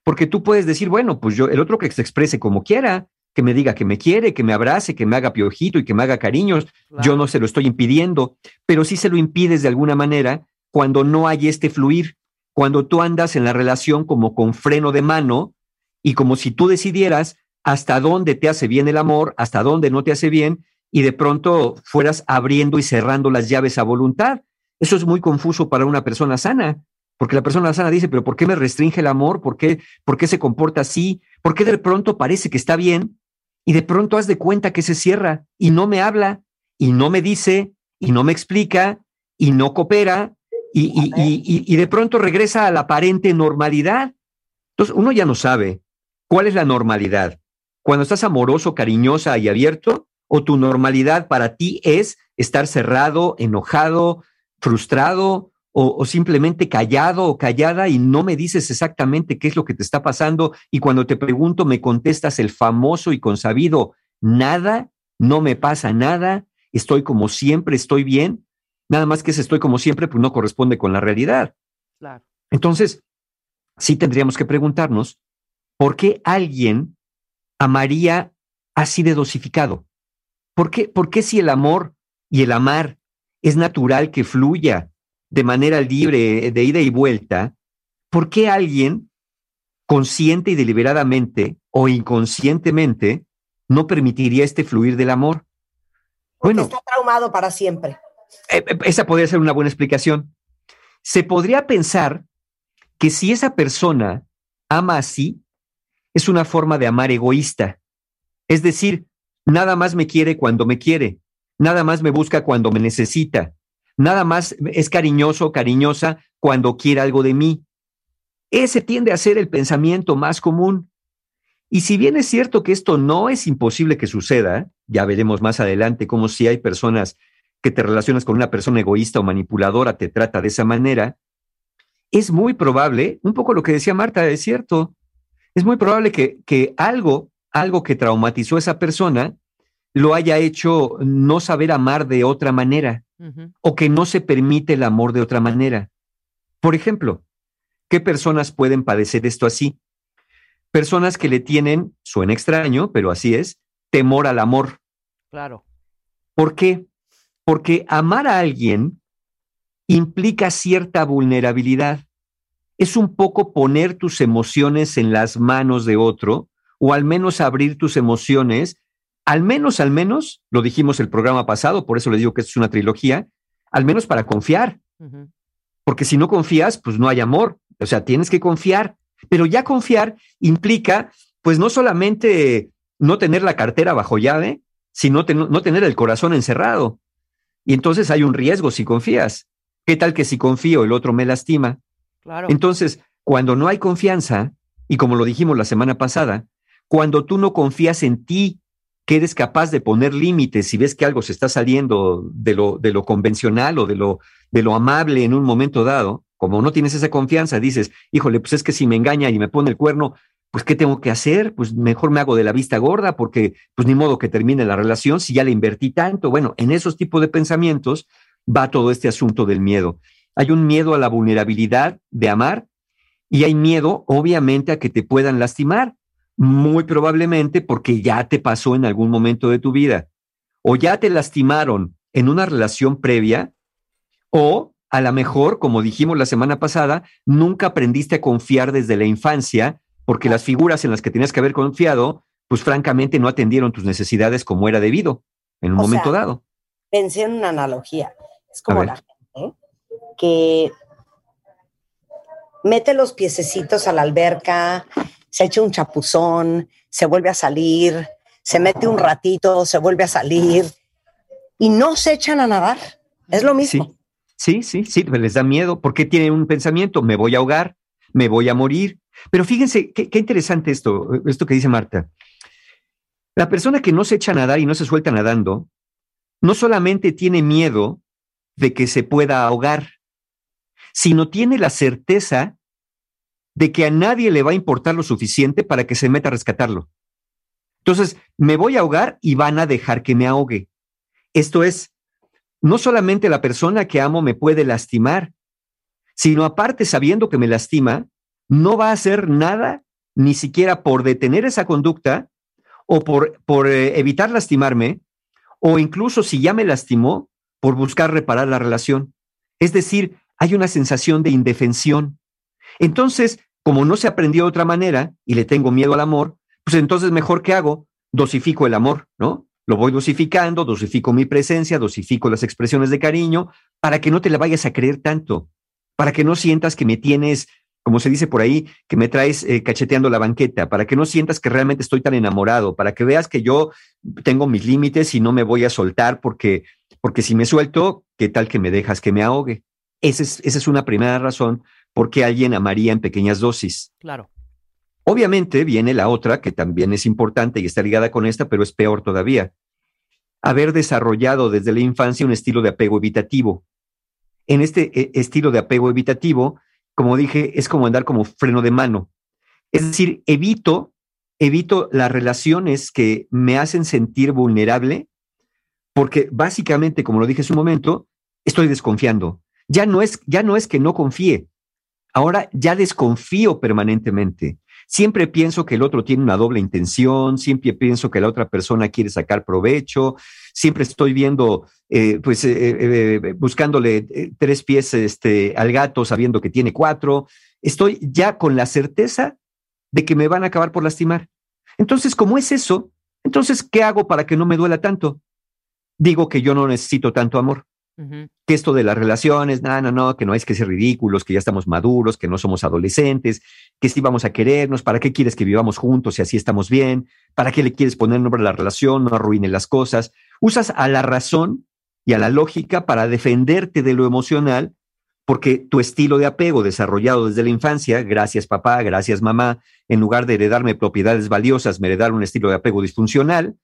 Porque tú puedes decir, bueno, pues yo, el otro que se exprese como quiera, que me diga que me quiere, que me abrace, que me haga piojito y que me haga cariños, yo no se lo estoy impidiendo, pero sí se lo impides de alguna manera cuando no hay este fluir, cuando tú andas en la relación como con freno de mano y como si tú decidieras hasta dónde te hace bien el amor, hasta dónde no te hace bien, y de pronto fueras abriendo y cerrando las llaves a voluntad. Eso es muy confuso para una persona sana, porque la persona sana dice, pero ¿por qué me restringe el amor? ¿Por qué, ¿Por qué se comporta así? ¿Por qué de pronto parece que está bien? Y de pronto haz de cuenta que se cierra y no me habla y no me dice y no me explica y no coopera y, de pronto regresa a la aparente normalidad. Entonces, uno ya no sabe cuál es la normalidad. Cuando estás amoroso, cariñosa y abierto, o tu normalidad para ti es estar cerrado, enojado, frustrado o, o, simplemente callado o callada y no me dices exactamente qué es lo que te está pasando y cuando te pregunto me contestas el famoso y consabido nada, no me pasa nada, estoy como siempre, estoy bien. Nada más que ese estoy como siempre, pues no corresponde con la realidad. Claro. Entonces, sí tendríamos que preguntarnos, ¿por qué alguien amaría así de dosificado? ¿Por qué, ¿Por qué si el amor y el amar es natural que fluya de manera libre, de ida y vuelta, ¿por qué alguien consciente y deliberadamente o inconscientemente no permitiría este fluir del amor. Porque está traumado para siempre. Eh, eh, esa podría ser una buena explicación. Se podría pensar que si esa persona ama así, es una forma de amar egoísta. Es decir, nada más me quiere cuando me quiere, nada más me busca cuando me necesita, nada más es cariñoso cariñosa cuando quiere algo de mí. Ese tiende a ser el pensamiento más común. Y si bien es cierto que esto no es imposible que suceda, ya veremos más adelante cómo si hay personas que te relacionas con una persona egoísta o manipuladora te trata de esa manera, es muy probable, un poco lo que decía Marta, es cierto, es muy probable que, que algo, algo que traumatizó a esa persona, lo haya hecho no saber amar de otra manera o que no se permite el amor de otra manera. Por ejemplo, ¿qué personas pueden padecer esto así? Personas que le tienen, suena extraño, pero así es, temor al amor. Claro. ¿Por qué? Porque amar a alguien implica cierta vulnerabilidad. Es un poco poner tus emociones en las manos de otro o al menos abrir tus emociones, al menos, al menos, lo dijimos el programa pasado, por eso le digo que es una trilogía, al menos para confiar. Porque si no confías, pues no hay amor. O sea, tienes que confiar. Pero ya confiar implica, pues no solamente no tener la cartera bajo llave, sino no tener el corazón encerrado. Y entonces hay un riesgo si confías. ¿Qué tal que si confío el otro me lastima? Claro. Entonces, cuando no hay confianza, y como lo dijimos la semana pasada, cuando tú no confías en ti, que eres capaz de poner límites si ves que algo se está saliendo de lo, de lo convencional o de lo, de lo amable en un momento dado, como no tienes esa confianza, dices, híjole, pues es que si me engaña y me pone el cuerno, pues ¿qué tengo que hacer? Pues mejor me hago de la vista gorda porque pues ni modo que termine la relación si ya le invertí tanto. Bueno, en esos tipos de pensamientos va todo este asunto del miedo. Hay un miedo a la vulnerabilidad de amar y hay miedo, obviamente, a que te puedan lastimar, muy probablemente porque ya te pasó en algún momento de tu vida o ya te lastimaron en una relación previa o a lo mejor, como dijimos la semana pasada, nunca aprendiste a confiar desde la infancia porque las figuras en las que tenías que haber confiado, pues francamente no atendieron tus necesidades como era debido en un O momento sea, dado. Pensé en una analogía. Es como la gente que mete los piececitos a la alberca, se echa un chapuzón, se vuelve a salir, se mete un ratito, se vuelve a salir y no se echan a nadar. Es lo mismo. Sí, sí, sí, pero les da miedo porque tienen un pensamiento, me voy a ahogar, me voy a morir. Pero fíjense, qué, qué interesante esto, esto que dice Marta. La persona que no se echa a nadar y no se suelta nadando, no solamente tiene miedo de que se pueda ahogar, sino tiene la certeza de que a nadie le va a importar lo suficiente para que se meta a rescatarlo. Entonces, me voy a ahogar y van a dejar que me ahogue. Esto es, no solamente la persona que amo me puede lastimar, sino aparte sabiendo que me lastima, no va a hacer nada, ni siquiera por detener esa conducta o por, por eh, evitar lastimarme, o incluso si ya me lastimó, por buscar reparar la relación. Es decir, hay una sensación de indefensión. Entonces, como no se aprendió de otra manera y le tengo miedo al amor, pues entonces mejor que hago, dosifico el amor, ¿no? Lo voy dosificando, dosifico mi presencia, dosifico las expresiones de cariño, para que no te la vayas a creer tanto, para que no sientas que me tienes, como se dice por ahí, que me traes eh, cacheteando la banqueta, para que no sientas que realmente estoy tan enamorado, para que veas que yo tengo mis límites y no me voy a soltar porque, porque si me suelto, ¿qué tal que me dejas que me ahogue? Esa es, esa es una primera razón por qué alguien amaría en pequeñas dosis. Claro. Obviamente viene la otra, que también es importante y está ligada con esta, pero es peor todavía. Haber desarrollado desde la infancia un estilo de apego evitativo. En este eh, estilo de apego evitativo, como dije, es como andar como freno de mano. Es decir, evito, evito las relaciones que me hacen sentir vulnerable, porque básicamente, como lo dije hace un momento, estoy desconfiando. Ya no es, ya no es que no confíe, ahora ya desconfío permanentemente. Siempre pienso que el otro tiene una doble intención, siempre pienso que la otra persona quiere sacar provecho, siempre estoy viendo, eh, pues, eh, eh, eh, buscándole tres pies este, al gato sabiendo que tiene cuatro. Estoy ya con la certeza de que me van a acabar por lastimar. Entonces, como es eso, Entonces, ¿qué hago para que no me duela tanto? Digo que yo no necesito tanto amor. Que esto de las relaciones, no, no, no, que no hay que ser ridículos, que ya estamos maduros, que no somos adolescentes, que sí vamos a querernos, ¿para qué quieres que vivamos juntos si así estamos bien? ¿Para qué le quieres poner nombre a la relación? No arruine las cosas. Usas a la razón y a la lógica para defenderte de lo emocional, porque tu estilo de apego desarrollado desde la infancia, gracias papá, gracias mamá, en lugar de heredarme propiedades valiosas, me heredaron un estilo de apego disfuncional,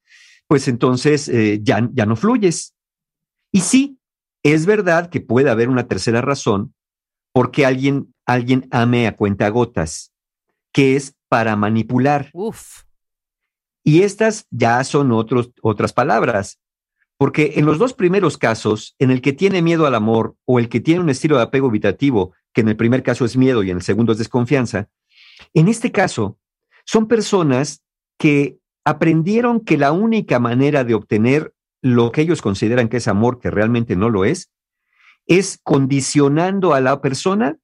pues entonces eh, ya, ya no fluyes. Y sí, es verdad que puede haber una tercera razón porque alguien, alguien ame a cuentagotas, que es para manipular. Uf. Y estas ya son otros, otras palabras, porque en los dos primeros casos, en el que tiene miedo al amor o el que tiene un estilo de apego evitativo, que en el primer caso es miedo y en el segundo es desconfianza, en este caso son personas que aprendieron que la única manera de obtener lo que ellos consideran que es amor, que realmente no lo es, es condicionando a la persona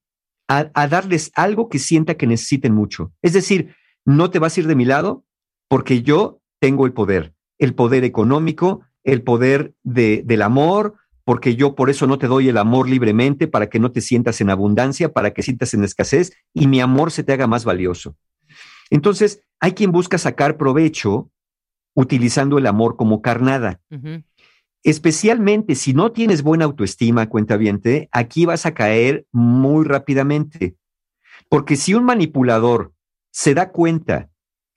a, darles algo que sienta que necesiten mucho. Es decir, no te vas a ir de mi lado porque yo tengo el poder, el poder económico, el poder de, del amor, porque yo por eso no te doy el amor libremente, para que no te sientas en abundancia, para que sientas en escasez y mi amor se te haga más valioso. Entonces, hay quien busca sacar provecho utilizando el amor como carnada. Especialmente si no tienes buena autoestima, cuenta bien, aquí vas a caer muy rápidamente. Porque si un manipulador se da cuenta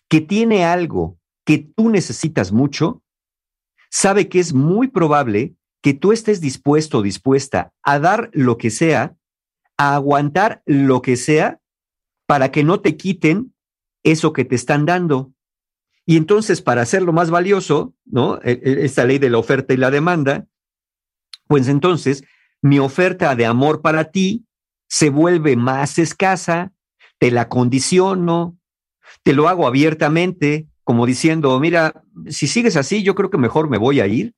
que tiene algo que tú necesitas mucho, sabe que es muy probable que tú estés dispuesto o dispuesta a dar lo que sea, a aguantar lo que sea, para que no te quiten eso que te están dando. Y entonces, para hacerlo más valioso, ¿no? E, e, esta ley de la oferta y la demanda, pues entonces mi oferta de amor para ti se vuelve más escasa, te la condiciono, te lo hago abiertamente, como diciendo, mira, si sigues así, yo creo que mejor me voy a ir.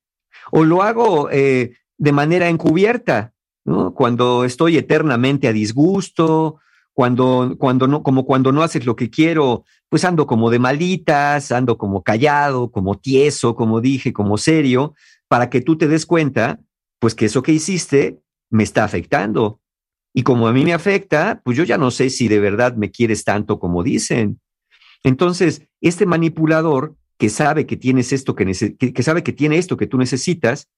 O lo hago eh, de manera encubierta, ¿no? Cuando estoy eternamente a disgusto, cuando, cuando no, como cuando no haces lo que quiero, pues ando como de malitas, ando como callado, como tieso, como dije, como serio, para que tú te des cuenta, pues que eso que hiciste me está afectando. Y como a mí me afecta, pues yo ya no sé si de verdad me quieres tanto como dicen. Entonces, este manipulador que sabe que tienes esto que, que sabe que tiene esto que tú necesitas,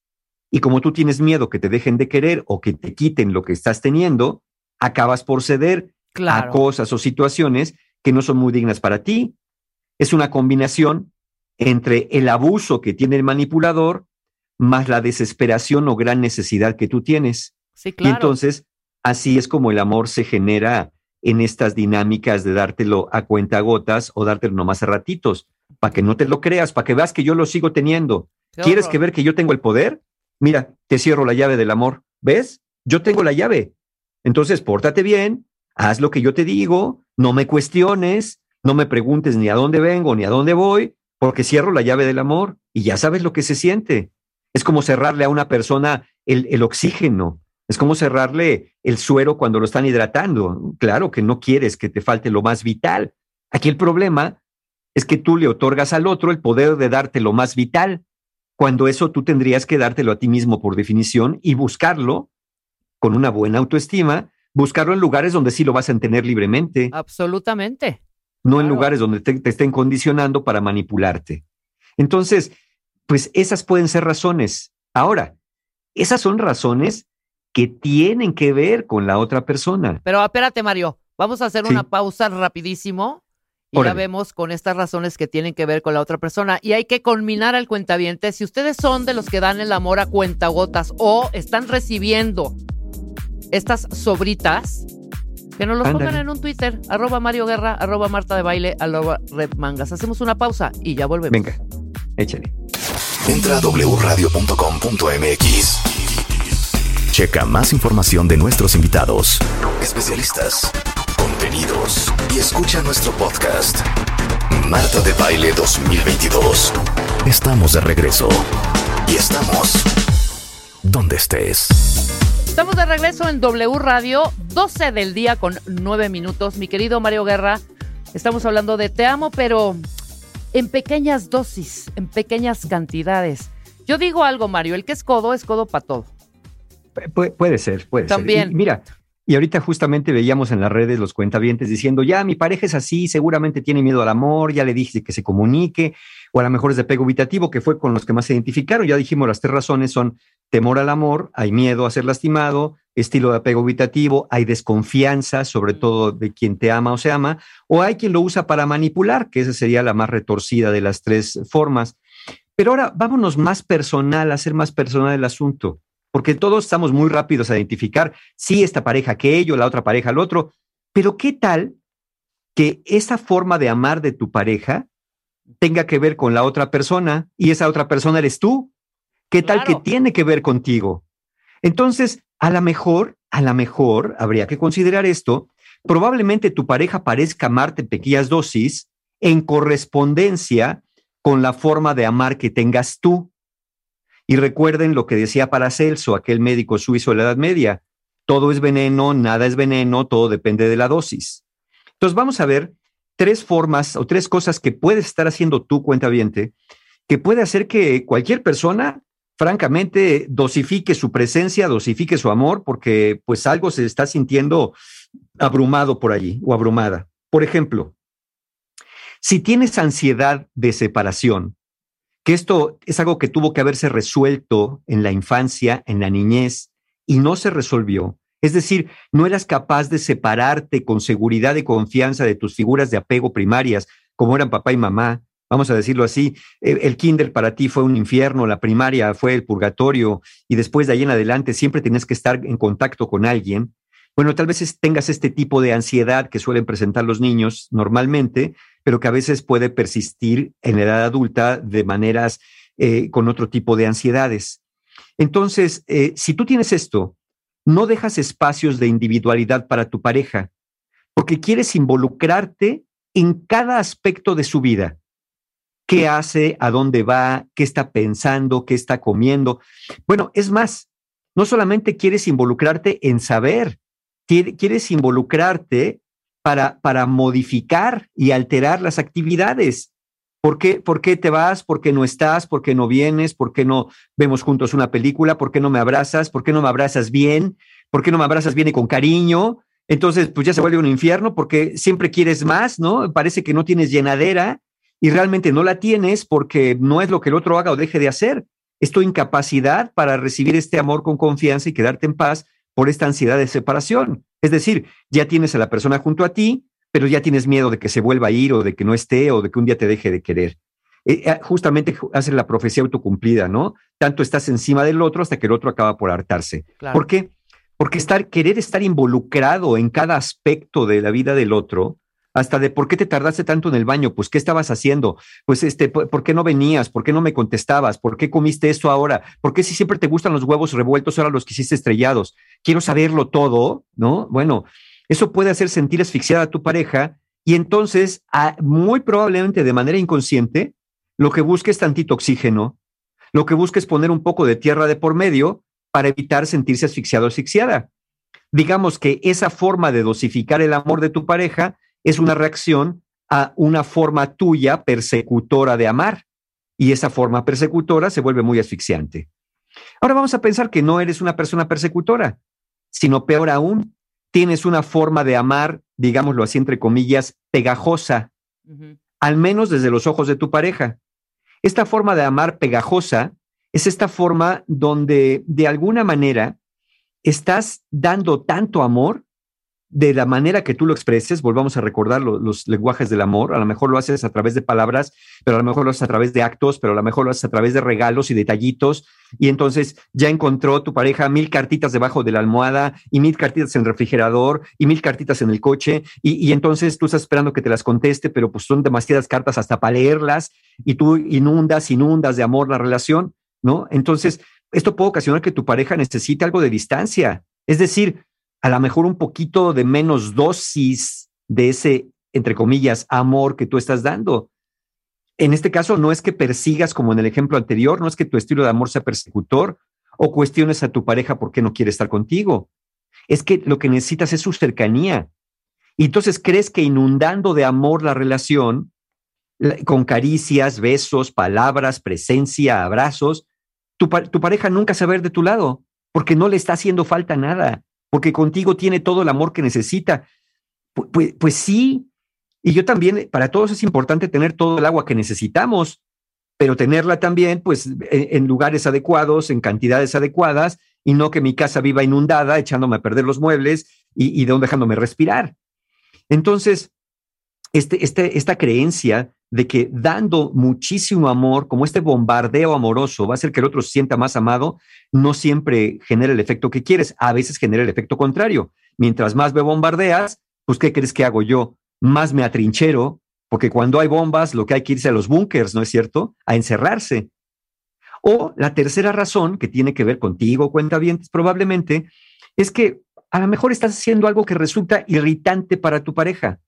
y como tú tienes miedo que te dejen de querer o que te quiten lo que estás teniendo, acabas por ceder a cosas o situaciones que no son muy dignas para ti. Es una combinación entre el abuso que tiene el manipulador más la desesperación o gran necesidad que tú tienes. Sí, claro. Y entonces, así es como el amor se genera en estas dinámicas de dártelo a cuenta gotas o dártelo nomás a ratitos, para que no te lo creas, para que veas que yo lo sigo teniendo. ¿Quieres que ver que yo tengo el poder? Mira, te cierro la llave del amor. ¿Ves? Yo tengo la llave. Entonces, pórtate bien, haz lo que yo te digo, no me cuestiones, no me preguntes ni a dónde vengo ni a dónde voy, porque cierro la llave del amor y ya sabes lo que se siente. Es como cerrarle a una persona el, oxígeno, es como cerrarle el suero cuando lo están hidratando. Claro que no quieres que te falte lo más vital. Aquí el problema es que tú le otorgas al otro el poder de darte lo más vital, cuando eso tú tendrías que dártelo a ti mismo por definición y buscarlo con una buena autoestima buscarlo en lugares donde sí lo vas a tener libremente. Absolutamente. No en lugares donde te, estén condicionando para manipularte. Entonces, pues esas pueden ser razones. Ahora, esas son razones que tienen que ver con la otra persona. Pero espérate, Mario, vamos a hacer una pausa rapidísimo y ya vemos con estas razones que tienen que ver con la otra persona. Y hay que culminar al cuentaviente. Si ustedes son de los que dan el amor a cuentagotas o están recibiendo estas sobritas, que nos los pongan en un Twitter, arroba Mario Guerra, arroba Marta de Baile, arroba Red Mangas. Hacemos una pausa y ya volvemos. Venga, échale. Entra a wradio.com.mx. Checa más información de nuestros invitados, especialistas, contenidos y escucha nuestro podcast. Marta de Baile 2022. Estamos de regreso. Y estamos donde estés. Estamos de regreso en W Radio, 12 del día con 9 minutos. Mi querido Mario Guerra, estamos hablando de Te amo, pero en pequeñas dosis, en pequeñas cantidades. Yo digo algo, Mario, el que es codo es codo para todo. Pu- puede ser, puede También. ser. Y mira, y ahorita justamente veíamos en las redes los cuentavientes diciendo, ya, mi pareja es así, seguramente tiene miedo al amor, ya le dije que se comunique, o a lo mejor es de apego evitativo, que fue con los que más se identificaron. Ya dijimos, las tres razones son temor al amor, hay miedo a ser lastimado, estilo de apego evitativo, hay desconfianza, sobre todo de quien te ama o se ama, o hay quien lo usa para manipular, que esa sería la más retorcida de las tres formas. Pero ahora vámonos más personal, a hacer más personal el asunto, porque todos estamos muy rápidos a identificar, sí, esta pareja aquello, la otra pareja al otro, pero ¿qué tal que esa forma de amar de tu pareja tenga que ver con la otra persona y esa otra persona eres tú? ¿Qué tal que tiene que ver contigo? Entonces, a lo mejor, a lo mejor habría que considerar esto. Probablemente tu pareja parezca amarte en pequeñas dosis en correspondencia con la forma de amar que tengas tú. Y recuerden lo que decía Paracelso, aquel médico suizo de la Edad Media. Todo es veneno, nada es veneno, todo depende de la dosis. Entonces vamos a ver tres formas o tres cosas que puedes estar haciendo tú, cuentaviente, que puede hacer que cualquier persona, francamente, dosifique su presencia, dosifique su amor, porque pues algo se está sintiendo abrumado por allí o abrumada. Por ejemplo, si tienes ansiedad de separación, que esto es algo que tuvo que haberse resuelto en la infancia, en la niñez, y no se resolvió. Es decir, no eras capaz de separarte con seguridad y confianza de tus figuras de apego primarias, como eran papá y mamá. Vamos a decirlo así, el el kinder para ti fue un infierno, la primaria fue el purgatorio y después de ahí en adelante siempre tenías que estar en contacto con alguien. Bueno, tal vez tengas este tipo de ansiedad que suelen presentar los niños normalmente, pero que a veces puede persistir en la edad adulta de maneras eh, con otro tipo de ansiedades. Entonces, eh, si tú tienes esto, no dejas espacios de individualidad para tu pareja, porque quieres involucrarte en cada aspecto de su vida. ¿Qué hace? ¿A dónde va? ¿Qué está pensando? ¿Qué está comiendo? Bueno, es más, no solamente quieres involucrarte en saber, quieres involucrarte para, para modificar y alterar las actividades. ¿Por qué, ¿Por qué te vas? ¿Por qué no estás? ¿Por qué no vienes? ¿Por qué no vemos juntos una película? ¿Por qué no me abrazas? ¿Por qué no me abrazas bien? ¿Por qué no me abrazas bien y con cariño? Entonces, pues ya se vuelve un infierno porque siempre quieres más, ¿no? Parece que no tienes llenadera y realmente no la tienes porque no es lo que el otro haga o deje de hacer. Es tu incapacidad para recibir este amor con confianza y quedarte en paz por esta ansiedad de separación. Es decir, ya tienes a la persona junto a ti, pero ya tienes miedo de que se vuelva a ir o de que no esté o de que un día te deje de querer. Eh, eh, justamente ju- hace la profecía autocumplida, ¿no? Tanto estás encima del otro hasta que el otro acaba por hartarse. Claro. ¿Por qué? Porque estar, querer estar involucrado en cada aspecto de la vida del otro, hasta de por qué te tardaste tanto en el baño, pues qué estabas haciendo, pues este, por, qué no venías, por qué no me contestabas, por qué comiste esto ahora, por qué si siempre te gustan los huevos revueltos, ahora los quisiste estrellados, quiero saberlo todo, ¿no? Bueno, eso puede hacer sentir asfixiada a tu pareja y entonces, muy probablemente de manera inconsciente, lo que busca es tantito oxígeno, lo que busca es poner un poco de tierra de por medio para evitar sentirse asfixiado o asfixiada. Digamos que esa forma de dosificar el amor de tu pareja es una reacción a una forma tuya persecutora de amar y esa forma persecutora se vuelve muy asfixiante. Ahora vamos a pensar que no eres una persona persecutora, sino peor aún, tienes una forma de amar, digámoslo así entre comillas, pegajosa, al menos desde los ojos de tu pareja. Esta forma de amar pegajosa es esta forma donde de alguna manera estás dando tanto amor de la manera que tú lo expreses, volvamos a recordar lo- los lenguajes del amor, a lo mejor lo haces a través de palabras, pero a lo mejor lo haces a través de actos, pero a lo mejor lo haces a través de regalos y detallitos, y entonces ya encontró tu pareja mil cartitas debajo de la almohada y mil cartitas en el refrigerador y mil cartitas en el coche, y, y entonces tú estás esperando que te las conteste, pero pues son demasiadas cartas hasta para leerlas, y tú inundas, inundas de amor la relación, ¿no? Entonces, esto puede ocasionar que tu pareja necesite algo de distancia, es decir, a lo mejor un poquito de menos dosis de ese, entre comillas, amor que tú estás dando. En este caso, no es que persigas como en el ejemplo anterior, no es que tu estilo de amor sea persecutor o cuestiones a tu pareja por qué no quiere estar contigo. Es que lo que necesitas es su cercanía. Y entonces crees que inundando de amor la relación, la- con caricias, besos, palabras, presencia, abrazos, tu, tu pareja nunca se va a ver de tu lado, porque no le está haciendo falta nada, porque contigo tiene todo el amor que necesita. Pu- Pues, sí, y yo también, para todos es importante tener todo el agua que necesitamos, pero tenerla también, pues, en, lugares adecuados, en cantidades adecuadas, y no que mi casa viva inundada, echándome a perder los muebles y, y de dejándome respirar. Entonces, este, este, esta creencia de que dando muchísimo amor, como este bombardeo amoroso, va a hacer que el otro se sienta más amado, no siempre genera el efecto que quieres, a veces genera el efecto contrario. Mientras más me bombardeas, pues ¿qué crees que hago yo? Más me atrinchero, porque cuando hay bombas, lo que hay que irse a los búnkers, ¿no es cierto? A encerrarse. O la tercera razón, que tiene que ver contigo, cuenta bien, probablemente, es que a lo mejor estás haciendo algo que resulta irritante para tu pareja.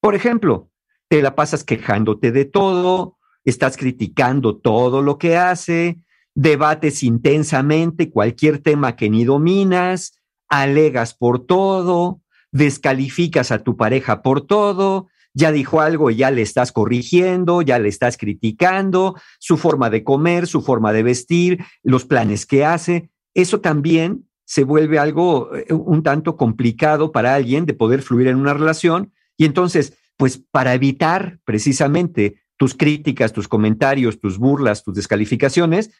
Por ejemplo, te la pasas quejándote de todo, estás criticando todo lo que hace, debates intensamente cualquier tema que ni dominas, alegas por todo, descalificas a tu pareja por todo, ya dijo algo y ya le estás corrigiendo, ya le estás criticando, su forma de comer, su forma de vestir, los planes que hace. Eso también se vuelve algo eh, un tanto complicado para alguien de poder fluir en una relación. Y entonces, pues para evitar precisamente tus críticas, tus comentarios, tus burlas, tus descalificaciones,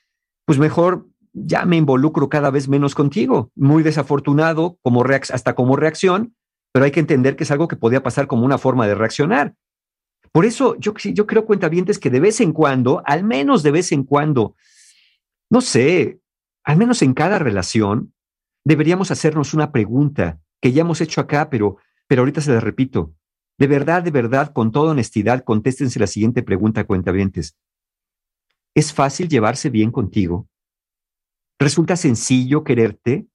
pues mejor ya me involucro cada vez menos contigo. Muy desafortunado como hasta como reacción, pero hay que entender que es algo que podía pasar como una forma de reaccionar. Por eso yo, yo creo, cuentavientes, que de vez en cuando, al menos de vez en cuando, no sé, al menos en cada relación, deberíamos hacernos una pregunta que ya hemos hecho acá, pero, pero ahorita se la repito. De verdad, de verdad, con toda honestidad, contéstense la siguiente pregunta, cuentavientes. ¿Es fácil llevarse bien contigo? ¿Resulta sencillo quererte?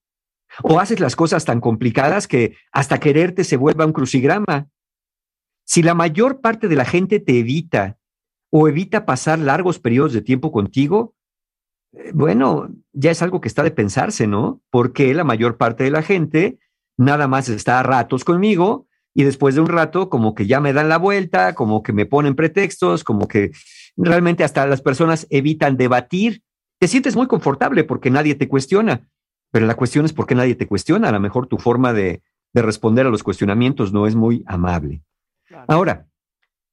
¿O haces las cosas tan complicadas que hasta quererte se vuelva un crucigrama? Si la mayor parte de la gente te evita o evita pasar largos periodos de tiempo contigo, eh, bueno, ya es algo que está de pensarse, ¿no? Porque la mayor parte de la gente nada más está a ratos conmigo y después de un rato como que ya me dan la vuelta, como que me ponen pretextos, como que realmente hasta las personas evitan debatir. Te sientes muy confortable porque nadie te cuestiona, pero la cuestión es por qué nadie te cuestiona. A lo mejor tu forma de, de responder a los cuestionamientos no es muy amable. Ahora,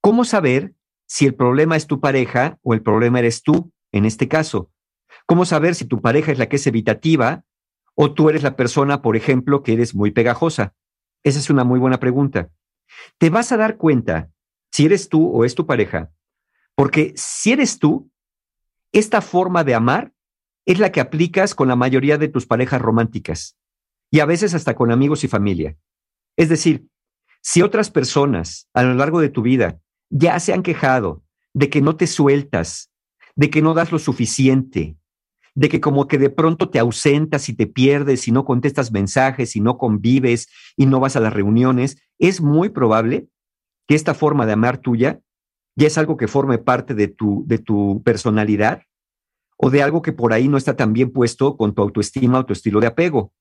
¿cómo saber si el problema es tu pareja o el problema eres tú en este caso? ¿Cómo saber si tu pareja es la que es evitativa o tú eres la persona, por ejemplo, que eres muy pegajosa? Esa es una muy buena pregunta. Te vas a dar cuenta si eres tú o es tu pareja, porque si eres tú, esta forma de amar es la que aplicas con la mayoría de tus parejas románticas y a veces hasta con amigos y familia. Es decir, si otras personas a lo largo de tu vida ya se han quejado de que no te sueltas, de que no das lo suficiente, de que como que de pronto te ausentas y te pierdes y no contestas mensajes y no convives y no vas a las reuniones, es muy probable que esta forma de amar tuya ya es algo que forme parte de tu, de tu personalidad o de algo que por ahí no está tan bien puesto con tu autoestima o tu estilo de apego.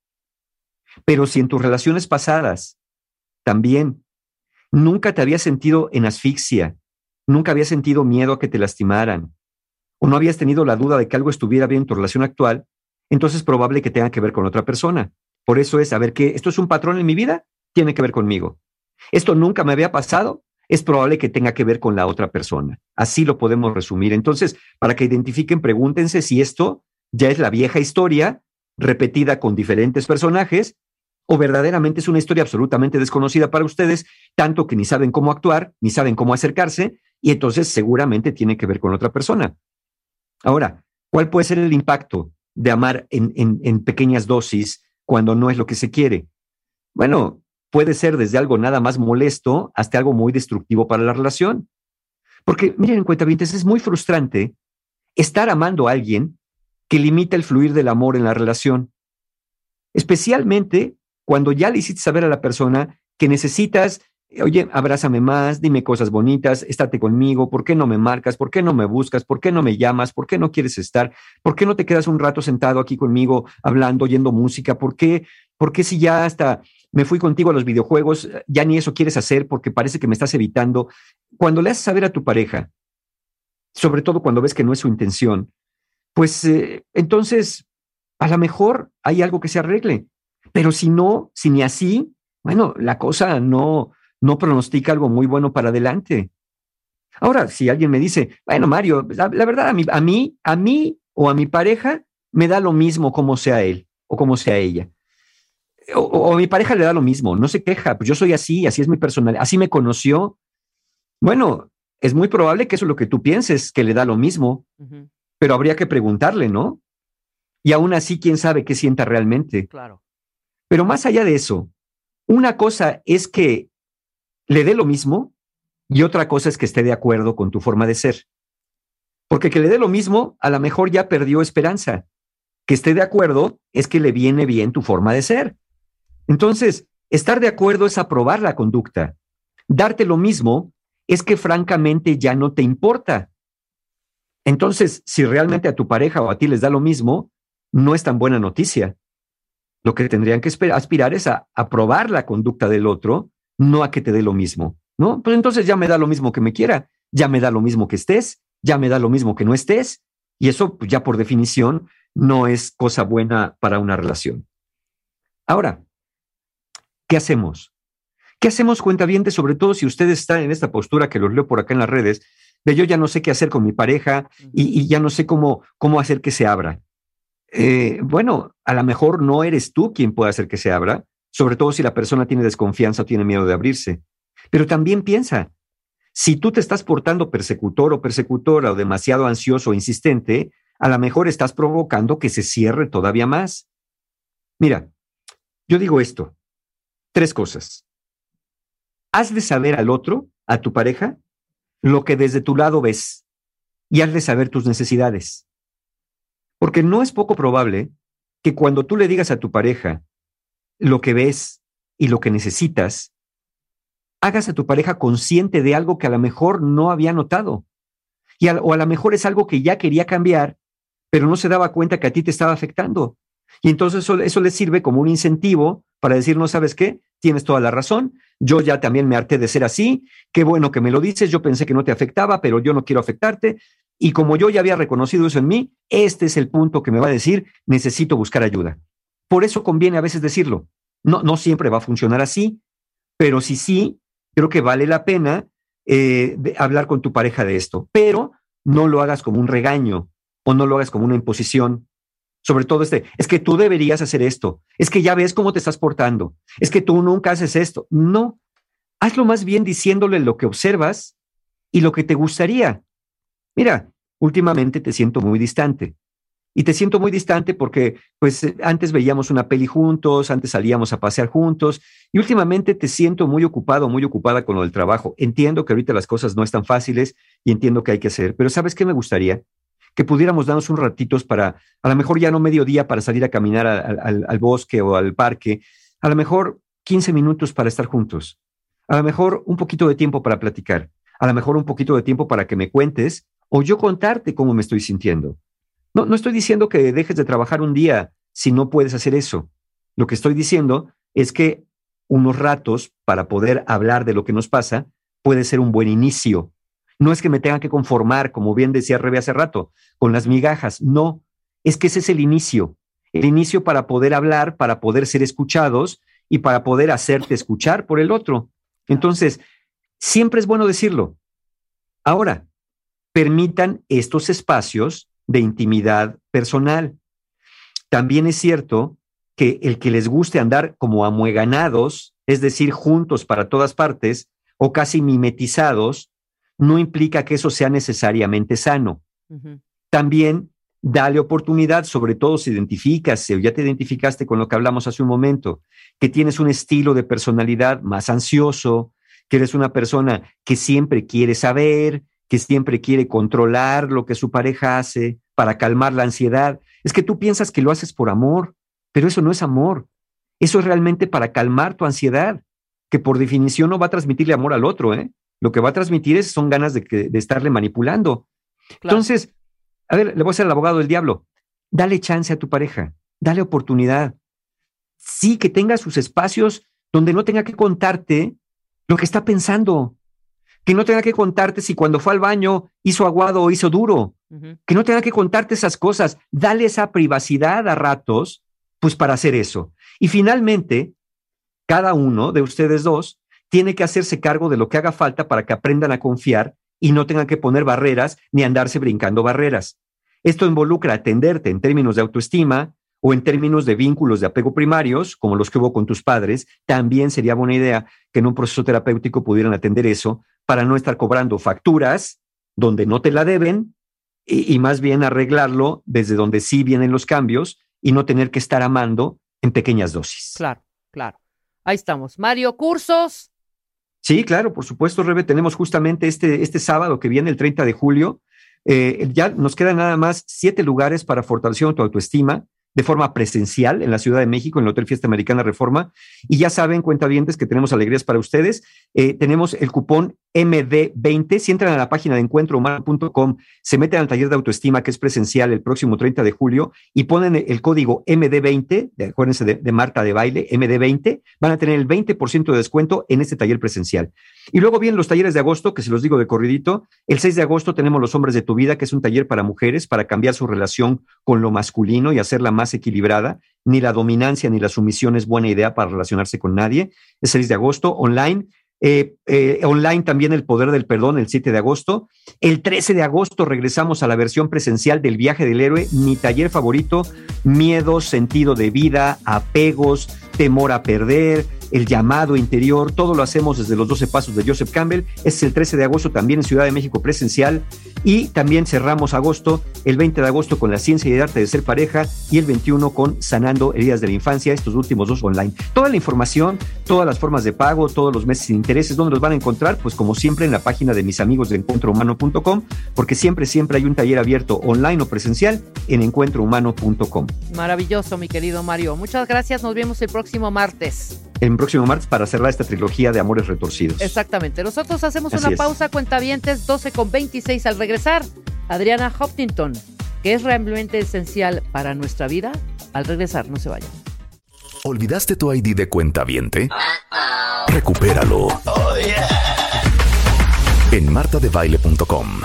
Pero si en tus relaciones pasadas también nunca te habías sentido en asfixia, nunca habías sentido miedo a que te lastimaran, o no habías tenido la duda de que algo estuviera bien en tu relación actual, entonces es probable que tenga que ver con otra persona. Por eso es saber que esto es un patrón en mi vida, tiene que ver conmigo. Esto nunca me había pasado, es probable que tenga que ver con la otra persona. Así lo podemos resumir. Entonces, para que identifiquen, pregúntense si esto ya es la vieja historia repetida con diferentes personajes o verdaderamente es una historia absolutamente desconocida para ustedes, tanto que ni saben cómo actuar, ni saben cómo acercarse, y entonces seguramente tiene que ver con otra persona. Ahora, ¿cuál puede ser el impacto de amar en, pequeñas dosis cuando no es lo que se quiere? Bueno, puede ser desde algo nada más molesto hasta algo muy destructivo para la relación. Porque, miren, en cuenta es muy frustrante estar amando a alguien que limita el fluir del amor en la relación. Especialmente cuando ya le hiciste saber a la persona que necesitas, oye, abrázame más, dime cosas bonitas, estate conmigo, ¿por qué no me marcas? ¿Por qué no me buscas? ¿Por qué no me llamas? ¿Por qué no quieres estar? ¿Por qué no te quedas un rato sentado aquí conmigo hablando, oyendo música? ¿Por qué ¿Por qué si ya hasta me fui contigo a los videojuegos, ya ni eso quieres hacer porque parece que me estás evitando? Cuando le haces saber a tu pareja, sobre todo cuando ves que no es su intención, pues eh, entonces a lo mejor hay algo que se arregle. Pero si no, si ni así, bueno, la cosa no, no pronostica algo muy bueno para adelante. Ahora, si alguien me dice, bueno, Mario, la, la verdad, a mí, a mí, a mí o a mi pareja me da lo mismo como sea él o como sea ella. O, o a mi pareja le da lo mismo, no se queja, pues yo soy así, así es mi personalidad, así me conoció. Bueno, es muy probable que eso es lo que tú pienses, que le da lo mismo, pero habría que preguntarle, ¿no? Y aún así, quién sabe qué sienta realmente. Claro. Pero más allá de eso, una cosa es que le dé lo mismo y otra cosa es que esté de acuerdo con tu forma de ser. Porque que le dé lo mismo, a lo mejor ya perdió esperanza. Que esté de acuerdo es que le viene bien tu forma de ser. Entonces, estar de acuerdo es aprobar la conducta. Darte lo mismo es que francamente ya no te importa. Entonces, si realmente a tu pareja o a ti les da lo mismo, no es tan buena noticia. Lo que tendrían que aspirar es a aprobar la conducta del otro, no a que te dé lo mismo, ¿no? Pues entonces ya me da lo mismo que me quiera, ya me da lo mismo que estés, ya me da lo mismo que no estés, y eso pues, ya por definición no es cosa buena para una relación. Ahora, ¿qué hacemos? ¿Qué hacemos, cuentavientes, sobre todo si ustedes están en esta postura que los leo por acá en las redes, de yo ya no sé qué hacer con mi pareja y, y ya no sé cómo, cómo hacer que se abra? Eh, bueno, a lo mejor no eres tú quien puede hacer que se abra, sobre todo si la persona tiene desconfianza o tiene miedo de abrirse. Pero también piensa, si tú te estás portando persecutor o persecutora o demasiado ansioso o insistente, a lo mejor estás provocando que se cierre todavía más. Mira, yo digo esto, tres cosas. Haz de saber al otro, a tu pareja, lo que desde tu lado ves y haz de saber tus necesidades. Porque no es poco probable que cuando tú le digas a tu pareja lo que ves y lo que necesitas, hagas a tu pareja consciente de algo que a lo mejor no había notado. Y a, o a lo mejor es algo que ya quería cambiar, pero no se daba cuenta que a ti te estaba afectando. Y entonces eso, eso le sirve como un incentivo para decir, no sabes qué, tienes toda la razón, yo ya también me harté de ser así, qué bueno que me lo dices, yo pensé que no te afectaba, pero yo no quiero afectarte, y como yo ya había reconocido eso en mí, este es el punto que me va a decir, necesito buscar ayuda. Por eso conviene a veces decirlo. No, no siempre va a funcionar así, pero sí, sí, creo que vale la pena eh, hablar con tu pareja de esto, pero no lo hagas como un regaño o no lo hagas como una imposición. Sobre todo este, es que tú deberías hacer esto, es que ya ves cómo te estás portando, es que tú nunca haces esto. No, hazlo más bien diciéndole lo que observas y lo que te gustaría mira, últimamente te siento muy distante. Y te siento muy distante porque, pues, eh, antes veíamos una peli juntos, antes salíamos a pasear juntos, y últimamente te siento muy ocupado, muy ocupada con lo del trabajo. Entiendo que ahorita las cosas no están fáciles y entiendo que hay que hacer, pero ¿sabes qué me gustaría? Que pudiéramos darnos un ratitos para, a lo mejor ya no mediodía para salir a caminar al, bosque o al parque, a lo mejor 15 minutos para estar juntos, a lo mejor un poquito de tiempo para platicar, a lo mejor un poquito de tiempo para que me cuentes o yo contarte cómo me estoy sintiendo. No, no estoy diciendo que dejes de trabajar un día si no puedes hacer eso. Lo que estoy diciendo es que unos ratos para poder hablar de lo que nos pasa puede ser un buen inicio. No es que me tenga que conformar, como bien decía Rebe hace rato, con las migajas. No, es que ese es el inicio. El inicio para poder hablar, para poder ser escuchados y para poder hacerte escuchar por el otro. Entonces, siempre es bueno decirlo. Ahora, permitan estos espacios de intimidad personal. También es cierto que el que les guste andar como amueganados, es decir, juntos para todas partes o casi mimetizados, no implica que eso sea necesariamente sano. Uh -huh. También dale oportunidad, sobre todo si identificas o ya te identificaste con lo que hablamos hace un momento, que tienes un estilo de personalidad más ansioso, que eres una persona que siempre quiere saber, que siempre quiere controlar lo que su pareja hace para calmar la ansiedad. Es que tú piensas que lo haces por amor, pero eso no es amor. Eso es realmente para calmar tu ansiedad, que por definición no va a transmitirle amor al otro, ¿eh? Lo que va a transmitir es, son ganas de, que, de estarle manipulando. Claro. Entonces, a ver, le voy a ser el abogado del diablo. Dale chance a tu pareja, dale oportunidad. sí que tenga sus espacios donde no tenga que contarte lo que está pensando, que no tenga que contarte si cuando fue al baño hizo aguado o hizo duro, que no tenga que contarte esas cosas. Dale esa privacidad a ratos, pues para hacer eso. Y finalmente, cada uno de ustedes dos tiene que hacerse cargo de lo que haga falta para que aprendan a confiar y no tengan que poner barreras ni andarse brincando barreras. Esto involucra atenderte en términos de autoestima o en términos de vínculos de apego primarios, como los que hubo con tus padres. También sería buena idea que en un proceso terapéutico pudieran atender eso para no estar cobrando facturas donde no te la deben y, y más bien arreglarlo desde donde sí vienen los cambios y no tener que estar amando en pequeñas dosis. Claro, claro. Ahí estamos. Mario, cursos. Sí, claro, por supuesto, Rebe. Tenemos justamente este, este sábado que viene, el 30 de julio. eh, ya nos quedan nada más siete lugares para fortalecer tu autoestima de forma presencial en la Ciudad de México, en el Hotel Fiesta Americana Reforma. Y ya saben, cuentavientes, que tenemos alegrías para ustedes. Eh, tenemos el cupón MD20. Si entran a la página de encuentrohumano.com, se meten al taller de autoestima que es presencial el próximo 30 de julio y ponen el código MD20, de- acuérdense de, de Marta de Baile, MD20, van a tener el 20% de descuento en este taller presencial. Y luego vienen los talleres de agosto, que se los digo de corridito. El 6 de agosto tenemos Los Hombres de tu Vida, que es un taller para mujeres para cambiar su relación con lo masculino y hacerla más equilibrada. Ni la dominancia ni la sumisión es buena idea para relacionarse con nadie. Es 6 de agosto, online. Eh, eh, online también el poder del perdón el 7 de agosto. El 13 de agosto regresamos a la versión presencial del viaje del héroe, mi taller favorito, miedo, sentido de vida, apegos, temor a perder, el llamado interior, todo lo hacemos desde los 12 pasos de Joseph Campbell. Es el 13 de agosto también en Ciudad de México presencial y también cerramos agosto, el 20 de agosto con la ciencia y el arte de ser pareja y el 21 con sanando heridas de la infancia, estos últimos dos online. Toda la información, todas las formas de pago, todos los meses sin intereses, ¿dónde los van a encontrar? Pues como siempre en la página de mis amigos de encuentrohumano.com, porque siempre, siempre hay un taller abierto online o presencial en encuentrohumano.com. Maravilloso, mi querido Mario. Muchas gracias. Nos vemos el próximo martes. El próximo martes para cerrar esta trilogía de amores retorcidos. Exactamente. Nosotros hacemos Así una es. pausa, cuentavientes, 12 con 26 al regresar. Adriana Hoptington, que es realmente esencial para nuestra vida. Al regresar, no se vayan. ¿Olvidaste tu ID de cuenta viente? Recupéralo. En martadebaile.com.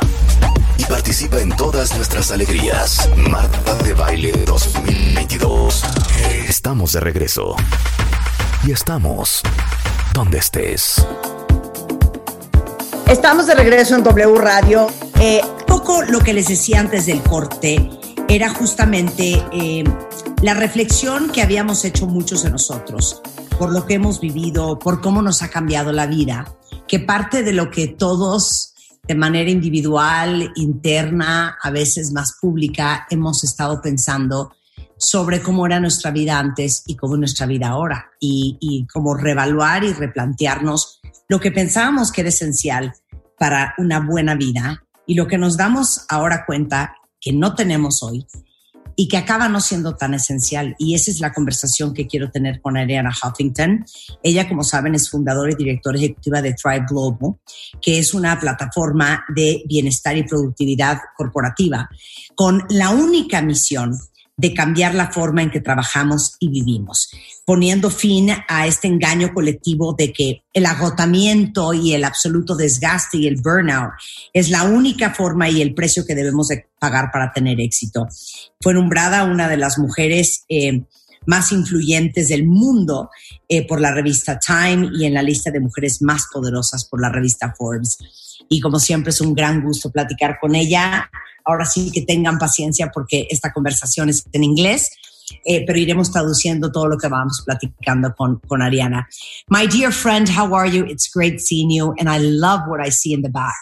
Y participa en todas nuestras alegrías. Marta de Baile 2022. Estamos de regreso. Y estamos donde estés. Estamos de regreso en W Radio. Eh, poco lo que les decía antes del corte era justamente eh, la reflexión que habíamos hecho muchos de nosotros por lo que hemos vivido, por cómo nos ha cambiado la vida, que parte de lo que todos de manera individual, interna, a veces más pública, hemos estado pensando sobre cómo era nuestra vida antes y cómo es nuestra vida ahora, y, cómo reevaluar y replantearnos lo que pensábamos que era esencial para una buena vida y lo que nos damos ahora cuenta que no tenemos hoy y que acaba no siendo tan esencial. Y esa es la conversación que quiero tener con Ariana Huffington. Ella, como saben, es fundadora y directora ejecutiva de Thrive Global, que es una plataforma de bienestar y productividad corporativa con la única misión de cambiar la forma en que trabajamos y vivimos, poniendo fin a este engaño colectivo de que el agotamiento y el absoluto desgaste y el burnout es la única forma y el precio que debemos de pagar para tener éxito. Fue nombrada una de las mujeres eh, más influyentes del mundo eh, por la revista Time y en la lista de mujeres más poderosas por la revista Forbes. Y como siempre es un gran gusto platicar con ella. Ahora sí que tengan paciencia porque esta conversación es en inglés, eh, pero iremos traduciendo todo lo que vamos platicando con, con Ariana. My dear friend, how are you? It's great seeing you, and I love what I see in the back.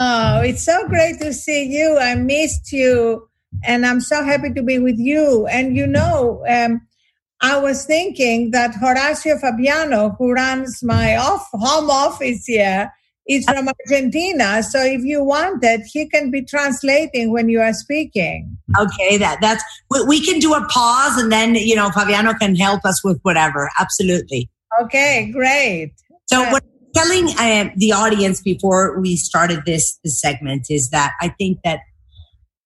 Oh, it's so great to see you. I missed you, and I'm so happy to be with you. And you know, um, I was thinking that Horacio Fabiano, who runs my off home office here, is from Argentina. So if you want it, he can be translating when you are speaking. Okay, that that's we, we can do a pause, and then you know Fabiano can help us with whatever. Absolutely. Okay, great. So what I'm telling uh, the audience before we started this, this segment is that I think that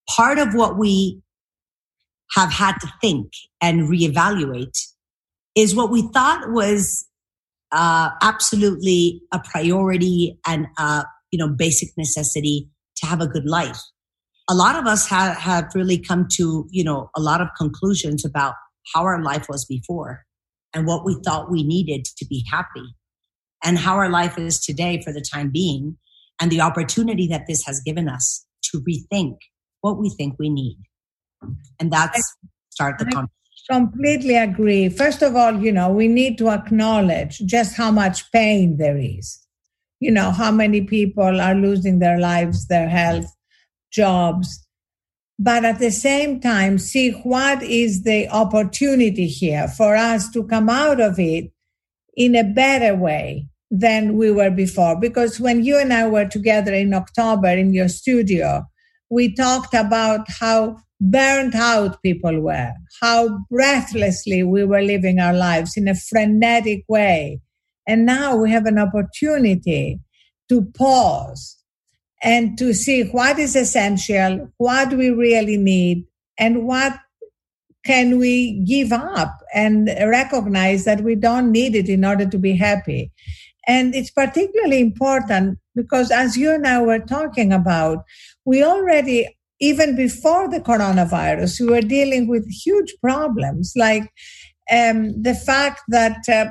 part of what we have had to think and reevaluate is what we thought was uh, absolutely a priority and a you know basic necessity to have a good life. A lot of us have, have really come to you know a lot of conclusions about how our life was before and what we thought we needed to be happy and how our life is today for the time being and the opportunity that this has given us to rethink what we think we need and that's start the conversation completely agree. First of all, you know, we need to acknowledge just how much pain there is. You know, how many people are losing their lives, their health, jobs. But at the same time, see what is the opportunity here for us to come out of it in a better way than we were before. Because when you and I were together in October in your studio, we talked about how burnt out people were, how breathlessly we were living our lives in a frenetic way. And now we have an opportunity to pause and to see what is essential, what we really need, and what can we give up and recognize that we don't need it in order to be happy. And it's particularly important because as you and I were talking about, we already even before the coronavirus, we were dealing with huge problems like um, the fact that uh,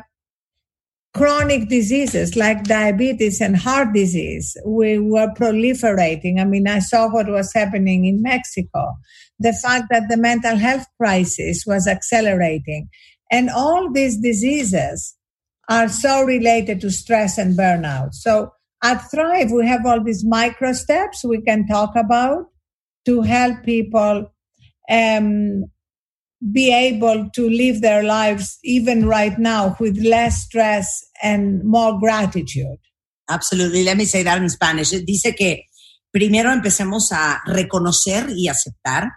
chronic diseases like diabetes and heart disease we were proliferating. I mean i saw what was happening in mexico the fact that the mental health crisis was accelerating. And all these diseases are so related to stress and burnout. So at thrive we have all these micro steps we can talk about to help people um, be able to live their lives even right now with less stress and more gratitude. Absolutely. Let me say that in Spanish. Dice que primero empecemos a reconocer y aceptar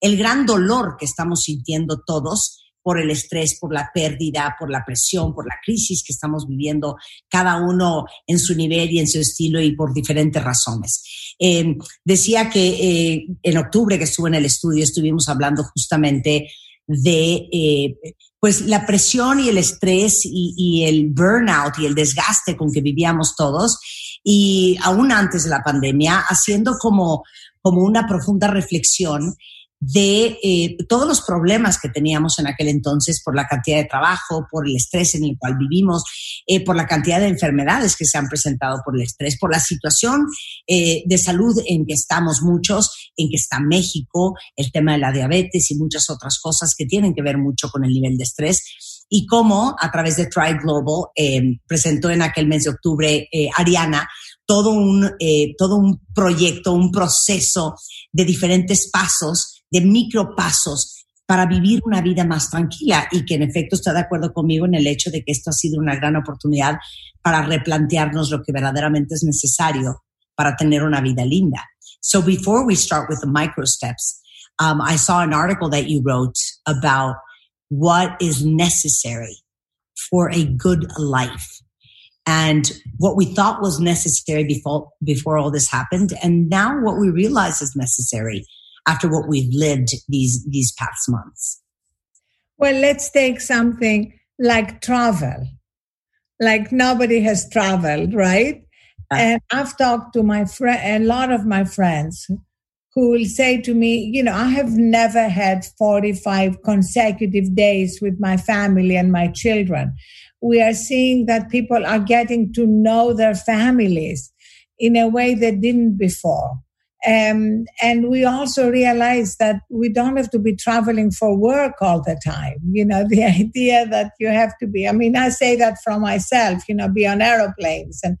el gran dolor que estamos sintiendo todos por el estrés, por la pérdida, por la presión, por la crisis que estamos viviendo, cada uno en su nivel y en su estilo y por diferentes razones. Eh, decía que eh, en octubre que estuve en el estudio estuvimos hablando justamente de eh, pues la presión y el estrés y, y, el burnout y el desgaste con que vivíamos todos. Y aún antes de la pandemia haciendo como, como una profunda reflexión de eh, todos los problemas que teníamos en aquel entonces por la cantidad de trabajo, por el estrés en el cual vivimos, eh, por la cantidad de enfermedades que se han presentado por el estrés, por la situación eh, de salud en que estamos muchos, en que está México, el tema de la diabetes y muchas otras cosas que tienen que ver mucho con el nivel de estrés y cómo a través de Try Global presentó en aquel mes de octubre Ariana todo un, todo un proyecto, un proceso de diferentes pasos de micropasos para vivir una vida más tranquila y que en efecto está de acuerdo conmigo en el hecho de que esto ha sido una gran oportunidad para replantearnos lo que verdaderamente es necesario para tener una vida linda. So before we start with the micro steps, um, I saw an article that you wrote about what is necessary for a good life and what we thought was necessary before before all this happened and now what we realize is necessary after what we've lived these these past months? Well, let's take something like travel. Like nobody has traveled, right? And I've talked to my friend, a lot of my friends who will say to me, you know, I have never had 45 consecutive days with my family and my children. We are seeing that people are getting to know their families in a way they didn't before. Um, and we also realize that we don't have to be traveling for work all the time. You know, the idea that you have to be, I mean, I say that for myself, you know, be on aeroplanes and,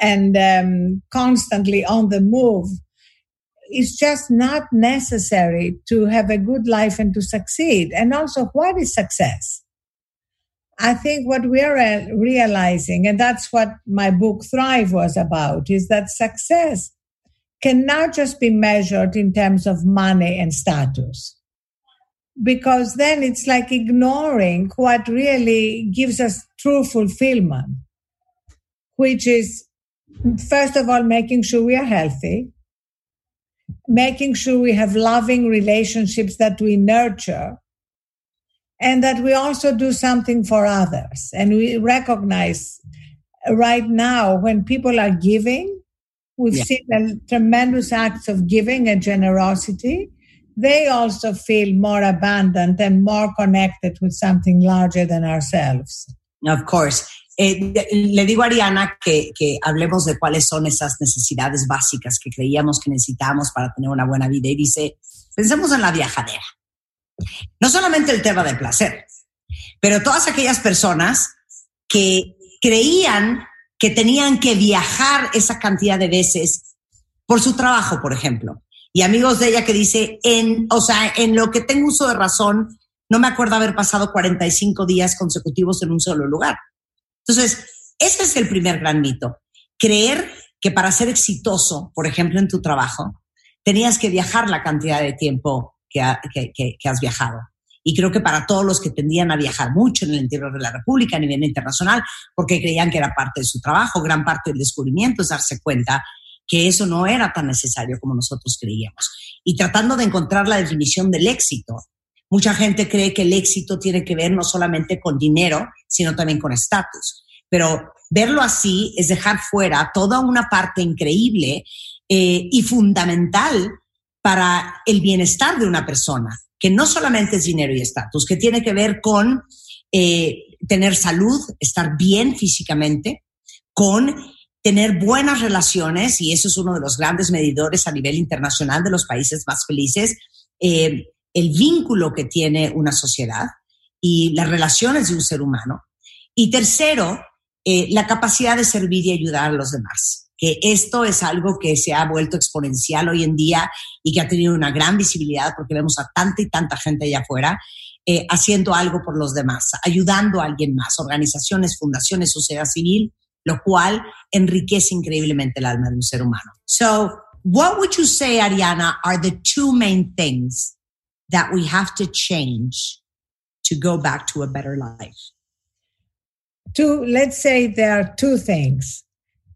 and um, constantly on the move. It's just not necessary to have a good life and to succeed. And also, what is success? I think what we are uh, realizing, and that's what my book Thrive was about, is that success cannot just be measured in terms of money and status. Because then it's like ignoring what really gives us true fulfillment, which is, first of all, making sure we are healthy, making sure we have loving relationships that we nurture, and that we also do something for others. And we recognize right now when people are giving, we've Yeah. seen a tremendous acts of giving and generosity. They also feel more abundant and more connected with something larger than ourselves. Of course. Eh, le digo a Ariana que, que hablemos de cuáles son esas necesidades básicas que creíamos que necesitábamos para tener una buena vida. Y dice, pensemos en la viajadera. No solamente el tema del placer, pero todas aquellas personas que creían que tenían que viajar esa cantidad de veces por su trabajo, por ejemplo. Y amigos de ella que dice, en, o sea, en lo que tengo uso de razón, no me acuerdo haber pasado 45 días consecutivos en un solo lugar. Entonces, ese es el primer gran mito. Creer que para ser exitoso, por ejemplo, en tu trabajo, tenías que viajar la cantidad de tiempo que, que has viajado. Y creo que para todos los que tendían a viajar mucho en el interior de la República a nivel internacional, porque creían que era parte de su trabajo, gran parte del descubrimiento es darse cuenta que eso no era tan necesario como nosotros creíamos. Y tratando de encontrar la definición del éxito, mucha gente cree que el éxito tiene que ver no solamente con dinero, sino también con estatus. Pero verlo así es dejar fuera toda una parte increíble eh, y fundamental para el bienestar de una persona, que no solamente es dinero y estatus, que tiene que ver con eh, tener salud, estar bien físicamente, con tener buenas relaciones, y eso es uno de los grandes medidores a nivel internacional de los países más felices, eh, el vínculo que tiene una sociedad y las relaciones de un ser humano. Y tercero, eh, la capacidad de servir y ayudar a los demás. Que esto es algo que se ha vuelto exponencial hoy en día y que ha tenido una gran visibilidad porque vemos a tanta y tanta gente allá afuera eh, haciendo algo por los demás, ayudando a alguien más, organizaciones, fundaciones, sociedad civil, lo cual enriquece increíblemente el alma de un ser humano. So, what would you say, Ariana, are the two main things that we have to change to go back to a better life? two, let's say there are two things.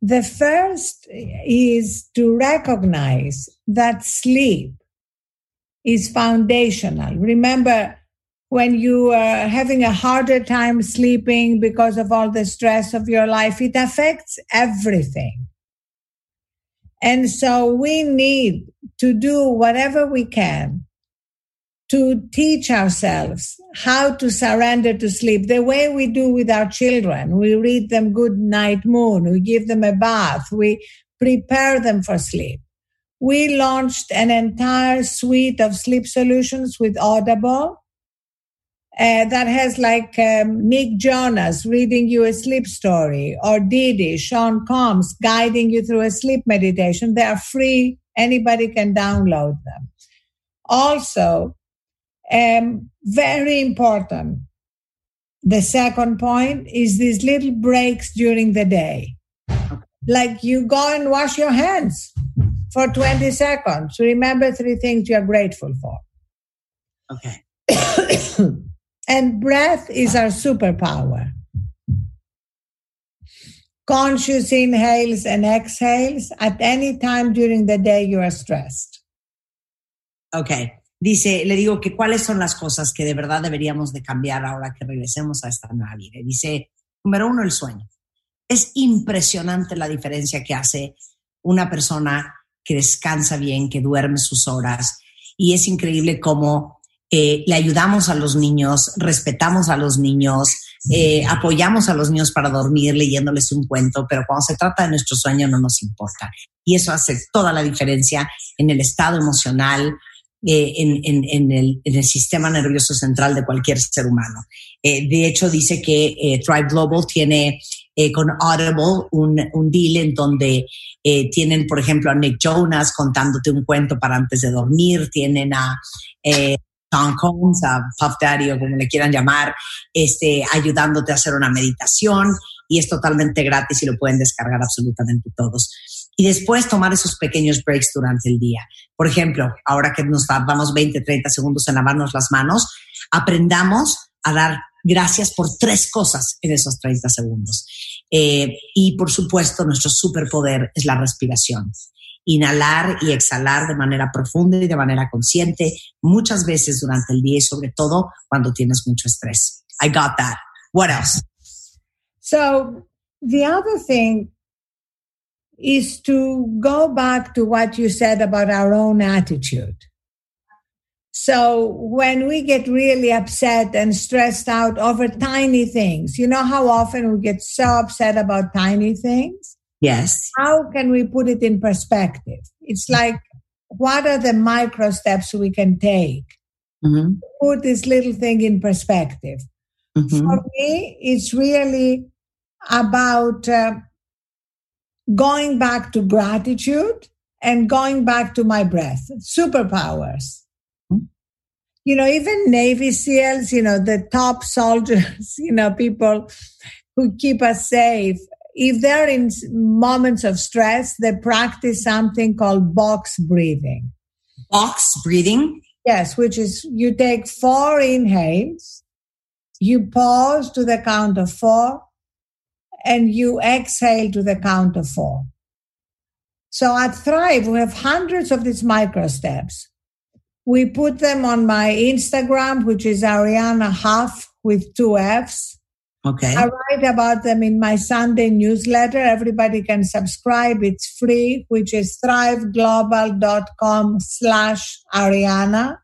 The first is to recognize that sleep is foundational. Remember, when you are having a harder time sleeping because of all the stress of your life, it affects everything. And so we need to do whatever we can to teach ourselves how to surrender to sleep the way we do with our children. We read them Good Night Moon, we give them a bath, we prepare them for sleep. We launched an entire suite of sleep solutions with Audible. uh, that has like um, Nick Jonas reading you a sleep story, or Didi, Sean Combs guiding you through a sleep meditation. They are free. Anybody can download them. Also, um, very important. The second point is these little breaks during the day. Like you go and wash your hands for 20 seconds. Remember three things you're grateful for. Okay. and breath is our superpower. Conscious inhales and exhales at any time during the day you are stressed. Ok. Dice, le digo que cuáles son las cosas que de verdad deberíamos de cambiar ahora que regresemos a esta nueva vida. Dice, número uno, el sueño. Es impresionante la diferencia que hace una persona que descansa bien, que duerme sus horas. Y es increíble cómo eh, le ayudamos a los niños, respetamos a los niños, eh, apoyamos a los niños para dormir leyéndoles un cuento, pero cuando se trata de nuestro sueño no nos importa. Y eso hace toda la diferencia en el estado emocional, eh, en, el, sistema nervioso central de cualquier ser humano. Eh, de hecho, dice que eh, Thrive Global tiene eh, con Audible un, deal en donde tienen, por ejemplo, a Nick Jonas contándote un cuento para antes de dormir, tienen a Tom Combs, a Puff Daddy o como le quieran llamar, este, ayudándote a hacer una meditación y es totalmente gratis y lo pueden descargar absolutamente todos. Y después tomar esos pequeños breaks durante el día. Por ejemplo, ahora que nos tardamos 20, 30 segundos en lavarnos las manos, aprendamos a dar gracias por tres cosas en esos 30 segundos. Eh, y por supuesto, nuestro superpoder es la respiración. inhalar y exhalar de manera profunda y de manera consciente muchas veces durante el día y sobre todo cuando tienes mucho estrés. I got that. What else? So the other thing is to go back to what you said about our own attitude. So when we get really upset and stressed out over tiny things, you know how often we get so upset about tiny things? Yes. How can we put it in perspective? It's like, what are the micro steps we can take? Mm-hmm. Put this little thing in perspective. Mhm. For me, it's really about uh, going back to gratitude and going back to my breath, superpowers. Hmm. You know, even Navy SEALs, you know, the top soldiers, you know, people who keep us safe, if they're in moments of stress, they practice something called box breathing. Box breathing? Yes, which is you take four inhales, you pause to the count of four, and you exhale to the count of four. So at Thrive, we have hundreds of these micro steps. We put them on my Instagram, which is Ariana Huff with two F's. Okay. I write about them in my Sunday newsletter. Everybody can subscribe. It's free, which is thriveglobal.com slash Ariana.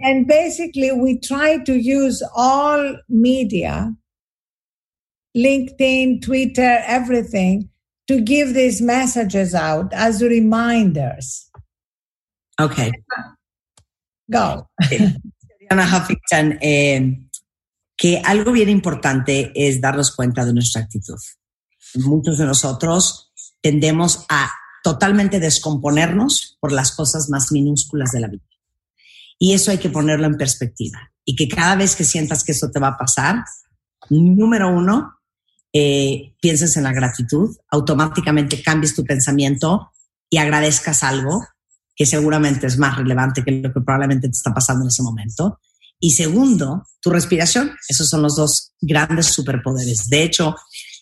And basically, we try to use all media, LinkedIn, Twitter, everything, to give these messages out as reminders. Okay. Go. Diana Huffington, eh, que algo bien importante es darnos cuenta de nuestra actitud. Muchos de nosotros tendemos a totalmente descomponernos por las cosas más minúsculas de la vida. Y eso hay que ponerlo en perspectiva. Y que cada vez que sientas que eso te va a pasar, número uno, eh, pienses en la gratitud, automáticamente cambies tu pensamiento y agradezcas algo que seguramente es más relevante que lo que probablemente te está pasando en ese momento. Y segundo, tu respiración. Esos son los dos grandes superpoderes. De hecho,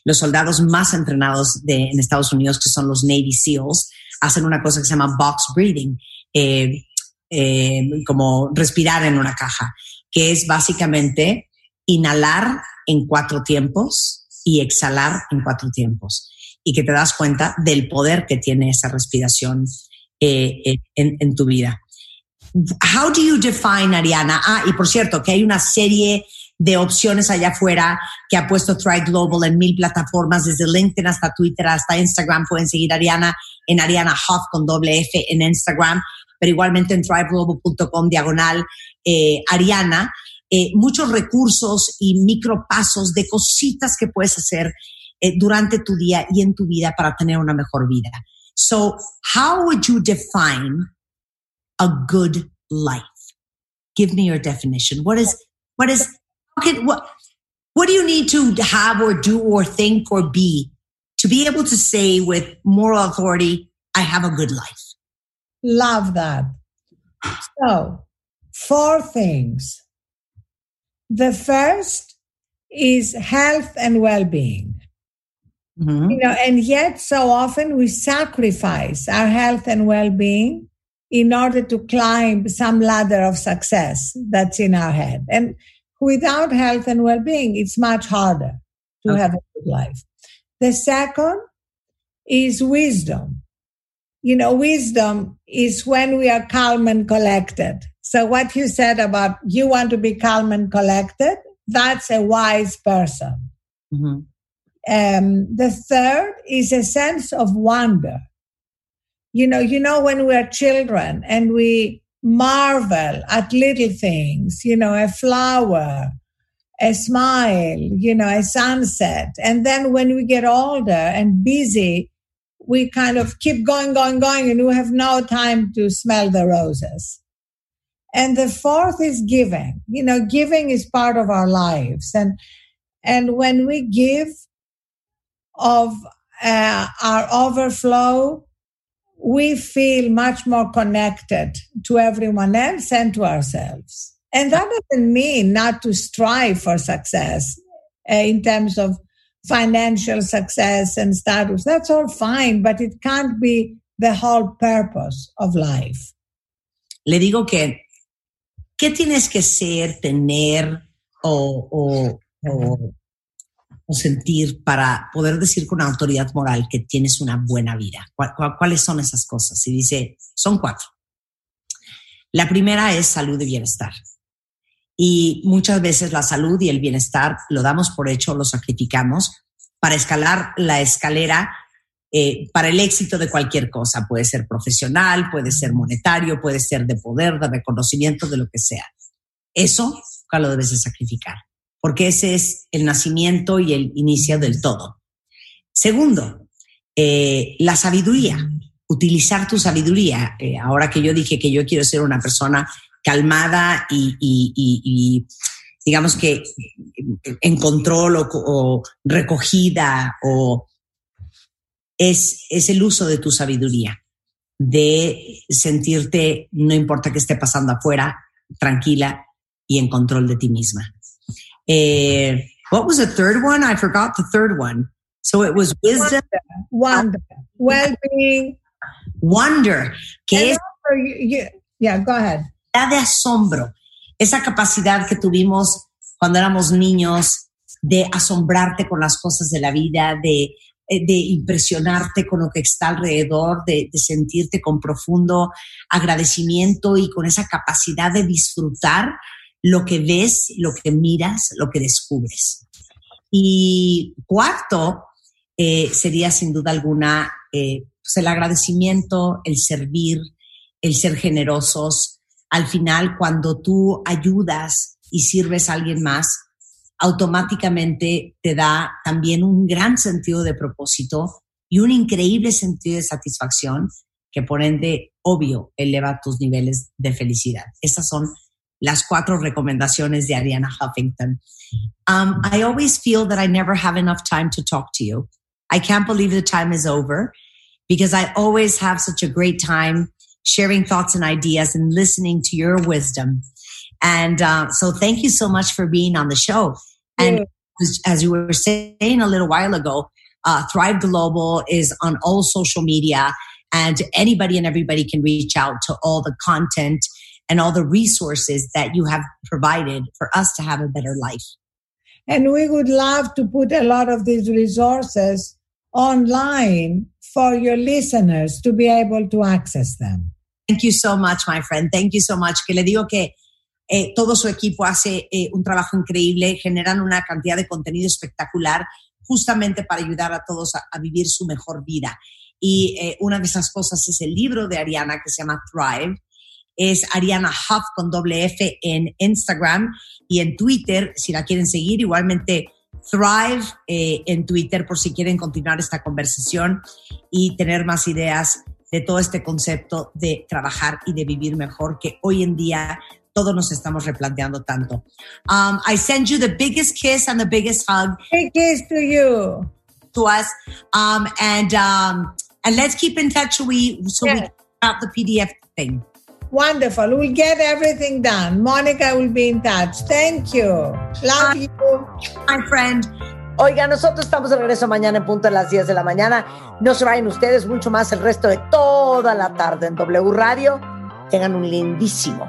los soldados más entrenados de, en Estados Unidos, que son los Navy SEALs, hacen una cosa que se llama box breathing, eh, eh, como respirar en una caja, que es básicamente inhalar en cuatro tiempos y exhalar en cuatro tiempos. Y que te das cuenta del poder que tiene esa respiración eh, eh, en, en tu vida. How do you define, Ariana? Ah, y por cierto, que hay una serie de opciones allá afuera que ha puesto Thrive Global en mil plataformas, desde LinkedIn hasta Twitter, hasta Instagram. Pueden seguir a Ariana en Ariana Huff con doble F en Instagram, pero igualmente en thriveglobal.com diagonal eh, Ariana. Eh, muchos recursos y micropasos de cositas que puedes hacer eh, durante tu día y en tu vida para tener una mejor vida. So, how would you define a good life? Give me your definition. What is what is what what do you need to have or do or think or be to be able to say with moral authority, I have a good life? Love that. So, four things. The first is health and well being. Mm-hmm. You know, and yet so often we sacrifice our health and well being in order to climb some ladder of success that's in our head. And without health and well being, it's much harder to Okay. have a good life. The second is wisdom. You know, wisdom is when we are calm and collected. So, what you said about you want to be calm and collected, that's a wise person. Mm-hmm. Um, the third is a sense of wonder. You know, you know, when we're children and we marvel at little things, you know, a flower, a smile, you know, a sunset. And then when we get older and busy, we kind of keep going, going, going, and we have no time to smell the roses. And the fourth is giving. You know, giving is part of our lives. And and when we give of uh, our overflow, we feel much more connected to everyone else and to ourselves. And that doesn't mean not to strive for success uh, in terms of financial success and status. That's all fine, but it can't be the whole purpose of life. Le digo que, ¿qué tienes que ser, tener o, o, o, sentir para poder decir con autoridad moral que tienes una buena vida? ¿Cuál- cuál- ¿Cuáles son esas cosas? Y dice, son cuatro. La primera es salud y bienestar. Y muchas veces la salud y el bienestar lo damos por hecho, lo sacrificamos para escalar la escalera eh, para el éxito de cualquier cosa. Puede ser profesional, puede ser monetario, puede ser de poder, de reconocimiento, de lo que sea. Eso nunca lo debes de sacrificar, porque ese es el nacimiento y el inicio del todo. Segundo, eh, la sabiduría, utilizar tu sabiduría. Eh, ahora que yo dije que yo quiero ser una persona calmada y, digamos que en control o recogida o es, es el uso de tu sabiduría, de sentirte, no importa qué esté pasando afuera, tranquila y en control de ti misma. Eh, what was the third one? I forgot the third one. So it was wisdom, Wonder, well-being. wonder, que es Also, you- you- yeah, go ahead. capacidad de asombro, esa capacidad que tuvimos cuando éramos niños de asombrarte con las cosas de la vida, de, de impresionarte con lo que está alrededor, de, de sentirte con profundo agradecimiento y con esa capacidad de disfrutar lo que ves, lo que miras, lo que descubres. Y cuarto, eh, sería sin duda alguna eh, pues el agradecimiento, el servir, el ser generosos. Al final, cuando tú ayudas y sirves a alguien más, automáticamente te da también un gran sentido de propósito y un increíble sentido de satisfacción que por ende, obvio, eleva tus niveles de felicidad. Estas son las cuatro recomendaciones de Ariana Huffington. Um, I always feel that I never have enough time to talk to you. I can't believe the time is over because I always have such a great time sharing thoughts and ideas and listening to your wisdom. And uh, so thank you so much for being on the show. And as, as you were saying a little while ago, uh, Thrive Global is on all social media and anybody and everybody can reach out to all the content and all the resources that you have provided for us to have a better life. And we would love to put a lot of these resources online for your listeners to be able to access them. Thank you so much, my friend. Thank you so much. Que le digo que eh, todo su equipo hace eh, un trabajo increíble, generan una cantidad de contenido espectacular justamente para ayudar a todos a, vivir su mejor vida. Y eh, una de esas cosas es el libro de Ariana que se llama Thrive. Es Ariana Huff con doble F en Instagram y en Twitter, si la quieren seguir. Igualmente Thrive en Twitter por si quieren continuar esta conversación y tener más ideas de todo este concepto de trabajar y de vivir mejor que hoy en día todos nos estamos replanteando tanto. Um, I send you the biggest kiss and the biggest hug. Big kiss to you. To us. Um, and, um, and let's keep in touch so we, so we Yeah. can out the PDF thing. Wonderful. We'll get everything done. Monica will be in touch. Thank you. Love you. My friend. Oiga, nosotros estamos de regreso mañana en punto a las 10 de la mañana. No se vayan ustedes mucho más el resto de toda la tarde en W Radio. Tengan un lindísimo,